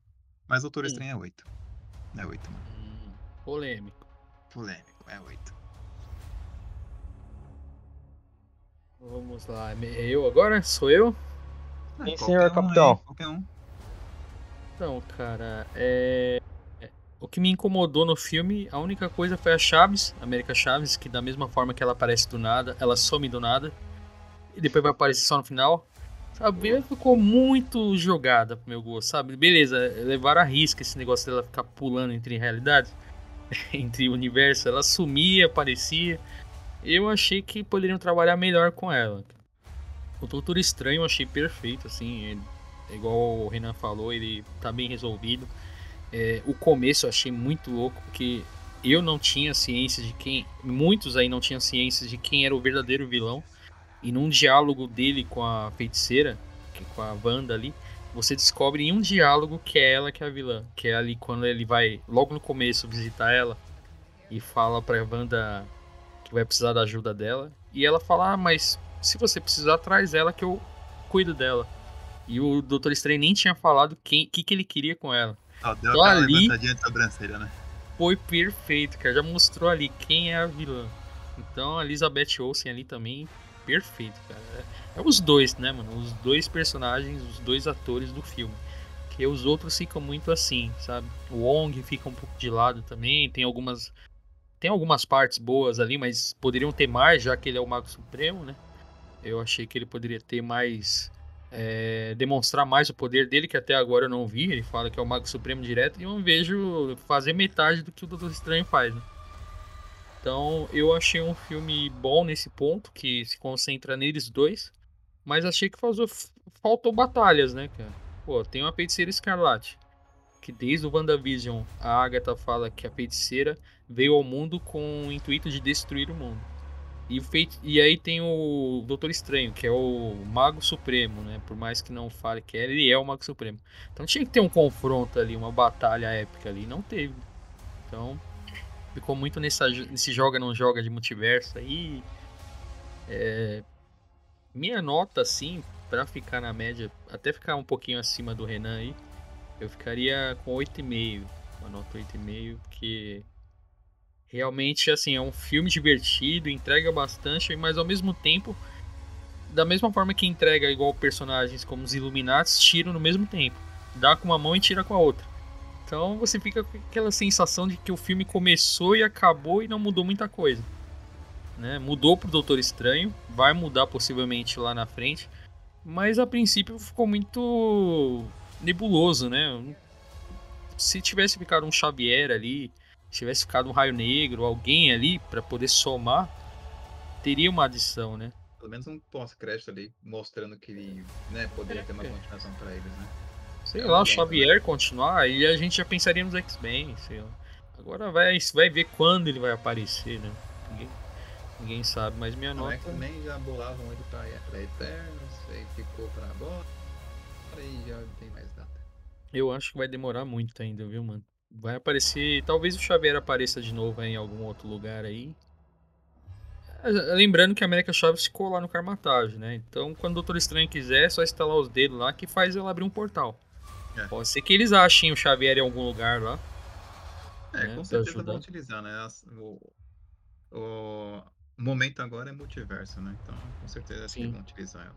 Mas Doutor Estranho é 8. É 8, mano. Hum, polêmico. Polêmico, é 8. Vamos lá, é eu agora? Sou eu? Sim, senhor um capitão. Aí, qualquer um. Então, cara, é... O que me incomodou no filme, a única coisa foi a Chaves, a América Chaves, que da mesma forma que ela aparece do nada, ela some do nada. E depois vai aparecer só no final. Sabe, ficou muito jogada pro meu gosto, sabe? Beleza, levaram a risca esse negócio dela ficar pulando entre realidades, *laughs* entre universo. Ela sumia, aparecia. Eu achei que poderiam trabalhar melhor com ela. O Doutor Estranho eu achei perfeito, assim. É igual o Renan falou, ele tá bem resolvido. É, o começo eu achei muito louco, porque eu não tinha ciência de quem. Muitos aí não tinham ciência de quem era o verdadeiro vilão. E num diálogo dele com a feiticeira, com a Wanda ali, você descobre em um diálogo que é ela que é a vilã. Que é ali quando ele vai, logo no começo, visitar ela e fala pra Wanda que vai precisar da ajuda dela. E ela fala: Ah, mas se você precisar, traz ela que eu cuido dela. E o Doutor Estranho nem tinha falado o que, que ele queria com ela. Ah, deu ali de sobrancelha, né? Foi perfeito, cara. Já mostrou ali quem é a vilã. Então a Elizabeth Olsen ali também, perfeito, cara. É, é os dois, né, mano? Os dois personagens, os dois atores do filme. Que os outros ficam muito assim, sabe? O Wong fica um pouco de lado também. Tem algumas. Tem algumas partes boas ali, mas poderiam ter mais, já que ele é o Mago Supremo, né? Eu achei que ele poderia ter mais é, demonstrar mais o poder dele, que até agora eu não vi. Ele fala que é o Mago Supremo direto, e eu não vejo fazer metade do que o Doutor Estranho faz. Né? Então eu achei um filme bom nesse ponto, que se concentra neles dois, mas achei que faltou, faltou batalhas, né, cara? Pô, tem uma feiticeira escarlate, que desde o WandaVision a Agatha fala que a feiticeira veio ao mundo com o intuito de destruir o mundo. E, e aí tem o Doutor Estranho, que é o Mago Supremo, né? Por mais que não fale que é, ele é o Mago Supremo. Então tinha que ter um confronto ali, uma batalha épica ali. Não teve. Então ficou muito nessa, nesse joga não joga de multiverso aí. É, minha nota, assim, para ficar na média, até ficar um pouquinho acima do Renan aí, eu ficaria com 8,5. Uma nota 8,5, porque Realmente, assim, é um filme divertido, entrega bastante, mas ao mesmo tempo, da mesma forma que entrega igual personagens como os Illuminati, tiram no mesmo tempo. Dá com uma mão e tira com a outra. Então você fica com aquela sensação de que o filme começou e acabou e não mudou muita coisa. Né? Mudou pro Doutor Estranho, vai mudar possivelmente lá na frente, mas a princípio ficou muito nebuloso, né? Se tivesse ficado um Xavier ali, tivesse ficado um raio negro, alguém ali para poder somar, teria uma adição, né? Pelo menos um pós-crédito ali, mostrando que né, poderia ter uma é. continuação para eles, né? Sei é lá, o Xavier né? continuar, e a gente já pensaria nos X-Men, sei lá. Agora vai, vai ver quando ele vai aparecer, né? Ninguém, ninguém sabe, mas minha não, nota. X-Men já bolavam ele pra, pra Eternos, aí ficou pra agora, e já tem mais data. Eu acho que vai demorar muito ainda, viu, mano? Vai aparecer. Talvez o Xavier apareça de novo em algum outro lugar aí. É, lembrando que a América Chaves ficou lá no Carmatage, né? Então, quando o Doutor Estranho quiser, é só instalar os dedos lá que faz ela abrir um portal. É. Pode ser que eles achem o Xavier em algum lugar lá. É, né? com certeza vão utilizar, né? O, o, momento agora é multiverso, né? Então, com certeza Sim. que vão utilizar ela.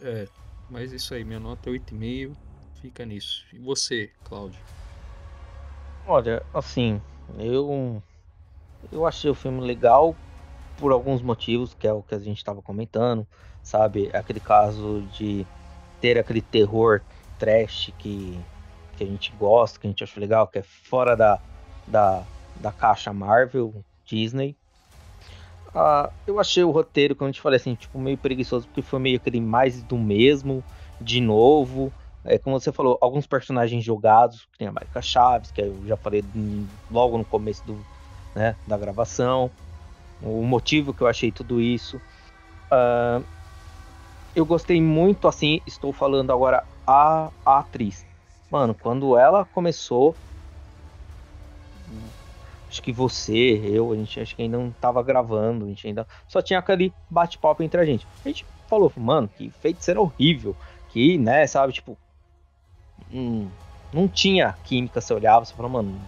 É, mas isso aí, minha nota é 8,5. Fica nisso. E você, Cláudio? Olha, assim, eu eu achei o filme legal por alguns motivos, que é o que a gente estava comentando, sabe? Aquele caso de ter aquele terror trash que, que a gente gosta, que a gente acha legal, que é fora da, da, da caixa Marvel, Disney. Ah, eu achei o roteiro, como a gente falei assim, tipo, meio preguiçoso, porque foi meio aquele mais do mesmo, de novo. É, como você falou, alguns personagens jogados, que tem a Marika Chaves, que eu já falei logo no começo do, né, da gravação. O motivo que eu achei tudo isso. Uh, eu gostei muito, assim, estou falando agora a, a atriz. Mano, quando ela começou, acho que você, eu, a gente acho que ainda não tava gravando, a gente ainda só tinha aquele bate-papo entre a gente. A gente falou, mano, que feiticeiro horrível, que, né, sabe, tipo, hum, não tinha química, você olhava, você falou, mano,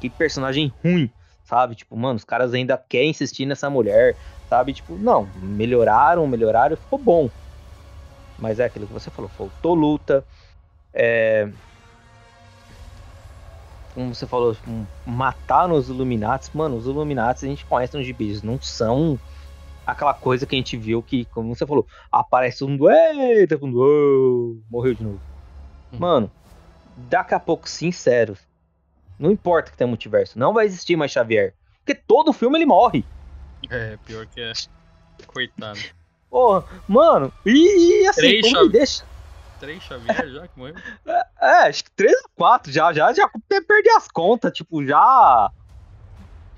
que personagem ruim, sabe? Tipo, mano, os caras ainda querem insistir nessa mulher, sabe? Tipo, não, melhoraram, melhoraram, ficou bom. Mas é aquilo que você falou, faltou luta, é, como você falou, tipo, matar nos Illuminati, mano, os Illuminati a gente conhece nos gibis, não são aquela coisa que a gente viu que, como você falou, aparece um do eita, quando oh, morreu de novo. Hum. Mano, daqui a pouco, sincero, não importa que tenha multiverso, não vai existir mais Xavier. Porque todo filme ele morre. É, pior que é. Coitado. Porra, mano, e, e assim, Três como me deixa três Xavier já que morreu? É, é, acho que três ou quatro já, já, já perdi as contas, tipo, já.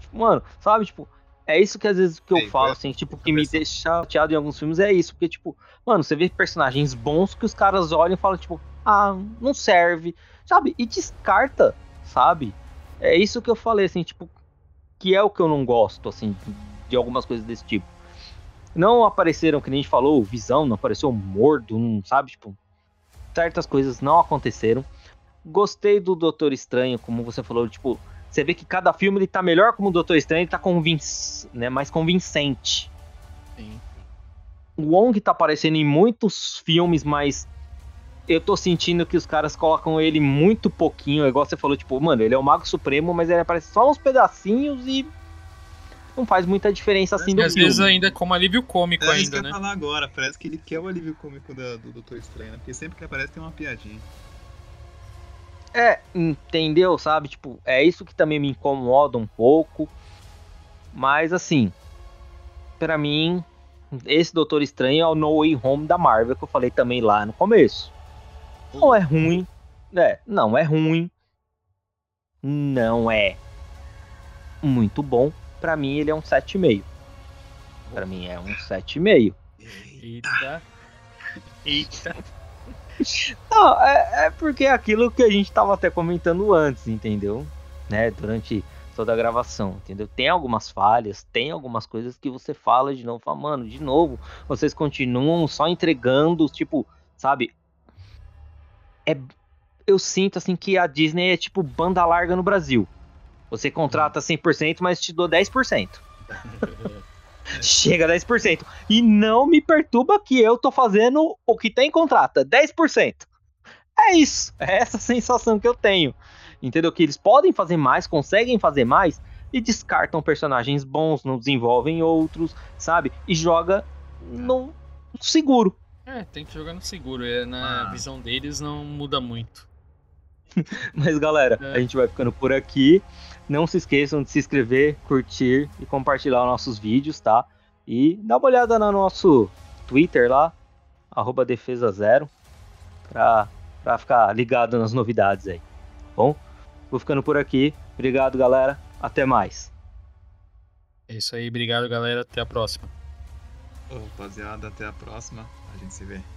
Tipo, mano, sabe, tipo, é isso que às vezes que eu Ei, falo, assim, tipo, que me deixa chateado em alguns filmes é isso, porque, tipo, mano, você vê personagens bons que os caras olham e falam, tipo, ah, não serve, sabe? E descarta, sabe? É isso que eu falei, assim, tipo, que é o que eu não gosto, assim, de algumas coisas desse tipo. Não apareceram, que nem a gente falou, Visão, não apareceu Mordo, não sabe? Tipo, certas coisas não aconteceram. Gostei do Doutor Estranho, como você falou, tipo, você vê que cada filme ele tá melhor como o Doutor Estranho, ele tá convinc... né, mais convincente. Sim. O Wong tá aparecendo em muitos filmes, mas eu tô sentindo que os caras colocam ele muito pouquinho, igual você falou, tipo, mano, ele é o Mago Supremo, mas ele aparece só uns pedacinhos e não faz muita diferença assim do às filme. vezes ainda é como alívio cômico é, ainda, isso que né? Eu falar agora, parece que ele quer o alívio cômico da, do Doutor Estranho, né? Porque sempre que aparece tem uma piadinha. É, entendeu, sabe? Tipo, é isso que também me incomoda um pouco. Mas assim, para mim, esse Doutor Estranho é o No Way Home da Marvel que eu falei também lá no começo. Não é ruim, é, não é ruim. Não é muito bom, para mim ele é um 7,5. Para mim é um 7,5. Eita. Eita. *laughs* Não, é, é, porque é aquilo que a gente tava até comentando antes, entendeu? Né, durante toda a gravação, entendeu? Tem algumas falhas, tem algumas coisas que você fala de novo, fala, mano, de novo, vocês continuam só entregando, tipo, sabe? É, eu sinto assim que a Disney é tipo banda larga no Brasil. Você contrata 100%, mas te dou 10%. *laughs* Chega a 10%. E não me perturba que eu tô fazendo o que tem contrata, 10%. É isso. É essa sensação que eu tenho. Entendeu? Que eles podem fazer mais, conseguem fazer mais e descartam personagens bons, não desenvolvem outros, sabe? E joga no seguro. É, tem que jogar no seguro. É, na ah. visão deles não muda muito. *laughs* Mas galera, é. a gente vai ficando por aqui. Não se esqueçam de se inscrever, curtir e compartilhar nossos vídeos, tá? E dá uma olhada no nosso Twitter lá, arroba defesa zero, pra, pra ficar ligado nas novidades aí. Bom, vou ficando por aqui. Obrigado, galera. Até mais. É isso aí, obrigado, galera. Até a próxima. Rapaziada, até a próxima. A gente se vê.